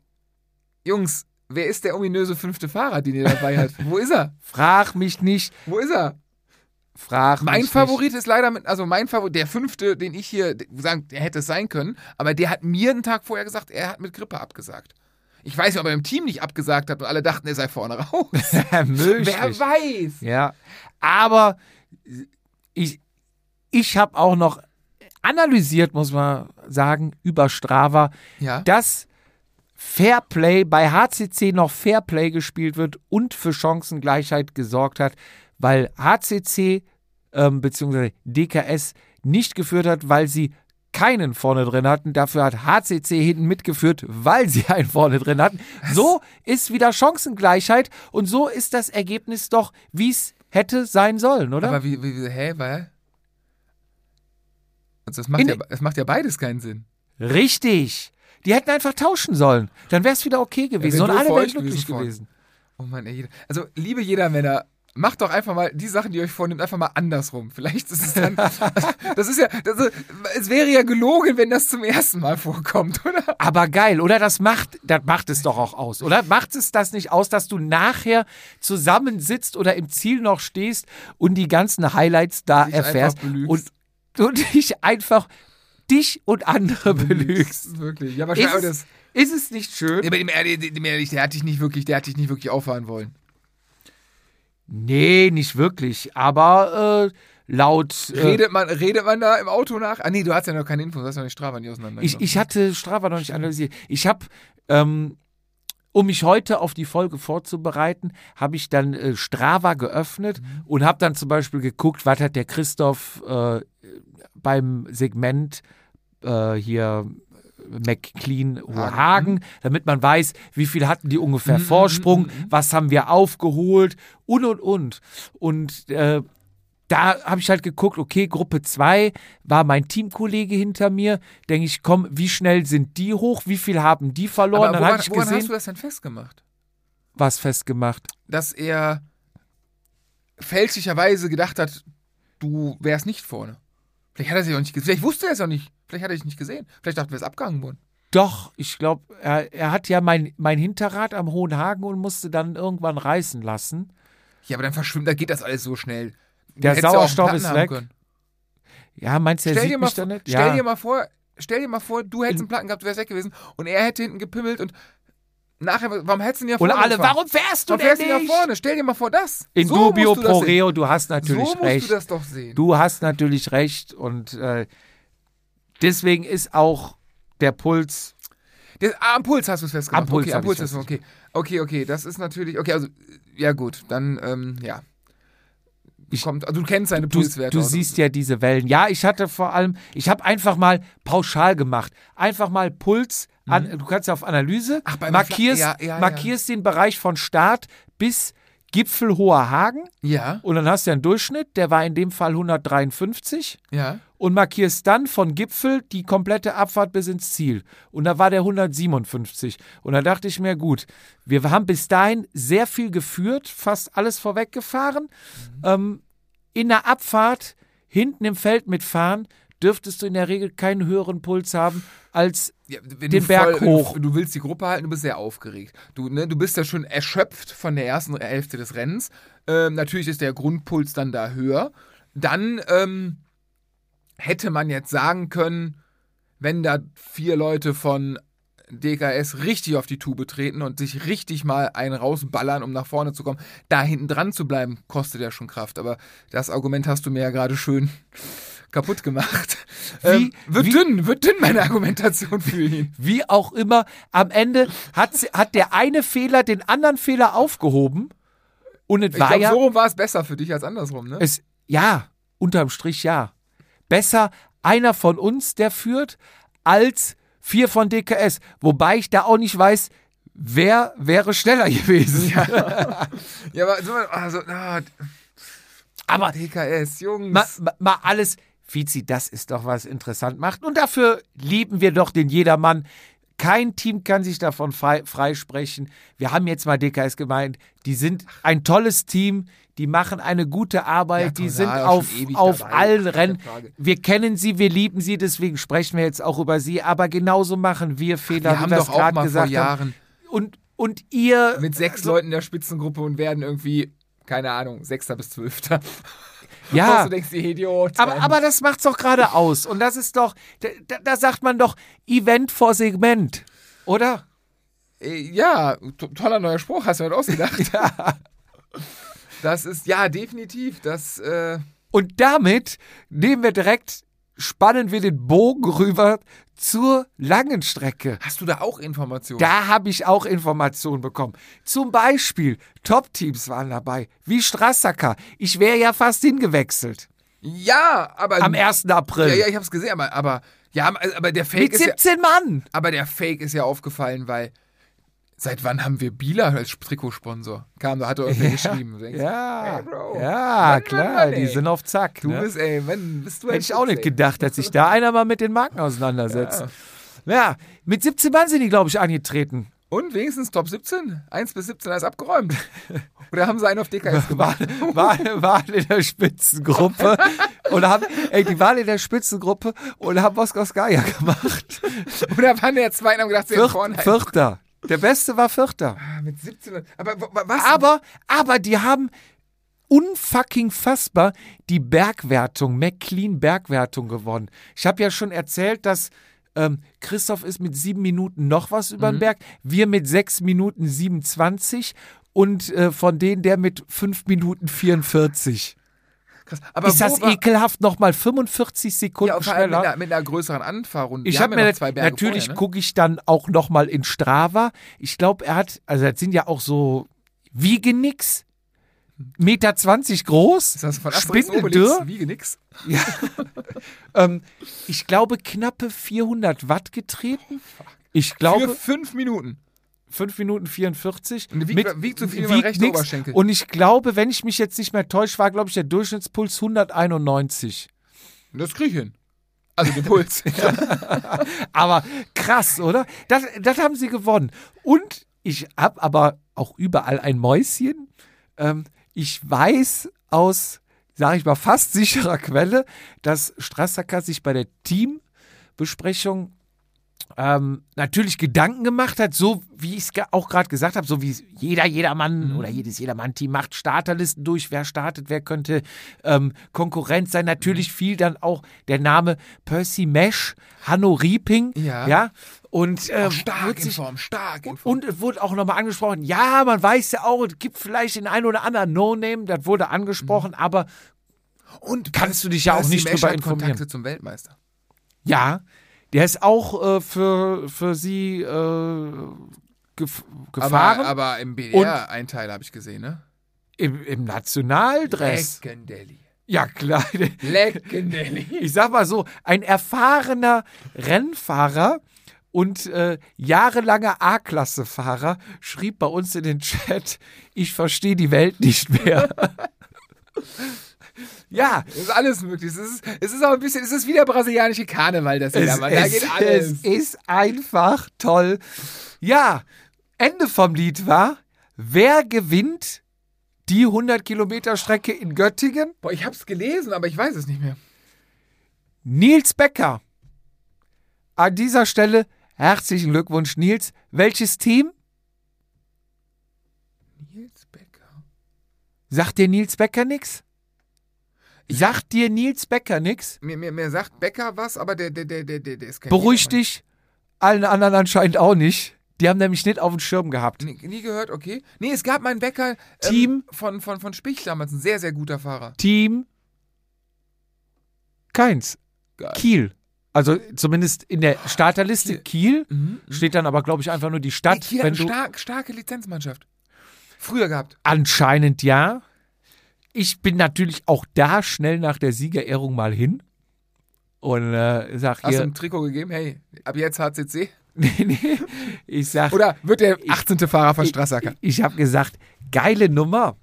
Jungs, wer ist der ominöse fünfte Fahrer, den ihr dabei habt? Wo ist er? Frag mich nicht. Wo ist er? Frag Mein mich Favorit ist leider, mit, also mein Favorit, der fünfte, den ich hier sagen, der hätte es sein können, aber der hat mir einen Tag vorher gesagt, er hat mit Grippe abgesagt. Ich weiß nicht, ob er im Team nicht abgesagt hat und alle dachten, er sei vorne raus. Möglich. Wer weiß? Ja. Aber ich, ich habe auch noch analysiert, muss man sagen, über Strava, Ja. dass Fairplay bei HCC noch Fairplay gespielt wird und für Chancengleichheit gesorgt hat, weil HCC ähm, bzw. DKS nicht geführt hat, weil sie keinen vorne drin hatten. Dafür hat HCC hinten mitgeführt, weil sie einen vorne drin hatten. So ist wieder Chancengleichheit und so ist das Ergebnis doch, wie es hätte sein sollen, oder? Aber wie, wie, wie hä, weil? Also das macht, In- ja, das macht ja beides keinen Sinn. Richtig. Die hätten einfach tauschen sollen. Dann wäre es wieder okay gewesen. wär und alle wären glücklich gewesen gewesen. Oh Mann, ey, also liebe jeder Männer, macht doch einfach mal die Sachen, die ihr euch vornimmt, einfach mal andersrum. Vielleicht ist es dann, das ist ja, das ist, es wäre ja gelogen, wenn das zum ersten Mal vorkommt, oder? Aber geil, oder? Das macht, das macht es doch auch aus, oder? Macht es das nicht aus, dass du nachher zusammensitzt oder im Ziel noch stehst und die ganzen Highlights da Dich erfährst und du dich einfach dich und andere belügst? Wirklich. Ja, aber Ist das. ist es nicht schön? Ja, aber dem ehrlich, dem ehrlich, der hat dich nicht wirklich, der hat dich nicht wirklich auffahren wollen. Nee, nicht wirklich. Aber äh, laut. Äh, Redet man, redet man da im Auto nach? Ah, nee, du hast ja noch keine Infos, du hast ja nicht Strava nicht auseinander. Ich, ich hatte Strava noch nicht analysiert. Ich habe, ähm, um mich heute auf die Folge vorzubereiten, habe ich dann äh, Strava geöffnet Mhm. und habe dann zum Beispiel geguckt, was hat der Christoph äh, beim Segment äh, hier McLean Hagen, damit man weiß, wie viel hatten die ungefähr Mhm, Vorsprung, was haben wir aufgeholt und und und. Und äh, da habe ich halt geguckt, okay, Gruppe 2 war mein Teamkollege hinter mir. Denke ich, komm, wie schnell sind die hoch? Wie viel haben die verloren? aber Dann woran, habe ich woran hast gesehen, du das denn festgemacht? was festgemacht. Dass er fälschlicherweise gedacht hat, du wärst nicht vorne. Vielleicht hat er sich auch nicht gesehen. Vielleicht wusste er es auch nicht. Vielleicht hat er dich nicht gesehen. Vielleicht dachte er, es abgehangen worden. Doch, ich glaube, er, er hat ja mein, mein Hinterrad am Hohen Hagen und musste dann irgendwann reißen lassen. Ja, aber dann verschwimmt, da geht das alles so schnell. Du Der Sauerstoff ist weg. können. Ja, meinst du, er Stell dir, sieht mal mich vor, nicht? stell Ja. dir mal vor, stell dir mal vor, du hättest einen Platten gehabt, du wärst weg gewesen und er hätte hinten gepimmelt und nachher, warum hättest du ihn ja Und vorne alle, gefahren? warum fährst du Warum denn fährst du nicht? ja vorne? Stell dir mal vor das. In so dubio du pro reo, du hast natürlich so musst recht. du das doch sehen. Du hast natürlich recht und äh, deswegen ist auch der Puls. Das, ah, am Puls hast du es festgemacht. Am Puls okay, am Puls ich's ist okay. Okay, okay, das ist natürlich, okay, also, ja gut, dann, ähm, ja. Ich- Kommt, also, du kennst seine Du, Pulswerte. du siehst ja diese Wellen. Ja, ich hatte vor allem, ich habe einfach mal pauschal gemacht. Einfach mal Puls an, du kannst ja auf Analyse, Mhm. Ach, markierst, ja, ja, ja. markierst den Bereich von Start bis Gipfel Hoher Hagen Ja, und dann hast du einen Durchschnitt, der war in dem Fall 153 ja. und markierst dann von Gipfel die komplette Abfahrt bis ins Ziel. Und da war der 157. Und da dachte ich mir, gut, wir haben bis dahin sehr viel geführt, fast alles vorweggefahren. Ähm, in der Abfahrt hinten im Feld mitfahren, dürftest du in der Regel keinen höheren Puls haben als ja wenn Den du Berg voll, hoch. Du willst die Gruppe halten, du bist sehr aufgeregt. Du, ne, du bist ja schon erschöpft von der ersten Hälfte des Rennens. Ähm, natürlich ist der Grundpuls dann da höher. Dann ähm, hätte man jetzt sagen können, wenn da vier Leute von DKS richtig auf die Tube treten und sich richtig mal einen rausballern, um nach vorne zu kommen, da hinten dran zu bleiben, kostet ja schon Kraft. Aber das Argument hast du mir ja gerade schön kaputt gemacht. Wie- ähm, wird wie- dünn, wird dünn meine Argumentation für ihn. Wie auch immer, am Ende hat, hat der eine Fehler den anderen Fehler aufgehoben. Und es Ich war ja. so rum war es besser für dich als andersrum, ne? Es, ja, unterm Strich ja. Besser einer von uns, der führt, als vier von DKS. Wobei ich da auch nicht weiß, wer wäre schneller gewesen. Ja, aber so, also, ah, Aber DKS, Jungs. mal- mal alles, Vizi, das ist doch was interessant macht. Und dafür lieben wir doch den Jedermann. Kein Team kann sich davon frei, freisprechen. Wir haben jetzt mal DKS gemeint, die sind ein tolles Team, die machen eine gute Arbeit, Ja, die total, sind auf, auf dabei, allen Rennen. Wir kennen sie, wir lieben sie, deswegen sprechen wir jetzt auch über sie. Aber genauso machen wir Fehler, wir wie haben wir doch es auch gerade mal vor gesagt haben. Jahren Und, und ihr, mit sechs Leuten in der Spitzengruppe und werden irgendwie, keine Ahnung, Sechster bis Zwölfter. Ja, Du denkst, die Idiot. Aber, aber das macht's doch gerade aus. Und das ist doch, da, da- da sagt man doch Event vor Segment. Oder? Äh, Ja, to toller neuer Spruch, hast du heute ausgedacht. Ja. Das ist, ja, definitiv. Das, äh, Und damit nehmen wir direkt, spannen wir den Bogen rüber zur langen Strecke. hast du da auch Informationen? Da habe ich auch Informationen bekommen. Zum Beispiel, Top-Teams waren dabei, wie Strassacker. Ich wäre ja fast hingewechselt. ja, aber. Am 1. April. Ja, ja, ich hab's gesehen, aber, aber, ja, aber der Fake Mit ist ja, 17 Mann. aber der Fake ist ja aufgefallen, weil, seit wann haben wir Bieler als Trikotsponsor? Kam, da hat er irgendwer geschrieben. Du denkst, Ja, Hey, Bro. ja, Mann, klar, Mann, Mann, die sind auf Zack. Du ne? bist, ey, wenn bist du ein Hätte ich auch nicht gedacht, dass sich da einer mal mit den Marken auseinandersetzt. Ja, mit 17 Mann sind die, glaube ich, angetreten. Und wenigstens Top 17? 1 bis 17 ist abgeräumt. Oder haben sie einen auf DKS gemacht? Waren, waren in der Spitzengruppe und haben, ey, die waren in der Spitzengruppe und haben Moskowskaja gemacht. Oder waren der zweiten haben gedacht, sie Viert, vorne einen- Vierter. Der Beste war Vierter. Ah, Mit 17. Aber wa- wa- was? Aber, aber die haben unfucking fassbar die Bergwertung, McLean Bergwertung gewonnen. Ich habe ja schon erzählt, dass ähm, Christoph ist mit sieben Minuten noch was über Mhm. den Berg, wir mit sechs Minuten 27 und äh, von denen der mit fünf Minuten 44. Krass. Aber ist das ekelhaft? Nochmal 45 Sekunden Ja, allem mit schneller. einer, mit einer größeren Anfahrrunde. Ich habe ja mir noch zwei Berge natürlich ne? gucke ich dann auch noch mal in Strava. Ich glaube, er hat, also das sind ja auch so wiege nix, Meter 20 groß, Ist das von Spindeldürr. Wiege nix. Ja. ähm, ich glaube knappe 400 Watt getreten. Ich Für glaube fünf Minuten. 5 Minuten 44. Und wiegt- wiegt so viel wie mein rechter. Oberschenkel. Und ich glaube, wenn ich mich jetzt nicht mehr täusche, war glaube ich der Durchschnittspuls 191. Das krieg ich hin. Also den Puls. Aber krass, oder? Das, das haben sie gewonnen. Und ich habe aber auch überall ein Mäuschen. Ähm, ich weiß aus, sage ich mal, fast sicherer Quelle, dass Strassacker sich bei der Teambesprechung ähm, natürlich Gedanken gemacht hat, so wie ich es auch gerade gesagt habe, so wie jeder Jedermann oder jedes Jedermann-Team macht Starterlisten durch, wer startet, wer könnte ähm, Konkurrent sein. Natürlich fiel dann auch der Name Percy Mesh, Hanno Rieping, Ja. ja, und äh, stark wird in sich, Form, stark in Form. und es wurde auch nochmal angesprochen, ja, man weiß ja auch, es gibt vielleicht den einen oder anderen No-Name, das wurde angesprochen, aber Und kannst du dich ja auch nicht Mesh drüber hat informieren. Kontakte zum Weltmeister. Ja, der ist auch äh, für, für sie äh, gef gefahren Aber, aber im BDR ein Teil habe ich gesehen, ne? im, im Nationaldress. Leckendelli. Ja, klar. Leckendelli. Ich sag mal so, ein erfahrener Rennfahrer und äh, jahrelanger A-Klasse-Fahrer schrieb bei uns in den Chat, ich verstehe die Welt nicht mehr. ja, Es ist alles möglich. Es ist, es ist auch ein bisschen, es ist wie der brasilianische Karneval, das es. Da es, geht alles. es ist einfach toll. Ja, Ende vom Lied war, wer gewinnt die 100 Kilometer Strecke in Göttingen? Boah, ich hab's gelesen, aber ich weiß es nicht mehr. Nils Becker. An dieser Stelle herzlichen Glückwunsch, Nils. Welches Team? Nils Becker. Sagt dir Nils Becker nix? Sagt dir Nils Becker nix? Mir, mir, mir sagt Becker was, aber der, der, der, der, der, ist kein Beruhig Jedermann. dich. Allen anderen anscheinend auch nicht. Die haben nämlich nicht auf dem Schirm gehabt. Nie, nie gehört, okay. Nee, es gab mal einen Bäcker ähm, Team. von, von, von Spich damals, ein sehr, sehr guter Fahrer. Team Keins. Geil. Kiel. Also zumindest in der Starterliste Kiel Mhm. steht dann aber, glaube ich, einfach nur die Stadt. Kiel hat eine du, stark, starke Lizenzmannschaft. Früher gehabt. anscheinend ja. Ich bin natürlich auch da schnell nach der Siegerehrung mal hin und äh, sag Hast du hier, ein Trikot gegeben? Hey, ab jetzt HCC? nee, nee, ich sag, Oder wird der 18. Fahrer von Strassacker? Ich, ich habe gesagt, geile Nummer.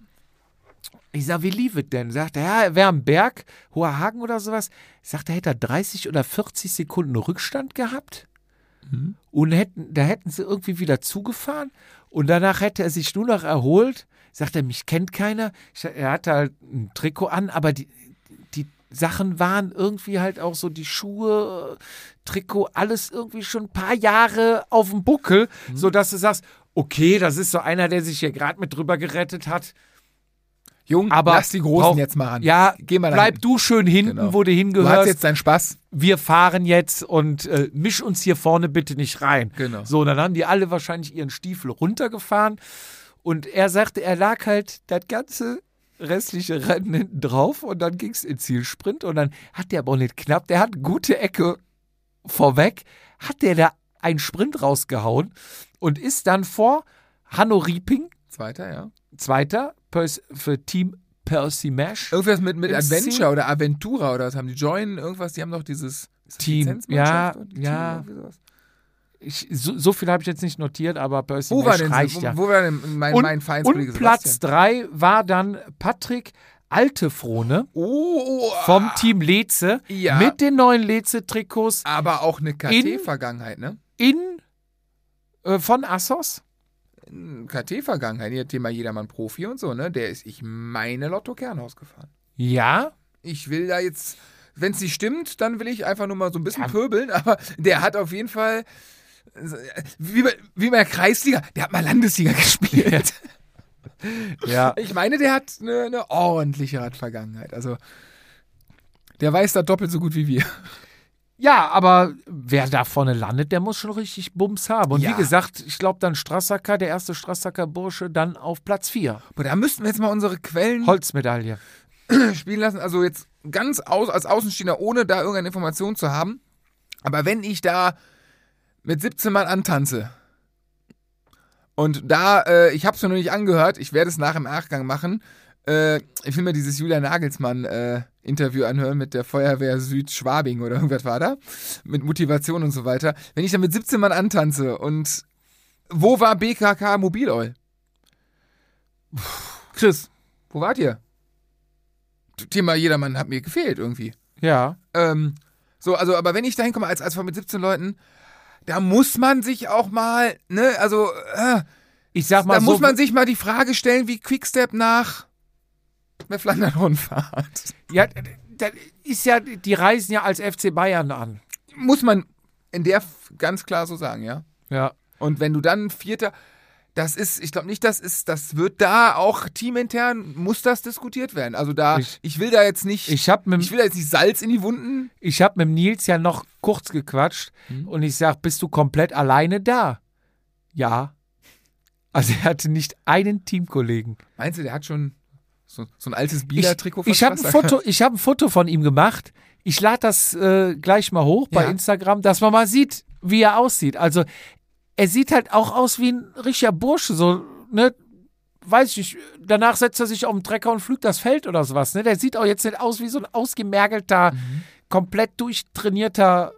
Ich sag, wie lief es denn? Sagt er, ja, er wäre am Berg, Hoher Hagen oder sowas. Sagt er, hätte er 30 oder 40 Sekunden Rückstand gehabt. Und hätten, da hätten sie irgendwie wieder zugefahren. Und danach hätte er sich nur noch erholt. Sagt er, mich kennt keiner. Ich, er hatte halt ein Trikot an, aber die, die Sachen waren irgendwie halt auch so die Schuhe, Trikot, alles irgendwie schon ein paar Jahre auf dem Buckel, sodass du sagst, okay, das ist so einer, der sich hier gerade mit drüber gerettet hat. Jung, Aber lass die Großen brauch- jetzt mal ran. Ja, Geh mal bleib du schön hinten, Genau. wo du Du hast hingehörst. jetzt deinen Spaß. wir fahren jetzt und äh, misch uns hier vorne bitte nicht rein. Genau. So, dann haben die alle wahrscheinlich ihren Stiefel runtergefahren und er sagte, er lag halt das ganze restliche Rennen hinten drauf und dann ging es in Zielsprint und dann hat der aber auch nicht knapp, der hat gute Ecke vorweg, hat der da einen Sprint rausgehauen und ist dann vor Hanno Rieping, Zweiter, ja. Zweiter Pers- für Team Percy Mash. Irgendwas mit, mit Adventure Ziel. oder Aventura oder was haben die? Join irgendwas? Die haben doch dieses Team. Ja, Team ja. sowas? Ich, so, so viel habe ich jetzt nicht notiert, aber Percy Wo war Mash denn reicht wo, ja. wo war denn mein, und, mein Vereinskollege und Platz Sebastian? 3 war dann Patrick Altefrohne Oh, oh, vom Team Leze Ja. mit den neuen Leze-Trikots aber auch eine In- KT-Vergangenheit, ne? in äh, von Assos. KT-Vergangenheit, hier Thema Jedermann Profi und so, ne? Der ist, ich meine, Lotto Kernhaus gefahren. Ja, Ich will da jetzt, wenn es nicht stimmt, dann will ich einfach nur mal so ein bisschen pöbeln, aber der hat auf jeden Fall, wie bei, wie bei Kreisliga, der hat mal Landesliga gespielt. ja. Ich meine, der hat eine, eine ordentliche Radvergangenheit. Also, der weiß da doppelt so gut wie wir. Ja, aber wer da vorne landet, der muss schon richtig Bums haben. Und Ja. wie gesagt, ich glaube dann Strassacker, der erste Strassacker Bursche, dann auf Platz 4. Aber da müssten wir jetzt mal unsere Quellen Holzmedaille. spielen lassen. Also jetzt ganz aus, als Außenstehender, ohne da irgendeine Information zu haben. Aber wenn ich da mit 17 Mann antanze und da, äh, ich habe es mir noch nicht angehört, ich werde es nach im Nachgang machen. Äh, ich will mir dieses Julia Nagelsmann äh, Interview anhören mit der Feuerwehr Südschwabing oder irgendwas war da. Mit Motivation und so weiter. Wenn ich da mit 17 Mann antanze und wo war BKK Mobiloil? Chris, wo wart ihr? Thema Jedermann hat mir gefehlt irgendwie. Ja. Ähm, so, also, aber wenn ich da hinkomme als, als mit 17 Leuten, da muss man sich auch mal, ne, also, äh, Ich sag mal da so, muss man sich mal die Frage stellen, wie Quickstep nach der Flandern-Rundfahrt. ja, da ist ja, die reisen ja als FC Bayern an. Muss man in der ganz klar so sagen, ja. Ja. Und wenn du dann Vierter, das ist, ich glaube nicht, das ist, das wird da auch teamintern, muss das diskutiert werden. Also da, ich, Ich- will da jetzt nicht, ich, Ich habe mit, will da jetzt nicht Salz in die Wunden. ich hab mit Nils ja noch kurz gequatscht und ich sag, bist du komplett alleine da? Ja. Also er hatte nicht einen Teamkollegen. Meinst du, der hat schon so, so ein altes Bieler-Trikot von Ich habe ein? Foto, ich hab ein Foto von ihm gemacht. Ich lade das äh, gleich mal hoch bei Ja. Instagram, dass man mal sieht, wie er aussieht. Also er sieht halt auch aus wie ein richtiger Bursche, so, ne? Weiß ich nicht, danach setzt er sich auf den Trecker und pflügt das Feld oder sowas. Ne? Der sieht auch jetzt nicht aus wie so ein ausgemergelter, Mhm. komplett durchtrainierter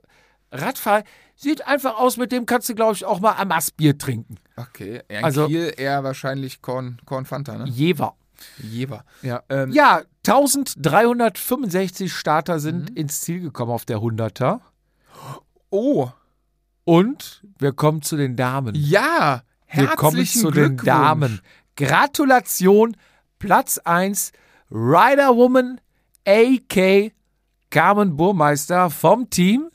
Radfahrer. Sieht einfach aus, mit dem kannst du, glaube ich, auch mal Amas-Bier trinken. Okay, in Also- Kiel eher wahrscheinlich Korn, Korn Fanta, ne? Jever. Jever. Ja. Ähm, Ja, 1365 Starter sind Mhm. ins Ziel gekommen auf der 100er. Oh, Und wir kommen zu den Damen. ja. wir kommen Herzlichen zu den. Damen. Gratulation, Platz 1, Rider Woman AK Carmen Burmeister vom Team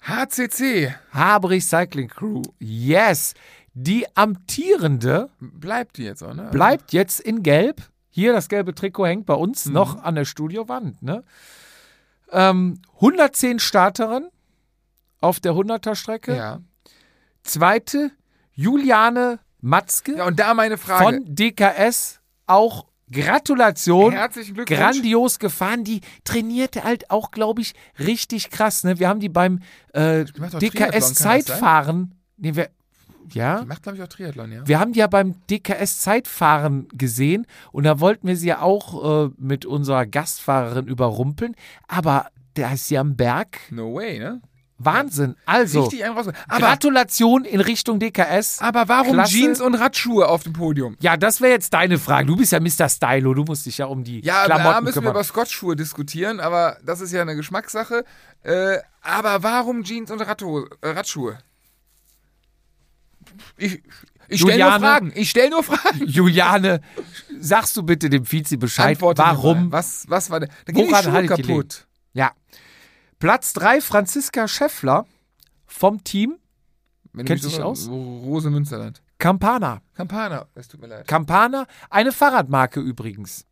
HCC Habrich Cycling Crew. Yes, die amtierende bleibt die jetzt auch, ne? bleibt jetzt in Gelb. Hier, das gelbe Trikot hängt bei uns Mhm. noch an der Studiowand. Ne? Ähm, 110 Starterinnen auf der 100er Strecke. Ja. Zweite, Juliane Matzke Ja, und da meine Frage. von DKS, auch Gratulation. Herzlichen Glückwunsch. Grandios gefahren. Die trainierte halt auch, glaube ich, richtig krass. Ne? Wir haben die beim äh, das DKS-Zeitfahren. Nee, wir, ja. Die macht, glaube ich, auch Triathlon, ja. Wir haben die ja beim DKS-Zeitfahren gesehen und da wollten wir sie ja auch äh, mit unserer Gastfahrerin überrumpeln. Aber da ist sie am Berg. No way, ne? Wahnsinn. Also, Richtig. Aber, Gratulation in Richtung DKS. aber warum Klasse. Jeans und Radschuhe auf dem Podium? Ja, das wäre jetzt deine Frage. Du bist ja Mr. Stylo, du musst dich ja um die Ja, da Klamotten müssen wir kümmern. über Scotch-Schuhe diskutieren, aber das ist ja eine Geschmackssache. Äh, aber warum Jeans und Radho äh, Radschuhe? Ich, ich stelle nur? Fragen. Ich stelle nur Fragen. Juliane, sagst du bitte dem Vizi Bescheid, Antworte warum? Was, was war denn? Da gehen die Schuhe kaputt. Ja. Platz 3, Franziska Schäffler vom Team Wenn Kennt sich so- aus? Rose Münsterland. Campana. Campana, es tut mir leid. Campana, eine Fahrradmarke übrigens.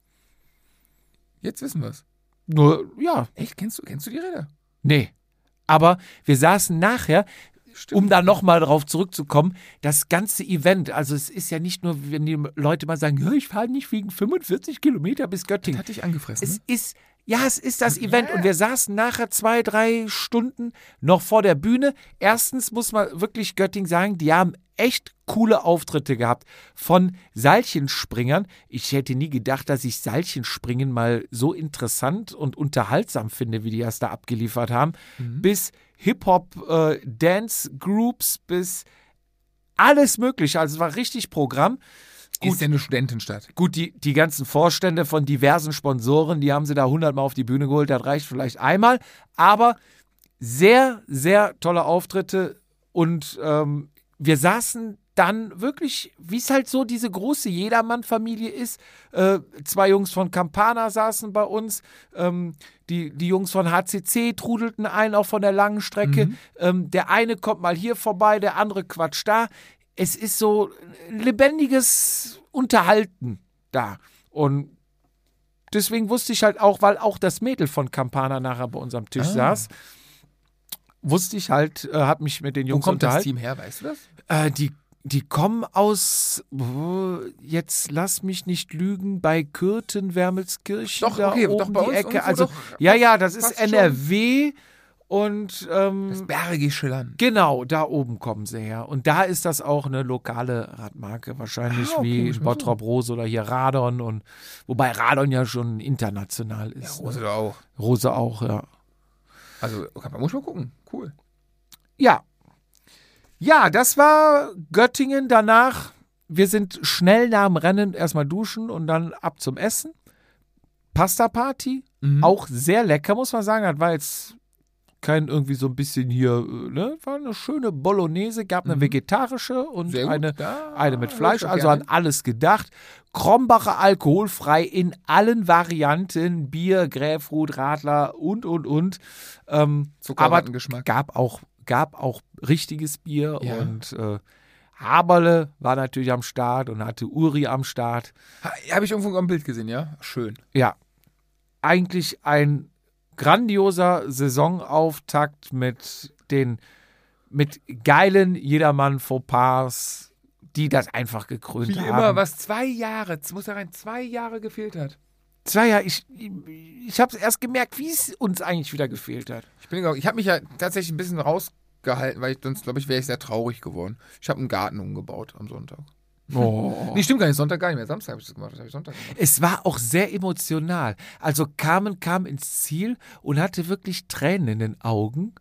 Jetzt wissen wir es. Nur, ja, Echt? Kennst du, kennst du die Räder? nee. Aber wir saßen nachher, um da nochmal drauf zurückzukommen, das ganze Event, also es ist ja nicht nur, wenn die Leute mal sagen, ich fahre nicht wegen 45 Kilometer bis Göttingen. Hat dich angefressen. Es ne? ist, ja, es ist das Event und wir saßen nachher zwei, drei Stunden noch vor der Bühne. Erstens muss man wirklich Göttingen sagen, die haben echt coole Auftritte gehabt von Seilchenspringern. Ich hätte nie gedacht, dass ich Seilchenspringen mal so interessant und unterhaltsam finde, wie die das da abgeliefert haben. Bis Hip-Hop-Dance-Groups, bis alles mögliche. Also es war richtig Programm. Ist ja eine Studentenstadt. Gut, die, die ganzen Vorstände von diversen Sponsoren, die haben sie da hundertmal auf die Bühne geholt, das reicht vielleicht einmal. Aber sehr, sehr tolle Auftritte und ähm, wir saßen dann wirklich, wie es halt so diese große Jedermann-Familie ist. Äh, zwei Jungs von Campana saßen bei uns, ähm, die, die Jungs von HCC trudelten ein, auch von der langen Strecke. Ähm, der eine kommt mal hier vorbei, der andere quatscht da. Es ist so ein lebendiges Unterhalten da. Und deswegen wusste ich halt auch, weil auch das Mädel von Campana nachher bei unserem Tisch saß, wusste ich halt, äh, hab mich mit den Wo Jungs kommt das unterhalten. Team her, weißt du das? Äh, die, die kommen aus, oh, jetzt lass mich nicht lügen, bei Kürten, Wermelskirchen, Doch, da okay, oben doch bei die uns Ecke. Also, doch ja, ja, das ist fast schon. Und ähm, Das Bergische Land. Genau, da oben kommen sie her. Und da ist das auch eine lokale Radmarke, wahrscheinlich Ah, okay, wie Bottrop Rose oder hier Radon und wobei Radon ja schon international ist. Rose ne? auch. Rose auch, ja. Also, man muss mal gucken. Cool. Ja. Ja, das war Göttingen. Danach, wir sind schnell nach dem Rennen erstmal duschen und dann ab zum Essen. Pasta Party, Mhm. auch sehr lecker, muss man sagen. Das war jetzt kein irgendwie so ein bisschen hier, äh, ne? War eine schöne Bolognese, gab eine vegetarische und Mhm. Sehr gut. eine, Ja, eine mit Fleisch, also an alles gedacht. Krombacher alkoholfrei in allen Varianten, Bier, Grapefruit, Radler und, und, und. Ähm, aber gab auch, gab auch richtiges Bier Ja. und äh, Haberle war natürlich am Start und hatte Uri am Start. Ha, Habe ich irgendwo am Bild gesehen, ja? Schön. Ja, eigentlich ein grandioser Saisonauftakt mit den mit geilen jedermann Fauxpas, die das einfach gekrönt Wie haben. immer, was zwei Jahre, es muss da rein, zwei Jahre gefehlt hat. Zwei Jahre, ich, ich habe es erst gemerkt, wie es uns eigentlich wieder gefehlt hat. Ich, bin, ich habe mich ja tatsächlich ein bisschen rausgehalten, weil ich sonst, glaube ich, wäre ich sehr traurig geworden. Ich habe einen Garten umgebaut am Sonntag. Oh. Nee, stimmt gar nicht. Sonntag gar nicht mehr. Samstag habe ich das gemacht. Das habe ich Sonntag gemacht. Es war auch sehr emotional. Also Carmen kam ins Ziel und hatte wirklich Tränen in den Augen.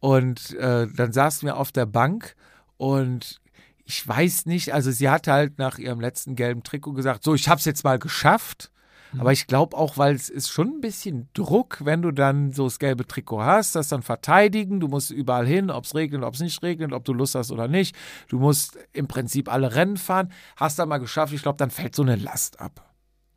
Und äh, dann saßen wir auf der Bank und ich weiß nicht, also sie hat halt nach ihrem letzten gelben Trikot gesagt, so, ich habe es jetzt mal geschafft. Aber ich glaube auch, weil es ist schon ein bisschen Druck, wenn du dann so das gelbe Trikot hast, das dann verteidigen. Du musst überall hin, ob es regnet, ob es nicht regnet, ob du Lust hast oder nicht. Du musst im Prinzip alle Rennen fahren. Hast dann mal geschafft, ich glaube, dann fällt so eine Last ab.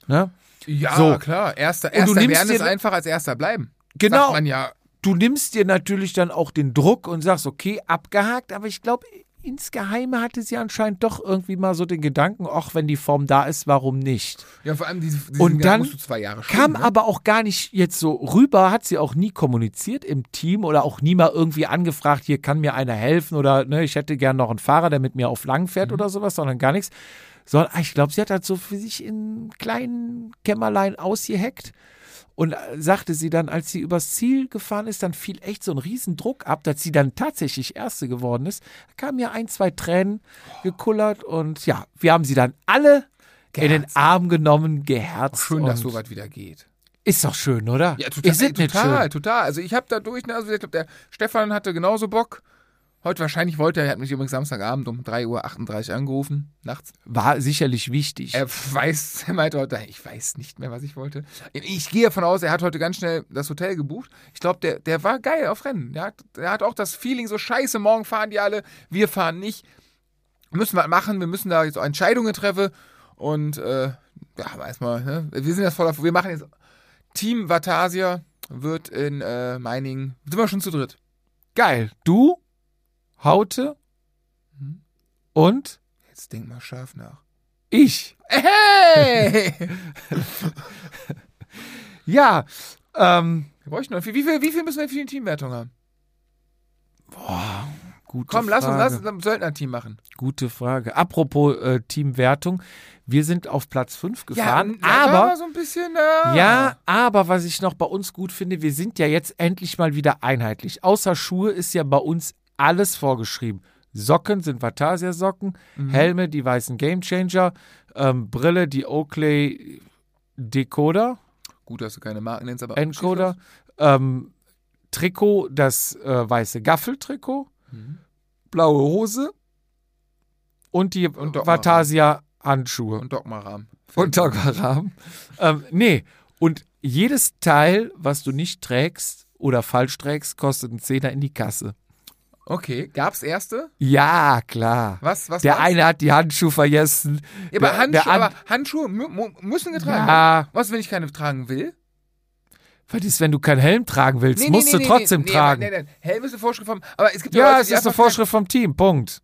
Ne? Ja, So. klar. Erster, erster nimmst werden dir- einfach als erster bleiben. Genau. Sagt man ja. Du nimmst dir natürlich dann auch den Druck und sagst, okay, abgehakt, aber ich glaube, insgeheim hatte sie anscheinend doch irgendwie mal so den Gedanken, ach, wenn die Form da ist, warum nicht? Ja, vor allem diese, diesen Und dann musst du zwei Jahre Kam schwimmen, ne? aber auch gar nicht jetzt so rüber, hat sie auch nie kommuniziert im Team oder auch nie mal irgendwie angefragt, hier kann mir einer helfen oder ne, ich hätte gern noch einen Fahrer, der mit mir auf lang fährt oder sowas, sondern gar nichts. sondern ich glaube, sie hat halt so für sich in kleinen Kämmerlein ausgeheckt. Und äh, sagte sie dann, als sie übers Ziel gefahren ist, dann fiel echt so ein Riesendruck ab, dass sie dann tatsächlich Erste geworden ist. Da kamen ja ein, zwei Tränen gekullert und ja, wir haben sie dann alle in den Geherzt. Arm genommen, geherzt. Schön, dass und sowas wieder geht. Ist doch schön, oder? Ja, total. Ist nicht total, total. Also ich habe dadurch, ne, also ich glaube, der Stefan hatte genauso Bock. Heute wahrscheinlich wollte er, er hat mich übrigens Samstagabend um 3.38 Uhr angerufen, nachts. War sicherlich wichtig. Er weiß, er meinte heute, ich weiß nicht mehr, was ich wollte. Ich gehe davon aus, er hat heute ganz schnell das Hotel gebucht. Ich glaube, der, der war geil auf Rennen. Der hat, der hat auch das Feeling, so scheiße, morgen fahren die alle, wir fahren nicht. Müssen wir machen, wir müssen da jetzt auch Entscheidungen treffen. Und äh, ja, weiß mal, ne? wir sind jetzt voll auf, wir machen jetzt, Team Vatasia wird in äh, Meiningen, sind wir schon zu dritt. Geil. Du, Haute und Jetzt denk mal scharf nach. ich. Hey! Ja, ähm, wir bräuchten noch, wie, viel, wie viel müssen wir für die Teamwertung haben? gute Komm, lass uns, Frage. lass uns ein Söldner-Team machen. Gute Frage. Apropos äh, Teamwertung, wir sind auf Platz 5 gefahren, war aber so ein bisschen, äh, ja, aber was ich noch bei uns gut finde, wir sind ja jetzt endlich mal wieder einheitlich. Außer Schuhe ist ja bei uns alles vorgeschrieben. Socken sind Vatasia Socken, Mhm. Helme die weißen Gamechanger, ähm, Brille die Oakley Decoder, Gut, dass du keine Marken nennst, aber Encoder, ähm, Trikot das äh, weiße Gaffeltrikot, Mhm. blaue Hose und die Und Dogma. Vatasia Handschuhe. und Dogma-Rahmen. Und Dogma-Rahmen. ähm, nee, und jedes Teil, was du nicht trägst oder falsch trägst, kostet einen Zehner in die Kasse. Okay, gab's erste? Ja, klar. Was, was Der war's? eine hat die Handschuhe vergessen. Ja, aber der- Handschuhe, der aber Handschuhe müssen getragen werden. Ja, Was, wenn ich keine tragen will? was ist, wenn du keinen Helm tragen willst? Nee, musst nee, du nee, trotzdem tragen. Nee, nee, nee. Helm ist eine Vorschrift vom, aber es gibt Ja, Leute, es ist eine Vorschrift vom Team. Punkt.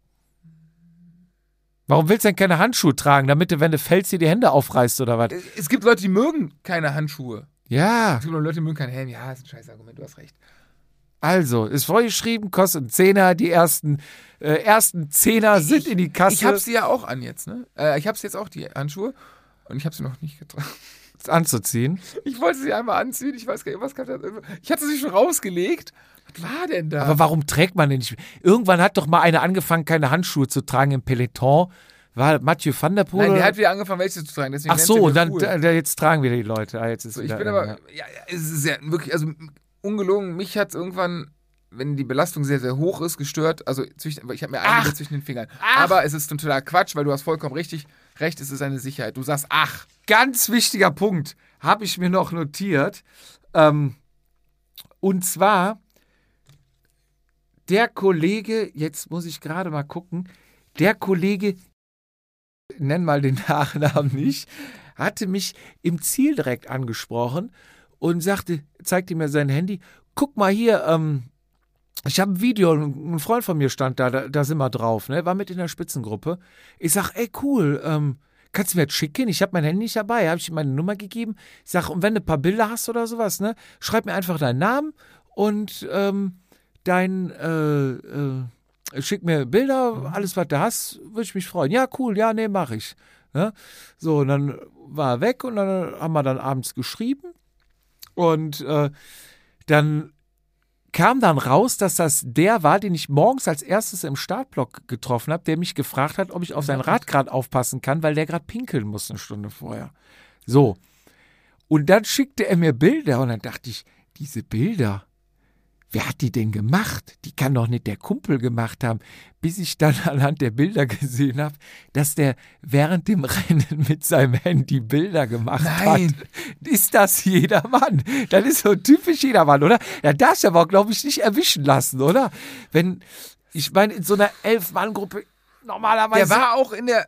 Warum willst du denn keine Handschuhe tragen, damit du, wenn du fällst, dir die Hände aufreißt oder was? Es gibt Leute, die mögen keine Handschuhe. Ja, Es gibt Leute, die mögen keinen Helm. Ja, ist ein scheiß Argument, du hast recht. Also, ist vorgeschrieben, kostet einen Zehner. Die ersten, äh, ersten Zehner sind in die Kasse Ich habe sie ja auch an jetzt, ne? Äh, ich habe jetzt auch, die Handschuhe. Und ich habe sie noch nicht getragen. anzuziehen. Ich wollte sie einmal anziehen. Ich weiß gar nicht, was kann das. Ich hatte sie schon rausgelegt. Was war denn da? Aber warum trägt man denn nicht? Irgendwann hat doch mal einer angefangen, keine Handschuhe zu tragen im Peloton. War Mathieu van der Poel? Nein, der hat wieder angefangen, welche zu tragen. Ach so, und dann cool. da, jetzt tragen wieder die Leute. Ah, jetzt ist So, ich bin aber, ja. ja, ja, es ist ja wirklich, also ungelogen, mich hat irgendwann, wenn die Belastung sehr, sehr hoch ist, gestört. Also ich habe mir einige Ach. zwischen den Fingern. Ach. Aber es ist totaler Quatsch, weil du hast vollkommen richtig recht, es ist eine Sicherheit. Du sagst, ach, Ganz wichtiger Punkt habe ich mir noch notiert. Ähm, und zwar der Kollege, jetzt muss ich gerade mal gucken, der Kollege, nenn mal den Nachnamen nicht, hatte mich im Ziel direkt angesprochen und sagte, zeigte mir sein Handy, guck mal hier, ähm, ich habe ein Video, ein Freund von mir stand da, da, da sind wir drauf, ne? War mit in der Spitzengruppe. Ich sag, ey, cool, ähm, kannst du mir das schicken? Ich habe mein Handy nicht dabei, habe ich ihm meine Nummer gegeben. Ich sag, und wenn du ein paar Bilder hast oder sowas, ne, schreib mir einfach deinen Namen und ähm, dein, äh, äh, schick mir Bilder, alles, was du hast, würde ich mich freuen. Ja, cool, ja, nee, mach ich. Ne? So, und dann war er weg und dann haben wir dann abends geschrieben und äh, dann kam dann raus, dass das der war, den ich morgens als erstes im Startblock getroffen habe, der mich gefragt hat, ob ich auf sein Rad gerade aufpassen kann, weil der gerade pinkeln muss eine Stunde vorher. So. Und dann schickte er mir Bilder und dann dachte ich, diese Bilder, wer hat die denn gemacht? Die kann doch nicht der Kumpel gemacht haben. Bis ich dann anhand der Bilder gesehen habe, dass der während dem Rennen mit seinem Handy Bilder gemacht Nein. hat. Ist das jedermann? Das ist so typisch jedermann, oder? Ja, darfst du aber, glaube ich, nicht erwischen lassen, oder? Wenn, ich meine, in so einer Elf-Mann-Gruppe normalerweise der war auch in der,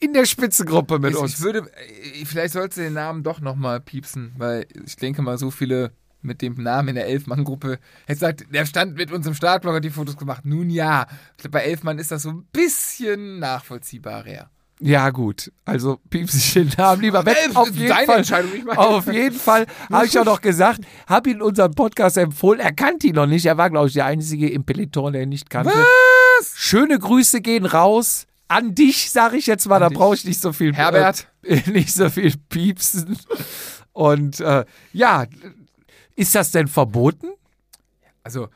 in der Spitzengruppe mit ich, uns. ich würde, äh, vielleicht sollst du den Namen doch nochmal piepsen, weil ich denke mal, so viele mit dem Namen in der Elfmann-Gruppe. Jetzt sagt, der stand mit uns im Startblock, hat die Fotos gemacht. Nun ja, bei Elfmann ist das so ein bisschen nachvollziehbarer. Ja, gut. Also piepse ich den Namen lieber weg. Auf jeden deine Fall. Auf jeden Fall habe ich auch noch gesagt, habe ihn unseren Podcast empfohlen. Er kannte ihn noch nicht. Er war, glaube ich, der Einzige im Peloton, der ihn nicht kannte. Was? Schöne Grüße gehen raus an dich, sage ich jetzt mal, da dich. brauche ich nicht so viel Herbert. äh, nicht so viel piepsen. Und äh, ja, ist das denn verboten? Also,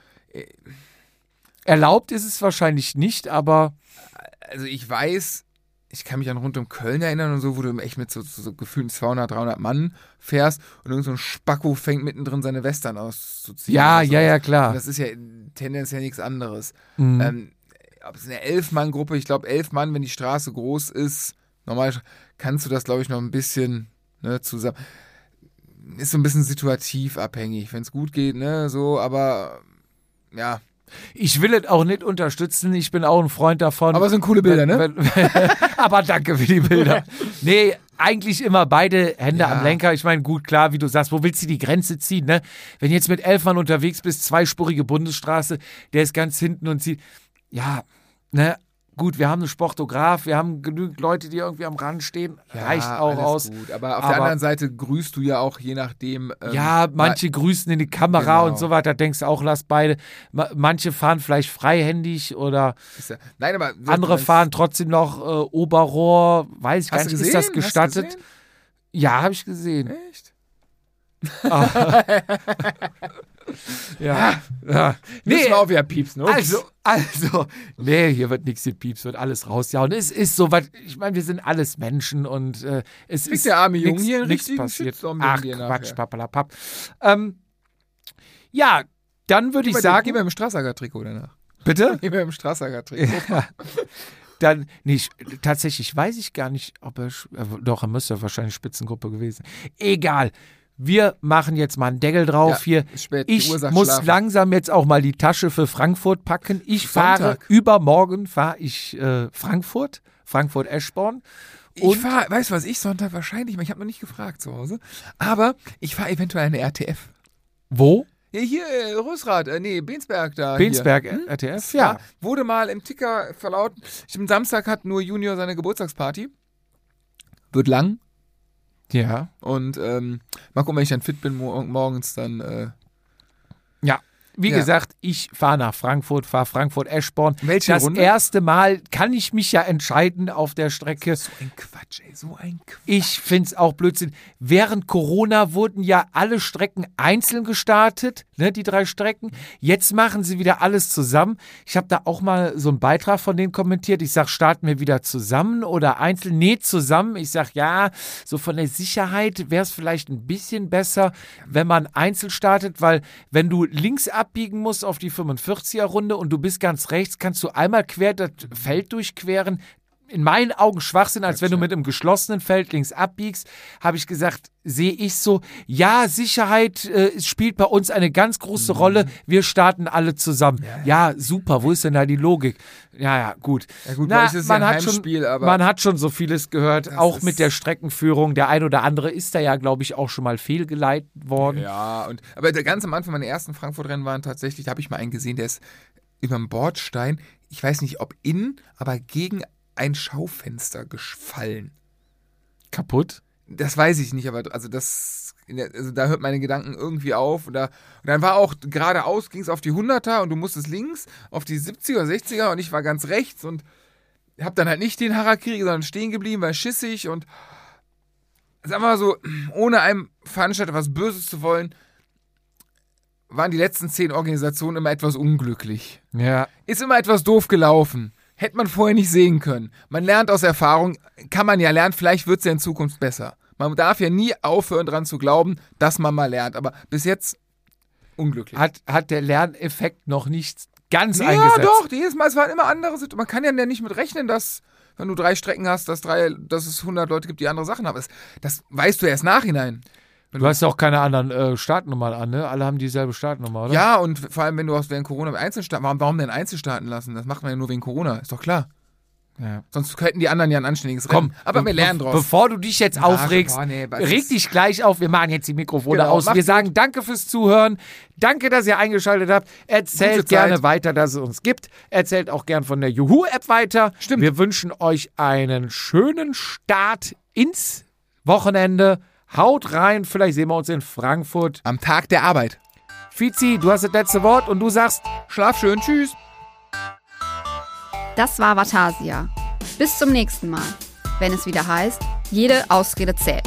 Erlaubt ist es wahrscheinlich nicht, aber also ich weiß, ich kann mich an rund um Köln erinnern und so, wo du echt mit so, so, so gefühlten 200, 300 Mann fährst und irgend so ein Spacko fängt mittendrin seine Western auszuziehen. ja, ja, ja, Und klar. das ist ja tendenziell nichts anderes. Mhm. Ähm, ob es eine Elf-Mann-Gruppe, ich glaube elf Mann, wenn die Straße groß ist, normal kannst du das, glaube ich, noch ein bisschen ne, zusammen. Ist so ein bisschen situativ abhängig, wenn es gut geht, ne, so, aber ja. Ich will es auch nicht unterstützen. Ich bin auch ein Freund davon. Aber es sind coole Bilder, ne? Aber danke für die Bilder. Nee, eigentlich immer beide Hände Ja. am Lenker. Ich meine, gut, klar, wie du sagst, wo willst du die Grenze ziehen, ne? Wenn jetzt mit elf Mann unterwegs bist, zweispurige Bundesstraße, der ist ganz hinten und zieht. Ja, ne? Gut, wir haben einen Sportograf, wir haben genügend Leute, die irgendwie am Rand stehen. Reicht auch aus. Gut. Aber auf Aber- der anderen Seite grüßt du ja auch je nachdem. Ähm, Ja, manche grüßen in die Kamera Genau. und so weiter. Denkst du auch, lass beide. Ma- Manche fahren vielleicht freihändig oder ja, nein, aber andere fahren trotzdem noch äh, Oberrohr. Weiß ich gar nicht, ist das gestattet? Ja, habe ich gesehen. Echt? Ja. ja. Müssen Nee, wir auch wieder piepsen. Ups. also, also, nee, hier wird nichts mit Pieps, wird alles rausjauen. Es ist so was, ich meine, wir sind alles Menschen und äh, es Kriegt ist der arme Junge hier einen richtigen passiert. Ach, Quatsch, papalapap. Ähm, ja, dann würde ich sagen, Gib mir im Strassager-Trikot danach. bitte? Gib mir im Strassager-Trikot. Dann, nicht, tatsächlich weiß ich gar nicht, ob er, äh, doch, er müsste wahrscheinlich Spitzengruppe gewesen. Egal. Wir machen jetzt mal einen Deckel drauf Ja, hier. spät, Ich muss schlafen. langsam jetzt auch mal die Tasche für Frankfurt packen. Ich fahre Sonntag. übermorgen fahre ich äh, Frankfurt, Frankfurt Eschborn. Ich Und fahre, weißt du was, ich Sonntag wahrscheinlich, ich habe noch nicht gefragt zu Hause, aber ich fahre eventuell eine RTF. wo? Ja, hier, äh, Rösrath, äh, nee, Bensberg da. Bensberg, Hier. Hm? RTF? Ja. Ja. Wurde mal im Ticker verlauten. Ich, am Samstag hat nur Junior seine Geburtstagsparty. Wird lang. Ja. Und ähm, mal gucken, wenn ich dann fit bin mor morgens, dann äh, Ja. Wie Ja. gesagt, ich fahre nach Frankfurt, fahre Frankfurt-Eschborn. Welche das Runde? erste Mal kann ich mich ja entscheiden auf der Strecke. so ein Quatsch, ey, so ein Quatsch. Ich finde es auch Blödsinn. Während Corona wurden ja alle Strecken einzeln gestartet, ne, die drei Strecken. Jetzt machen sie wieder alles zusammen. Ich habe da auch mal so einen Beitrag von denen kommentiert. Ich sage, starten wir wieder zusammen oder einzeln? Nee, zusammen. Ich sage, ja, so von der Sicherheit wäre es vielleicht ein bisschen besser, wenn man einzeln startet, weil wenn du links abbiegen musst auf die 45er-Runde und du bist ganz rechts, kannst du einmal quer das Feld durchqueren in meinen Augen Schwachsinn, als wenn du mit einem geschlossenen Feld links abbiegst, habe ich gesagt, sehe ich so, ja, Sicherheit äh, spielt bei uns eine ganz große Mhm. Rolle, wir starten alle zusammen. Ja, super, wo ist denn da die Logik? Ja, ja, gut. Ja gut, es ja ein Heimspiel, schon, man hat schon so vieles gehört, auch mit der Streckenführung. Der ein oder andere ist da ja, glaube ich, auch schon mal fehlgeleitet worden. Ja, und aber der ganz am Anfang meine ersten Frankfurt-Rennen waren tatsächlich, da habe ich mal einen gesehen, der ist über dem Bordstein, ich weiß nicht ob innen, aber gegen ein Schaufenster gefallen. Kaputt? Das weiß ich nicht, aber also das, also da hört meine Gedanken irgendwie auf. Und, da, und dann war auch geradeaus, ging es auf die 100er und du musstest links auf die 70er, 60er und ich war ganz rechts und hab dann halt nicht den Harakiri, sondern stehen geblieben, war schissig und sag mal so, ohne einem Veranstalter was Böses zu wollen, waren die letzten zehn Organisationen immer etwas unglücklich. Ja. Ist immer etwas doof gelaufen. Hätte man vorher nicht sehen können. Man lernt aus Erfahrung, kann man ja lernen, vielleicht wird es ja in Zukunft besser. Man darf ja nie aufhören dran zu glauben, dass man mal lernt. Aber bis jetzt unglücklich. Hat, hat der Lerneffekt noch nicht ganz ja, eingesetzt? doch, jedes Mal, es waren immer andere Situationen. Man kann ja nicht mit rechnen, dass, wenn du drei Strecken hast, dass, drei, dass es 100 Leute gibt, die andere Sachen haben. Das, das weißt du erst nachhinein. Du hast ja auch keine anderen äh, Startnummern an, ne? Alle haben dieselbe Startnummer, oder? Ja, und vor allem, wenn du aus während Corona einzeln starten, warum, warum denn einzeln starten lassen? Das macht man ja nur wegen Corona, ist doch klar. Ja. Sonst hätten die anderen ja ein anständiges Komm, Rennen. Aber be- wir lernen draus. Bevor du dich jetzt aufregst, boah, nee, reg dich gleich auf. Wir machen jetzt die Mikrofone Genau, aus. Wir sagen danke fürs Zuhören. Danke, dass ihr eingeschaltet habt. Erzählt gerne weiter, dass es uns gibt. Erzählt auch gern von der Juhu-App weiter. Stimmt. Wir wünschen euch einen schönen Start ins Wochenende. Haut rein. Vielleicht sehen wir uns in Frankfurt. Am Tag der Arbeit. Fizi, du hast das letzte Wort und du sagst Schlaf schön, tschüss. Das war Vatasia. Bis zum nächsten Mal, wenn es wieder heißt, jede Ausrede zählt.